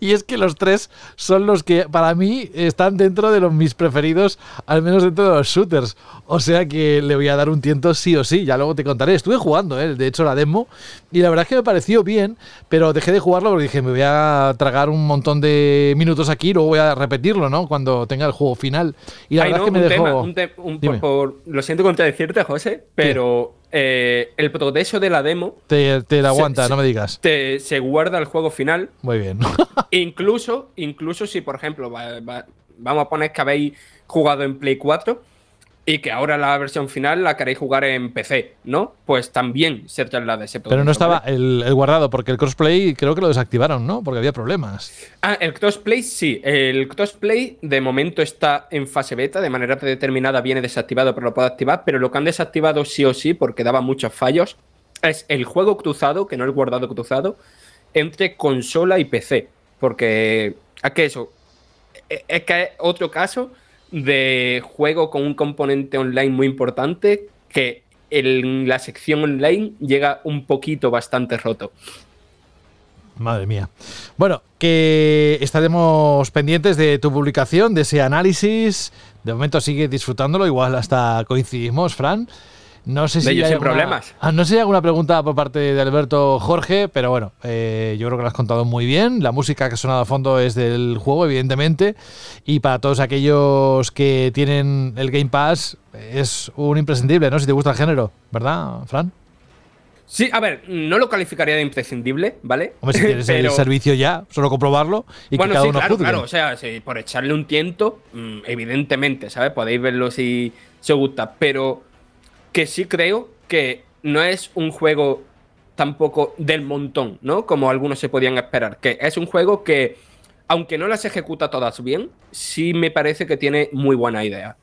y es que los tres son los que para mí están dentro de los mis preferidos, al menos dentro de los shooters. O sea que le voy a dar un tiento sí o sí, ya luego te contaré. Estuve jugando, ¿eh? de hecho, la demo, y la verdad es que me pareció bien, pero dejé de jugarlo porque dije, me voy a tragar un montón de minutos aquí y luego voy a repetirlo, ¿no? Cuando tenga el juego final. Y la verdad es que me dejó... lo siento contradecirte, José, pero eh, el progreso de la demo. Te, te la aguanta, no me digas. Te, se guarda el juego final. Muy bien. incluso, incluso si, por ejemplo, vamos a poner que habéis jugado en Play 4 y que ahora la versión final la queréis jugar en PC, ¿no? Pues también se traslada ese Pero no estaba el, guardado, porque el crossplay creo que lo desactivaron, ¿no? Porque había problemas. Ah, el crossplay sí. El crossplay de momento está en fase beta, de manera predeterminada viene desactivado, pero lo puedo activar. Pero lo que han desactivado sí o sí, porque daba muchos fallos, es el juego cruzado, que no el guardado cruzado, entre consola y PC. Porque, ¿a qué eso? E, es que otro caso de juego con un componente online muy importante que en la sección online llega un poquito bastante roto. Madre mía. Bueno, que estaremos pendientes de tu publicación, de ese análisis. De momento sigue disfrutándolo, igual hasta coincidimos, Fran. No sé si hay alguna, problemas. Ah, no sé si hay alguna pregunta por parte de Alberto Jorge, pero bueno, eh, yo creo que lo has contado muy bien. La música que ha sonado a fondo es del juego, evidentemente. Y para todos aquellos que tienen el Game Pass, es un imprescindible, ¿no? Si te gusta el género, ¿verdad, Fran? Sí, a ver, no lo calificaría de imprescindible, ¿vale? Hombre, si tienes el servicio ya, solo comprobarlo y que cada uno claro, claro, o sea, por echarle un tiento, mm, evidentemente, ¿sabes? Podéis verlo si, si os gusta, pero que sí creo que no es un juego tampoco del montón, ¿no? Como algunos se podían esperar. Que es un juego que, aunque no las ejecuta todas bien, sí me parece que tiene muy buena idea.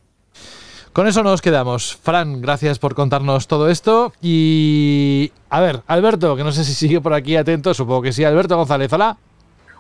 Con eso nos quedamos. Fran, gracias por contarnos todo esto. Y a ver, Alberto, que no sé si sigue por aquí atento, supongo que sí. Alberto González, hola.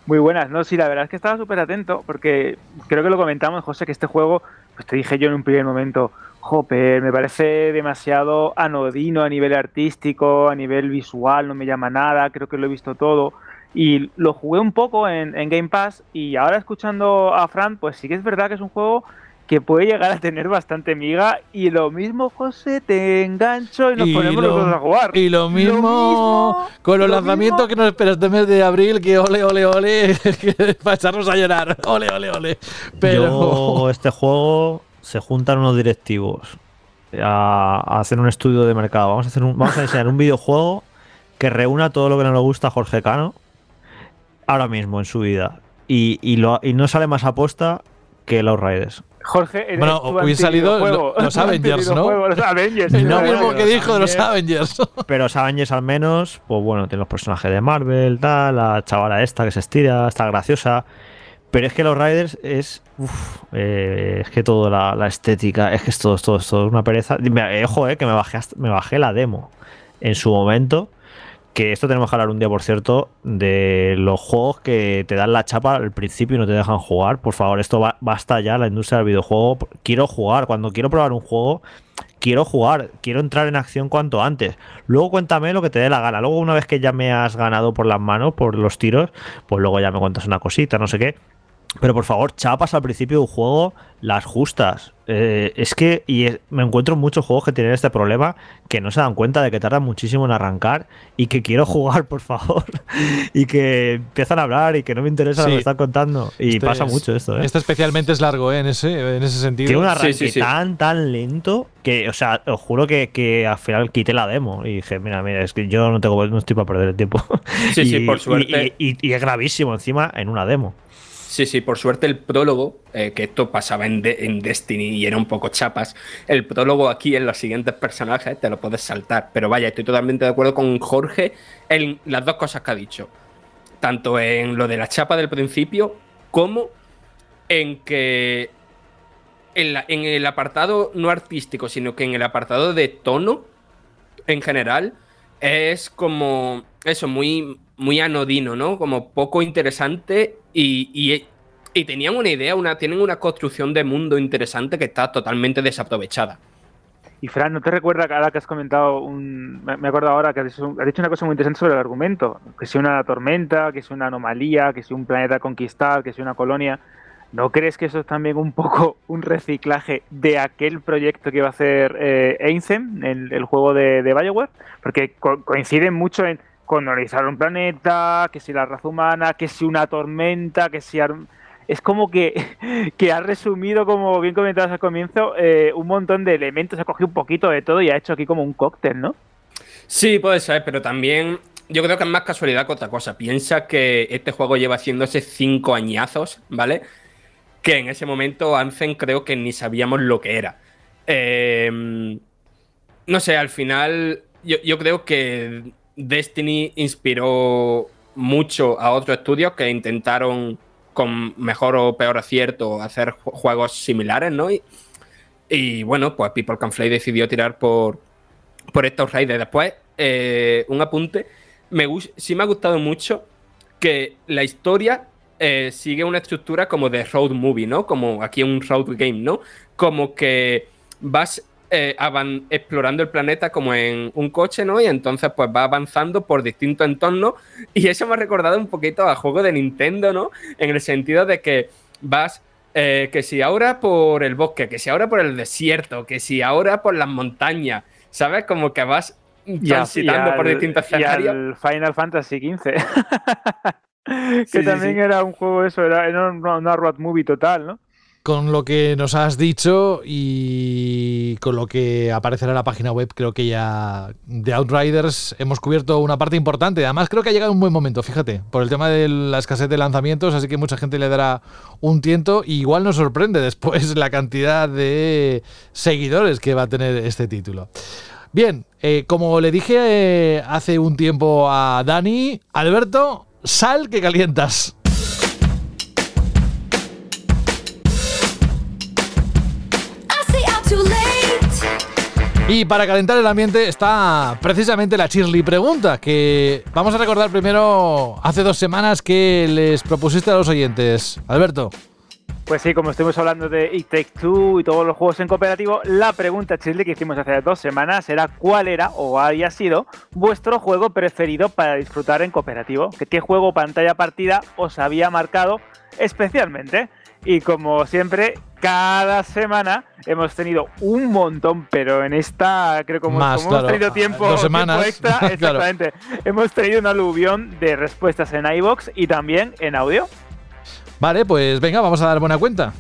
Muy buenas, no, sí, la verdad es que estaba súper atento porque creo que lo comentamos, José, que este juego, pues te dije yo en un primer momento, Jope, me parece demasiado anodino a nivel artístico, a nivel visual, no me llama nada, creo que lo he visto todo. Y lo jugué un poco en, Game Pass y ahora escuchando a Fran, pues sí que es verdad que es un juego que puede llegar a tener bastante miga y lo mismo, José, te engancho y nos ponemos los dos a jugar. Y lo mismo, con los lanzamientos que nos esperas este mes de abril, que ole, ole, ole, para echarnos a llorar. Ole, ole, ole. Pero este juego se juntan unos directivos a, hacer un estudio de mercado. Vamos a, hacer un, vamos a diseñar un videojuego que reúna todo lo que no le gusta a Jorge Cano ahora mismo en su vida. Y, y, lo, y no sale más aposta que los Raiders. Jorge, en Bueno, hubiese salido lo- los Avengers, ¿no? Los Avengers. Mismo que dijo de los Avengers. Pero los Avengers al menos, pues bueno, tiene los personajes de Marvel, tal, la chavala esta que se estira, está graciosa. Pero es que los Riders es. uf, eh, es que todo la, la estética, es que es todo, es todo, es todo una pereza. Eh, ojo, eh, que me bajé, hasta- me bajé la demo en su momento. Que esto tenemos que hablar un día, por cierto, de los juegos que te dan la chapa al principio y no te dejan jugar. Por favor, esto ba- basta ya, la industria del videojuego. Quiero jugar. Cuando quiero probar un juego, quiero jugar, quiero entrar en acción cuanto antes. Luego cuéntame lo que te dé la gana. Luego, una vez que ya me has ganado por las manos, por los tiros, pues luego ya me cuentas una cosita, no sé qué. Pero por favor, chapas al principio de un juego, las justas. Eh, es que y es- me encuentro en muchos juegos que tienen este problema, que no se dan cuenta de que tardan muchísimo en arrancar y que quiero jugar, por favor. y que empiezan a hablar y que no me interesa lo que están contando. Y Este pasa es- mucho esto, ¿eh? Este especialmente es largo, ¿eh? En ese, en ese sentido. Tiene un arranque Sí, sí, sí. tan, tan lento que, o sea, os juro que, que al final quité la demo y dije, mira, mira, es que yo no tengo no estoy para perder el tiempo. Sí, sí, por suerte. Y, y- y es gravísimo encima en una demo. Sí, sí, por suerte el prólogo, eh, que esto pasaba en, De- en Destiny y era un poco chapas, el prólogo aquí en los siguientes personajes te lo puedes saltar. Pero vaya, estoy totalmente de acuerdo con Jorge en las dos cosas que ha dicho. Tanto en lo de la chapa del principio como en que en el apartado no artístico, sino que en el apartado de tono en general es como eso, muy, muy anodino, ¿no? Como poco interesante y, y- tenían una idea, una, tienen una construcción de mundo interesante que está totalmente desaprovechada. Y Fran, ¿no te recuerda ahora que has comentado un... Me acuerdo ahora que has dicho, una cosa muy interesante sobre el argumento. Que si una tormenta, que si una anomalía, que si un planeta a conquistar, que si una colonia. ¿No crees que eso es también un poco un reciclaje de aquel proyecto que iba a hacer eh, el, el juego de, de Bioware? Porque co- coinciden mucho en colonizar un planeta, que si la raza humana, que si una tormenta, que si... Es como que, que ha resumido, como bien comentabas al comienzo, eh, un montón de elementos, ha cogido un poquito de todo y ha hecho aquí como un cóctel, ¿no? Sí, puede ser, pero también yo creo que es más casualidad que otra cosa. Piensa que este juego lleva haciéndose cinco añazos, ¿vale? Que en ese momento Anthem creo que ni sabíamos lo que era. Eh, no sé, al final yo creo que Destiny inspiró mucho a otros estudios que intentaron con mejor o peor acierto hacer ju- juegos similares, ¿no? Y, y bueno, pues People Can Fly decidió tirar por, por estos Raiders. Después, eh, un apunte. Me sí me ha gustado mucho que la historia eh, sigue una estructura como de road movie, ¿no? Como aquí un road game, ¿no? Como que vas eh, explorando el planeta como en un coche, ¿no? Y entonces pues va avanzando por distintos entornos. Y eso me ha recordado un poquito a juego de Nintendo, ¿no? En el sentido de que vas eh, que si ahora por el bosque, que si ahora por el desierto, que si ahora por las montañas, ¿sabes? Como que vas Y al- transitando y por distintos y escenarios. al Final Fantasy XV. que Sí, también sí. era un juego eso, era, era una road movie total, ¿no? Con lo que nos has dicho y con lo que aparecerá en la página web, creo que ya de Outriders hemos cubierto una parte importante. Además, creo que ha llegado un buen momento, fíjate, por el tema de la escasez de lanzamientos, así que mucha gente le dará un tiento. Igual nos sorprende después la cantidad de seguidores que va a tener este título. Bien, eh, como le dije eh, hace un tiempo a Dani, Alberto, sal que calientas. Y para calentar el ambiente está precisamente la Shirley Pregunta, que vamos a recordar primero hace dos semanas que les propusiste a los oyentes. Alberto. Pues sí, como estuvimos hablando de It Take y todos los juegos en cooperativo, la pregunta chile que hicimos hace dos semanas era cuál era o había sido vuestro juego preferido para disfrutar en cooperativo. ¿Qué, qué juego pantalla partida os había marcado especialmente? Y como siempre, cada semana hemos tenido un montón, pero en esta, creo como, Más, como claro, hemos tenido tiempo, dos tiempo semanas, extra, claro. exactamente. Hemos tenido un aluvión de respuestas en iBox y también en audio. Vale, pues venga, vamos a dar buena cuenta.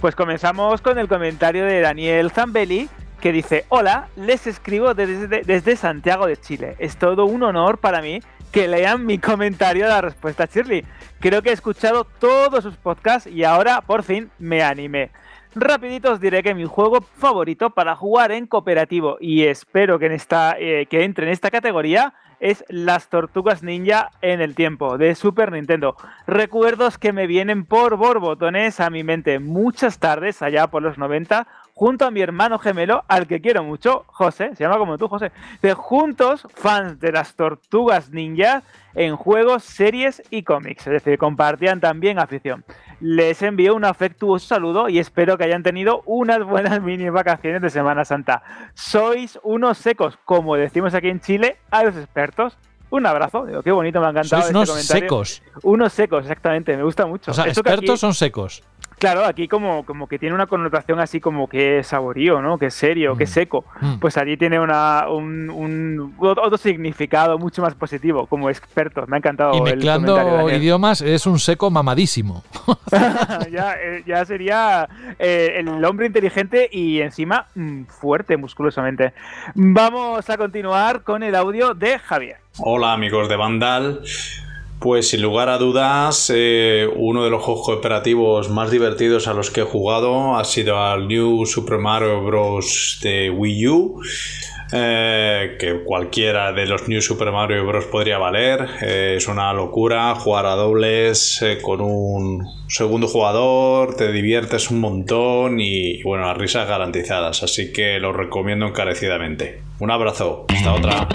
Pues comenzamos con el comentario de Daniel Zambelli, que dice, hola, les escribo desde, desde Santiago de Chile. Es todo un honor para mí que lean mi comentario de la respuesta a Shirley. Creo que he escuchado todos sus podcasts y ahora por fin me animé. Rapidito os diré que mi juego favorito para jugar en cooperativo y espero que, en esta, eh, que entre en esta categoría es Las Tortugas Ninja en el tiempo de Super Nintendo. Recuerdos que me vienen por borbotones a mi mente muchas tardes allá por los 90 junto a mi hermano gemelo, al que quiero mucho, José, se llama como tú, José, de juntos, fans de las tortugas ninja en juegos, series y cómics. Es decir, compartían también afición. Les envío un afectuoso saludo y espero que hayan tenido unas buenas mini vacaciones de Semana Santa. Sois unos secos, como decimos aquí en Chile, a los expertos. Un abrazo, digo, qué bonito, me ha encantado. Sois este unos comentario. secos. Unos secos, exactamente, me gusta mucho. O sea, Eso expertos aquí- son secos. Claro, aquí como, como que tiene una connotación así como que es saborío, ¿no? Que es serio, que es seco. Mm. Pues allí tiene una, un, un- otro significado mucho más positivo, como experto. Me ha encantado. Y el mezclando Daniel. idiomas es un seco mamadísimo. ya, eh, ya sería eh, el hombre inteligente y encima mm, fuerte musculosamente. Vamos a continuar con el audio de Javier. Hola amigos de Vandal. Pues sin lugar a dudas, eh, uno de los juegos cooperativos más divertidos a los que he jugado ha sido al New Super Mario Bros. de Wii U. eh, que cualquiera de los New Super Mario Bros. podría valer. Eh, es una locura jugar a dobles con un segundo jugador, te diviertes un montón y bueno, las risas garantizadas. Así que lo recomiendo encarecidamente. Un abrazo, hasta otra.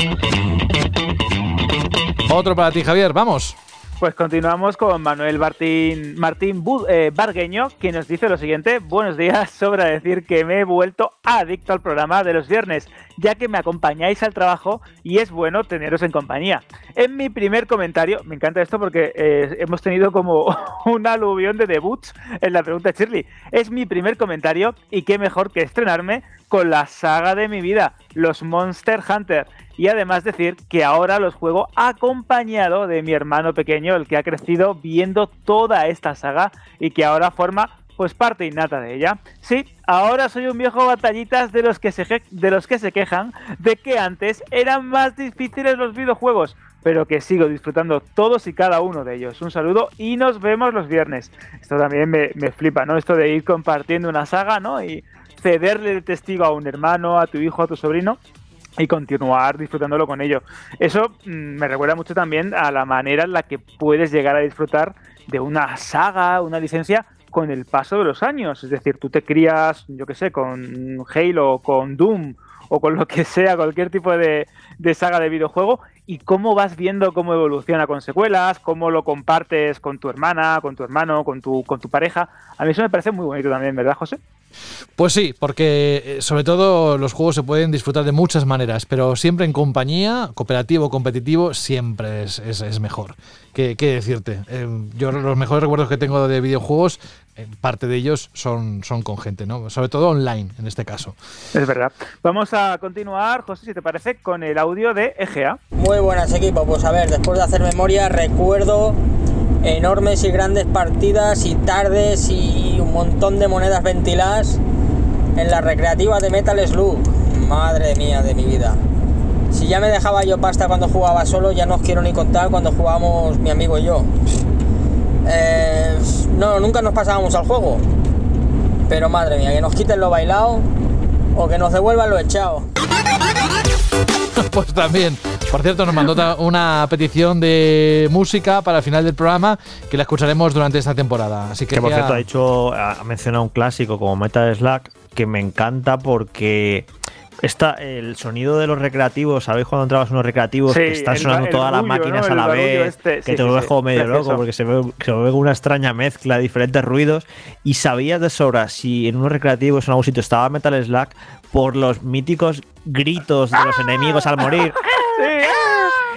Otro para ti, Javier, vamos. Pues continuamos con Manuel Martín, Martín eh, Bargueño, que nos dice lo siguiente. Buenos días, sobra decir que me he vuelto adicto al programa de los viernes, ya que me acompañáis al trabajo y es bueno teneros en compañía. En mi primer comentario, me encanta esto porque eh, hemos tenido como un aluvión de debuts en la pregunta de Shirley. Es mi primer comentario y qué mejor que estrenarme con la saga de mi vida, los Monster Hunter. Y además decir que ahora los juego acompañado de mi hermano pequeño, el que ha crecido viendo toda esta saga y que ahora forma pues parte innata de ella. Sí, ahora soy un viejo batallitas de los que se, de los que se quejan de que antes eran más difíciles los videojuegos, pero que sigo disfrutando todos y cada uno de ellos. Un saludo y nos vemos los viernes. Esto también me, me flipa, ¿no? Esto de ir compartiendo una saga, ¿no? Y cederle el testigo a un hermano, a tu hijo, a tu sobrino y continuar disfrutándolo con ello. Eso mm, me recuerda mucho también a la manera en la que puedes llegar a disfrutar de una saga, una licencia con el paso de los años. Es decir, tú te crías, yo qué sé, con Halo, con Doom o con lo que sea, cualquier tipo de, saga de videojuego y cómo vas viendo cómo evoluciona con secuelas, cómo lo compartes con tu hermana, con tu hermano, con tu, con tu pareja. A mí eso me parece muy bonito también, ¿verdad, José? Pues sí, porque eh, sobre todo los juegos se pueden disfrutar de muchas maneras, pero siempre en compañía, cooperativo competitivo, siempre es- es mejor. ¿Qué, qué decirte? Eh, yo los mejores recuerdos que tengo de videojuegos, eh, parte de ellos son, son con gente, ¿no? Sobre todo online, en este caso. Es verdad. Vamos a continuar, José, si te parece, con el audio de EGA. Muy buenas equipo, pues a ver, después de hacer memoria recuerdo enormes y grandes partidas y tardes y un montón de monedas ventiladas en la recreativa de Metal Slug. Madre mía de mi vida. Si ya me dejaba yo pasta cuando jugaba solo, ya no os quiero ni contar cuando jugábamos mi amigo y yo. Eh, no, nunca nos pasábamos al juego. Pero madre mía, que nos quiten lo bailado o que nos devuelvan lo echado. pues también. Por cierto, nos mandó una petición de música para el final del programa que la escucharemos durante esta temporada. Así que, Que por ya- cierto ha dicho, ha ha mencionado un clásico como Metal Slack que me encanta porque está el sonido de los recreativos, ¿sabéis cuando entrabas en unos recreativos Sí, que están sonando el todas las máquinas ¿no? a la vez? este, que sí, te vuelves sí, como medio loco porque se ve, se ve una extraña mezcla de diferentes ruidos y sabías de sobra si en unos recreativos en algún sitio estaba Metal Slack por los míticos gritos de los enemigos al morir.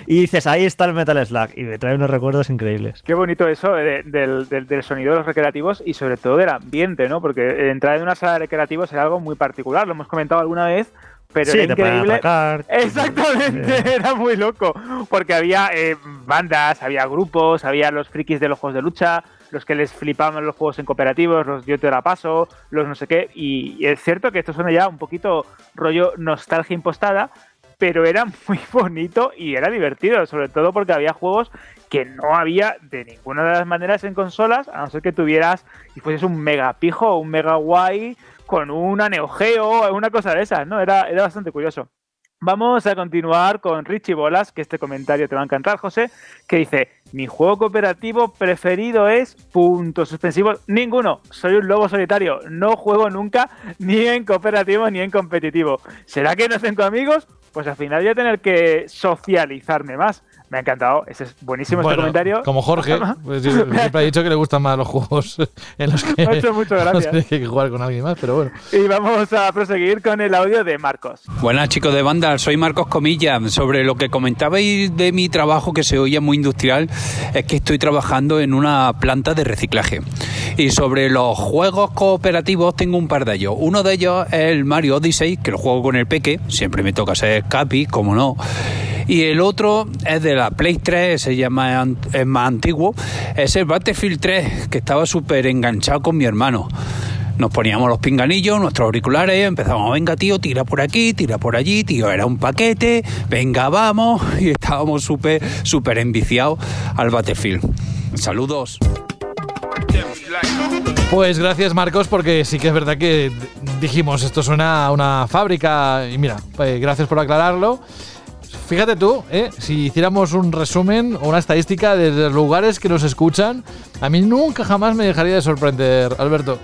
Y dices, ahí está el Metal Slack. Y me trae unos recuerdos increíbles. Qué bonito eso de- del, del- del sonido de los recreativos y sobre todo del ambiente, ¿no? Porque entrar en una sala de recreativos era algo muy particular, lo hemos comentado alguna vez, pero Sí, era increíble. atacar. Exactamente, era muy loco. Porque había eh, bandas, había grupos, había los frikis de los juegos de lucha, los que les flipaban los juegos en cooperativos, los yo te la paso, los no sé qué. Y es cierto que esto suena ya un poquito rollo nostalgia impostada, pero era muy bonito y era divertido, sobre todo porque había juegos que no había de ninguna de las maneras en consolas, a no ser que tuvieras y fueses un mega pijo o un mega guay con una Neo Geo una cosa de esas, ¿no? Era, era bastante curioso. Vamos a continuar con Richie Bolas, que este comentario te va a encantar, José, que dice, mi juego cooperativo preferido es puntos suspensivos, ninguno, soy un lobo solitario, no juego nunca ni en cooperativo ni en competitivo. ¿Será que no tengo amigos? Pues al final voy a tener que socializarme más. Me ha encantado, ese es buenísimo este Bueno, comentario. Como Jorge, pues, siempre ha dicho que le gustan más los juegos en los que mucho no gracia. tiene que jugar con alguien más, pero bueno. Y vamos a proseguir con el audio de Marcos. Buenas chicos de banda, soy Marcos Comilla. Sobre lo que comentabais de mi trabajo que se oía muy industrial, es que estoy trabajando en una planta de reciclaje. Y sobre los juegos cooperativos tengo un par de ellos. Uno de ellos es el Mario Odyssey, que lo juego con el Peque, siempre me toca ser Capi, como no. Y el otro es de la Play 3, se llama es más antiguo, es el Battlefield 3, que estaba súper enganchado con mi hermano. Nos poníamos los pinganillos, nuestros auriculares, empezábamos, venga tío, tira por aquí, tira por allí, tío, era un paquete, venga, vamos, y estábamos súper, súper enviciados al Battlefield. Saludos. Pues gracias Marcos, porque sí que es verdad que dijimos, esto suena a una fábrica y mira, pues gracias por aclararlo. Fíjate tú, ¿eh? si hiciéramos un resumen o una estadística de los lugares que nos escuchan, a mí nunca jamás me dejaría de sorprender, Alberto.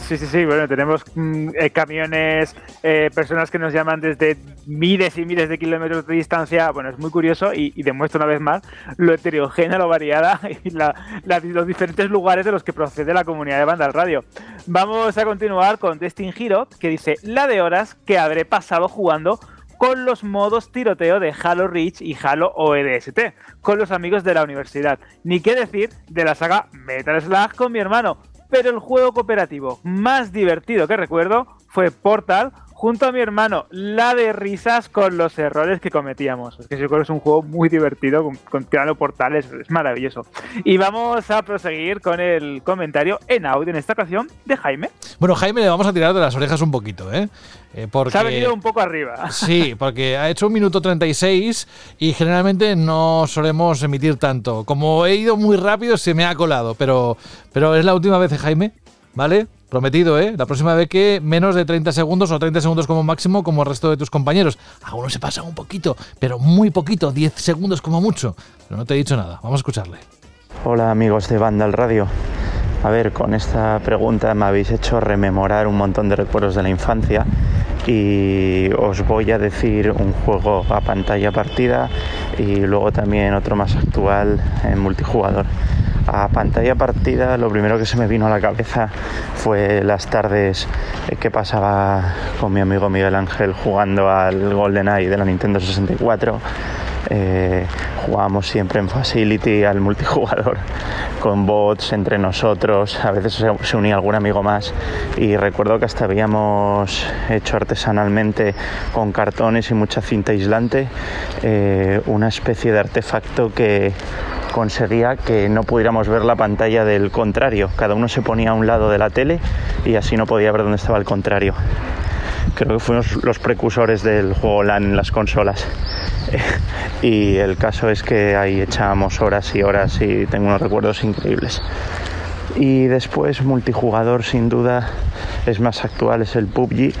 Sí, sí, sí. Bueno, tenemos mm, eh, camiones, eh, personas que nos llaman desde miles y miles de kilómetros de distancia. Bueno, es muy curioso y, demuestra una vez más lo heterogénea, lo variada y los diferentes lugares de los que procede la comunidad de Banda al Radio. Vamos a continuar con Destin Hero, que dice la de horas que habré pasado jugando con los modos tiroteo de Halo Reach y Halo OEDST, con los amigos de la universidad. Ni qué decir de la saga Metal Slug con mi hermano. Pero el juego cooperativo más divertido que recuerdo fue Portal junto a mi hermano, la de risas con los errores que cometíamos. Es que yo creo que es un juego muy divertido, con, con tirando portales, es maravilloso. Y vamos a proseguir con el comentario en audio en esta ocasión de Jaime. Bueno, Jaime le vamos a tirar de las orejas un poquito, ¿eh? Eh, porque... Se ha venido un poco arriba. Sí, porque ha hecho un minuto 36 y generalmente no solemos emitir tanto. Como he ido muy rápido, se me ha colado, pero, pero es la última vez, ¿eh, Jaime, ¿vale? Prometido, ¿eh? La próxima vez que menos de 30 segundos o 30 segundos como máximo, como el resto de tus compañeros. Algunos se pasan un poquito, pero muy poquito, 10 segundos como mucho. Pero no te he dicho nada, vamos a escucharle. Hola amigos de Banda al Radio. A ver, con esta pregunta me habéis hecho rememorar un montón de recuerdos de la infancia y os voy a decir un juego a pantalla partida y luego también otro más actual en multijugador. A pantalla partida lo primero que se me vino a la cabeza fue las tardes eh, que pasaba con mi amigo Miguel Ángel jugando al GoldenEye de la Nintendo 64. Eh, jugábamos siempre en Facility al multijugador con bots entre nosotros, a veces se, se unía algún amigo más y recuerdo que hasta habíamos hecho artesanalmente con cartones y mucha cinta aislante eh, una especie de artefacto que conseguía que no pudiéramos ver la pantalla del contrario, cada uno se ponía a un lado de la tele y así no podía ver dónde estaba el contrario. Creo que fuimos los precursores del juego LAN en las consolas. y el caso es que ahí echábamos horas y horas y tengo unos recuerdos increíbles. Y después multijugador sin duda es más actual, es el PUBG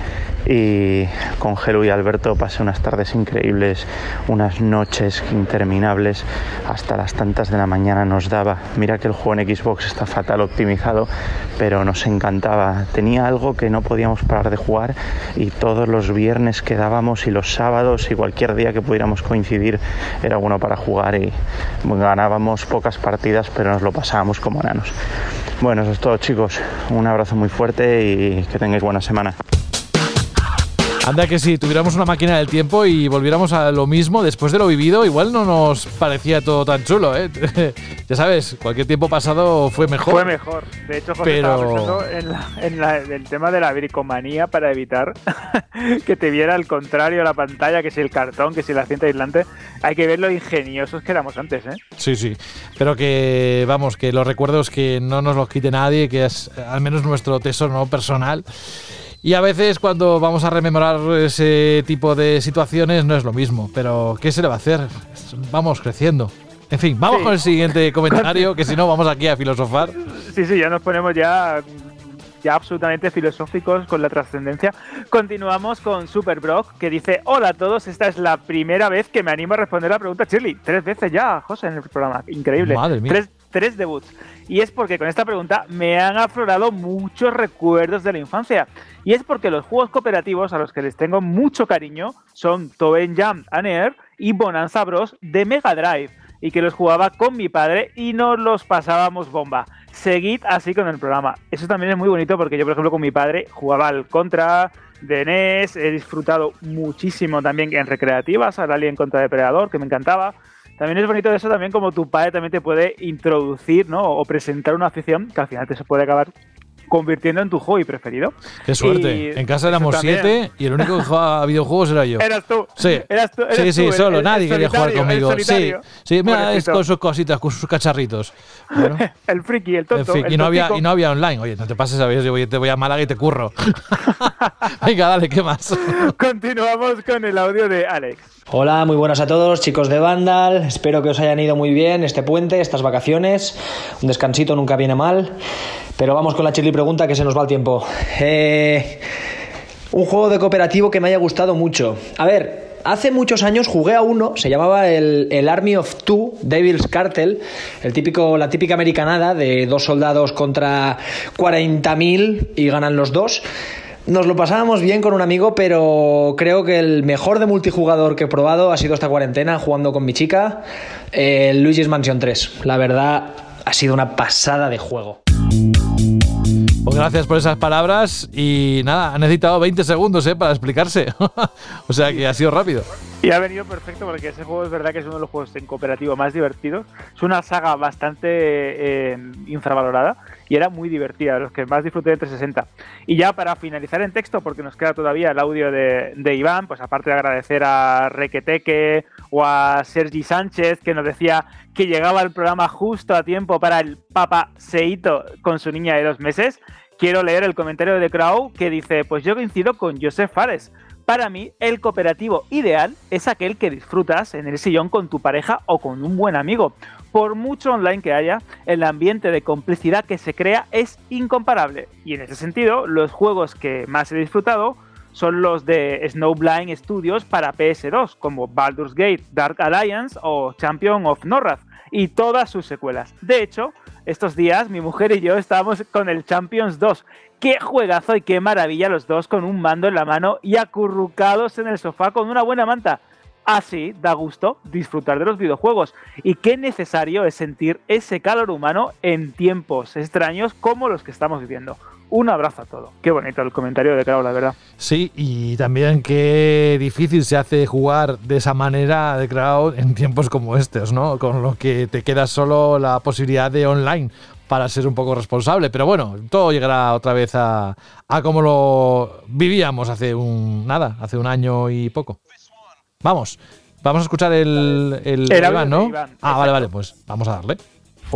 y con Gelu y Alberto pasé unas tardes increíbles, unas noches interminables, hasta las tantas de la mañana nos daba. Mira que el juego en Xbox está fatal optimizado, pero nos encantaba. Tenía algo que no podíamos parar de jugar y todos los viernes quedábamos y los sábados y cualquier día que pudiéramos coincidir era bueno para jugar y ganábamos pocas partidas, pero nos lo pasábamos como enanos. Bueno, eso es todo chicos. Un abrazo muy fuerte y que tengáis buena semana. Anda que si tuviéramos una máquina del tiempo y volviéramos a lo mismo después de lo vivido, igual no nos parecía todo tan chulo, ¿eh? ya sabes, cualquier tiempo pasado fue mejor. Fue mejor. De hecho, José Pero- estaba pensando en, la- en la- el tema de la bricomanía para evitar que te viera al contrario la pantalla, que si el cartón, que si la cinta aislante. Hay que ver lo ingeniosos que éramos antes, ¿eh? Sí, sí. Pero que, vamos, que los recuerdos que no nos los quite nadie, que es al menos nuestro tesoro personal. Y a veces cuando vamos a rememorar ese tipo de situaciones no es lo mismo, pero ¿qué se le va a hacer? Vamos creciendo. En fin, vamos Sí. con el siguiente comentario, que si no vamos aquí a filosofar. Sí, sí, ya nos ponemos ya, ya absolutamente filosóficos con la trascendencia. Continuamos con Super Brock, que dice: Hola a todos, esta es la primera vez que me animo a responder la pregunta Shirley. Tres veces ya, José, en el programa. Increíble. Madre mía. Tres, tres debuts. Y es porque con esta pregunta me han aflorado muchos recuerdos de la infancia. Y es porque los juegos cooperativos a los que les tengo mucho cariño son Toe Jam and Air y Bonanza Bros. de Mega Drive. Y que los jugaba con mi padre y nos los pasábamos bomba. Seguid así con el programa. Eso también es muy bonito porque yo, por ejemplo, con mi padre jugaba al Contra de NES. He disfrutado muchísimo también en recreativas, al Alien contra Depredador, que me encantaba. También es bonito eso también como tu padre también te puede introducir, ¿no? O presentar una afición que al final te se puede acabar convirtiendo en tu hobby preferido. Qué suerte. Y en casa éramos siete y el único que jugaba a videojuegos era yo. Eras tú. Sí, Eras tú, sí, sí, tú, solo. el- Nadie el quería jugar conmigo. Sí, sí, mira, es con sus cositas, con sus cacharritos. Bueno, El friki, el en tonto. fin, el y, no había, y no había online. Oye, no te pases a ver, yo te voy a Málaga y te curro. Venga, dale, ¿qué más? Continuamos con el audio de Alex. Hola, muy buenas a todos, chicos de Vandal. Espero que os hayan ido muy bien este puente, estas vacaciones. Un descansito nunca viene mal. Pero vamos con la chili pregunta que se nos va el tiempo. Eh, un juego de cooperativo que me haya gustado mucho. A ver, hace muchos años jugué a uno, se llamaba el, el Army of Two, Devil's Cartel, el típico, la típica americanada de dos soldados contra 40.000 y ganan los dos. Nos lo pasábamos bien con un amigo, pero creo que el mejor de multijugador que he probado ha sido esta cuarentena jugando con mi chica, el Luigi's Mansion 3. La verdad, ha sido una pasada de juego. Pues gracias por esas palabras y nada, ha necesitado 20 segundos ¿eh? para explicarse. o sea que ha sido rápido. Y ha venido perfecto porque ese juego es verdad que es uno de los juegos en cooperativo más divertidos. Es una saga bastante eh, infravalorada y era muy divertida, los que más disfruté de 360. Y ya para finalizar en texto, porque nos queda todavía el audio de, de Iván, pues aparte de agradecer a Requeteque o a Sergi Sánchez, que nos decía que llegaba al programa justo a tiempo para el Papa Seito con su niña de dos meses, quiero leer el comentario de Crow que dice, pues yo coincido con Joseph Fares. Para mí, el cooperativo ideal es aquel que disfrutas en el sillón con tu pareja o con un buen amigo. Por mucho online que haya, el ambiente de complicidad que se crea es incomparable. Y en ese sentido, los juegos que más he disfrutado son los de Snowblind Studios para PS2, como Baldur's Gate, Dark Alliance o Champion of Norrath, y todas sus secuelas. De hecho, estos días mi mujer y yo estábamos con el Champions 2. Qué juegazo y qué maravilla los dos con un mando en la mano y acurrucados en el sofá con una buena manta. Así da gusto disfrutar de los videojuegos y qué necesario es sentir ese calor humano en tiempos extraños como los que estamos viviendo. Un abrazo a todos. Qué bonito el comentario de Clau, la verdad. Sí, y también qué difícil se hace jugar de esa manera de crowd en tiempos como estos, ¿no? Con lo que te queda solo la posibilidad de online para ser un poco responsable. Pero bueno, todo llegará otra vez a, a como lo vivíamos hace un nada, hace un año y poco. Vamos, vamos a escuchar el, el, Iván, ¿no? Iván, ah, vale, vale, pues vamos a darle.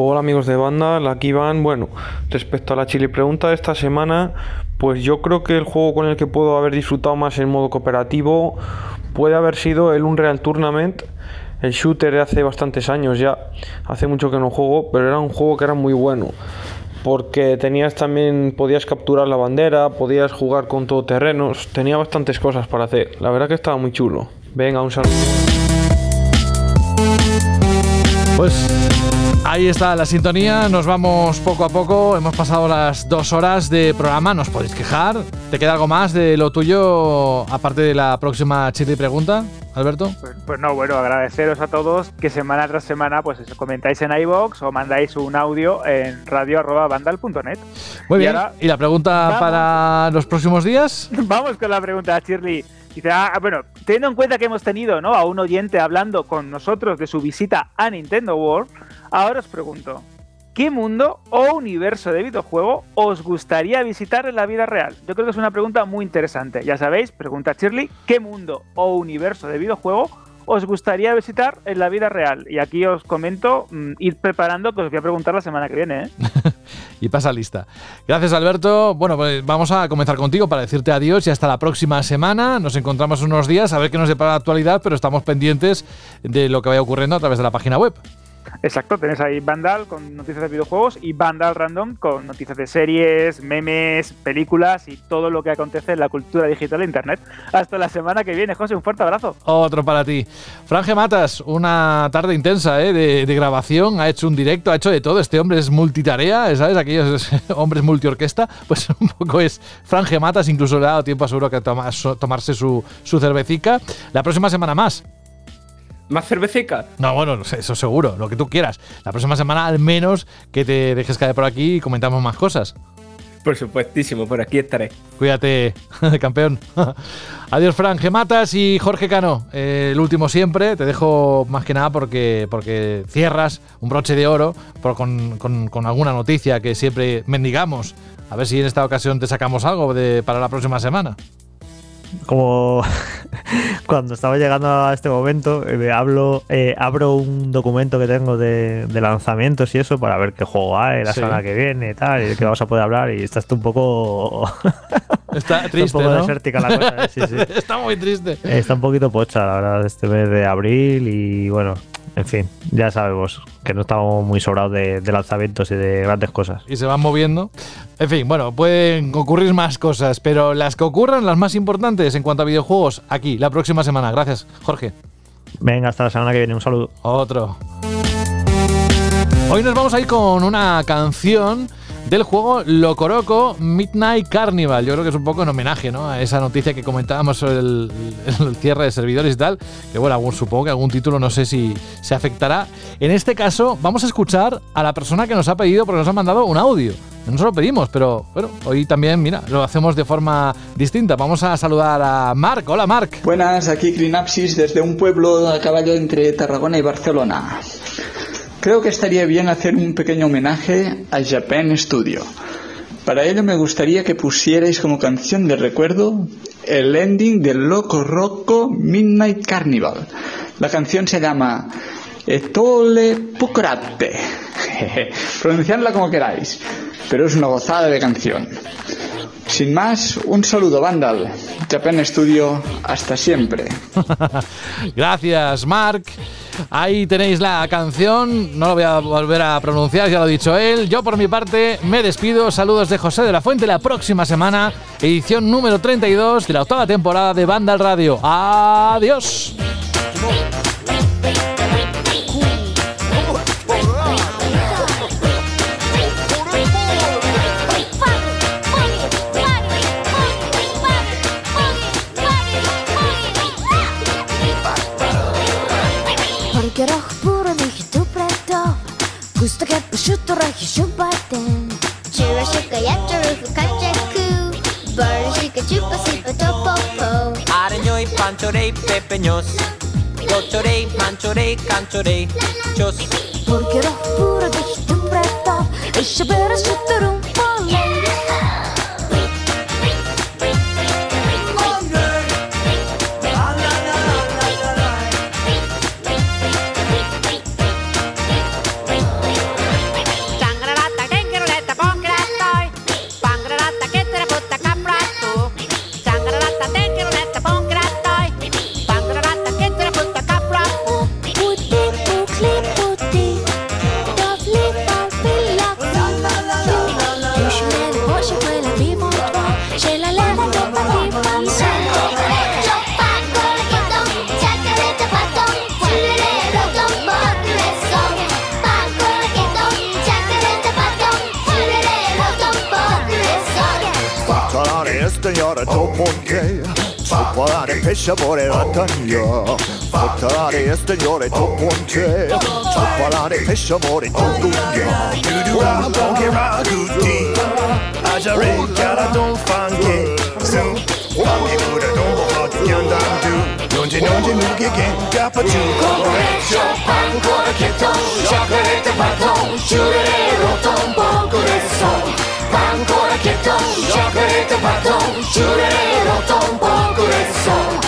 Hola amigos de banda, aquí van. Bueno, respecto a la chili pregunta de esta semana, pues yo creo que el juego con el que puedo haber disfrutado más en modo cooperativo puede haber sido el Unreal Tournament, el shooter de hace bastantes años ya. Hace mucho que no juego, pero era un juego que era muy bueno. Porque tenías también, podías capturar la bandera, podías jugar con todoterrenos, tenía bastantes cosas para hacer. La verdad que estaba muy chulo. Venga, un saludo. Pues ahí está la sintonía, nos vamos poco a poco, hemos pasado las dos horas de programa, nos podéis quejar. ¿Te queda algo más de lo tuyo, aparte de la próxima chile pregunta, Alberto? Pues, pues no, bueno, agradeceros a todos que semana tras semana pues eso, comentáis en iBox o mandáis un audio en radio.vandal.net. Muy Y bien, ahora- ¿y la pregunta Vamos. para los próximos días? Vamos con la pregunta Shirley. Dice, ah, bueno, teniendo en cuenta que hemos tenido ¿no? a un oyente hablando con nosotros de su visita a Nintendo World, ahora os pregunto, ¿qué mundo o universo de videojuego os gustaría visitar en la vida real? Yo creo que es una pregunta muy interesante. Ya sabéis, pregunta Shirley, ¿qué mundo o universo de videojuego os gustaría visitar en la vida real? Y aquí os comento, mm, ir preparando que os voy a preguntar la semana que viene. ¿eh? y pasa lista. Gracias, Alberto. Bueno, pues vamos a comenzar contigo para decirte adiós y hasta la próxima semana. Nos encontramos unos días a ver qué nos depara la actualidad, pero estamos pendientes de lo que vaya ocurriendo a través de la página web. Exacto, tenés ahí Vandal con noticias de videojuegos y Vandal Random con noticias de series, memes, películas y todo lo que acontece en la cultura digital de Internet. Hasta la semana que viene, José, un fuerte abrazo. Otro para ti. Franje Matas, una tarde intensa ¿eh? de, grabación, ha hecho un directo, ha hecho de todo. Este hombre es multitarea, ¿sabes? Aquellos hombres multiorquesta, pues un poco es Franje Matas, incluso le ha dado tiempo seguro que toma, tomarse su, su cervecica. La próxima semana más. ¿Más cervecica? No, bueno, eso seguro, lo que tú quieras. La próxima semana al menos que te dejes caer por aquí y comentamos más cosas. Por supuestísimo, por aquí estaré. Cuídate, campeón. Adiós, Fran Gematas y Jorge Cano. Eh, el último siempre. Te dejo más que nada porque, porque cierras un broche de oro por, con, con, con, alguna noticia que siempre mendigamos. A ver si en esta ocasión te sacamos algo de, para la próxima semana como cuando estaba llegando a este momento, eh, hablo, eh, abro un documento que tengo de, de, lanzamientos y eso para ver qué juego hay la sí. semana que viene y tal, y de qué vamos a poder hablar. Y está un poco. Está triste. está un poco ¿no? desértica la cosa. ¿eh? Sí, sí. está muy triste. Está un poquito pocha, la verdad, este mes de abril y bueno, en fin, ya sabemos que no estamos muy sobrados de, de, lanzamientos y de grandes cosas. Y se van moviendo. En fin, bueno, pueden ocurrir más cosas, pero las que ocurran, las más importantes en cuanto a videojuegos, aquí, la próxima semana. Gracias, Jorge. Venga, hasta la semana que viene. Un saludo. Otro. Hoy nos vamos a ir con una canción del juego Locoroco Midnight Carnival. Yo creo que es un poco en homenaje ¿no? a esa noticia que comentábamos sobre el, cierre de servidores y tal. Que bueno, algún, supongo que algún título no sé si se afectará. En este caso, vamos a escuchar a la persona que nos ha pedido, porque nos ha mandado un audio. No se lo pedimos, pero bueno, hoy también, mira, lo hacemos de forma distinta. Vamos a saludar a Marc. Hola, Marc. Buenas, aquí Crinapsis desde un pueblo a caballo entre Tarragona y Barcelona. Creo que estaría bien hacer un pequeño homenaje a Japan Studio. Para ello me gustaría que pusierais como canción de recuerdo el ending del Loco Rocco Midnight Carnival. La canción se llama Etole Pucrate. Pronunciadla como queráis, pero es una gozada de canción. Sin más, un saludo, Vandal. Japan Studio, hasta siempre. Gracias, Mark. Ahí tenéis la canción, no lo voy a volver a pronunciar, ya lo ha dicho él. Yo por mi parte me despido, saludos de José de la Fuente la próxima semana, edición número 32 de la octava temporada de Banda al Radio. Adiós. Gusto ka pa shoot ra hi shoot ba ten Chira shika ya chiru fu chupa si pa to po pancho rei pepe nyos mancho rei cancho rei chos Porque ro puro de hitum reto Isha bera shoot ra Sabore rattagna Portare e stagliore tu ponte Ciuppalare e sabore tu gugna Dudura bonche raguti Ajare cara don fanche. Su. Fammi pure don bohati gyandandu Nonji nonji nuge gen kapachu Kokorecho pankore keto Shakurete paton Shure roton pankore son Pankore keto Shakurete paton Shure roton pankore son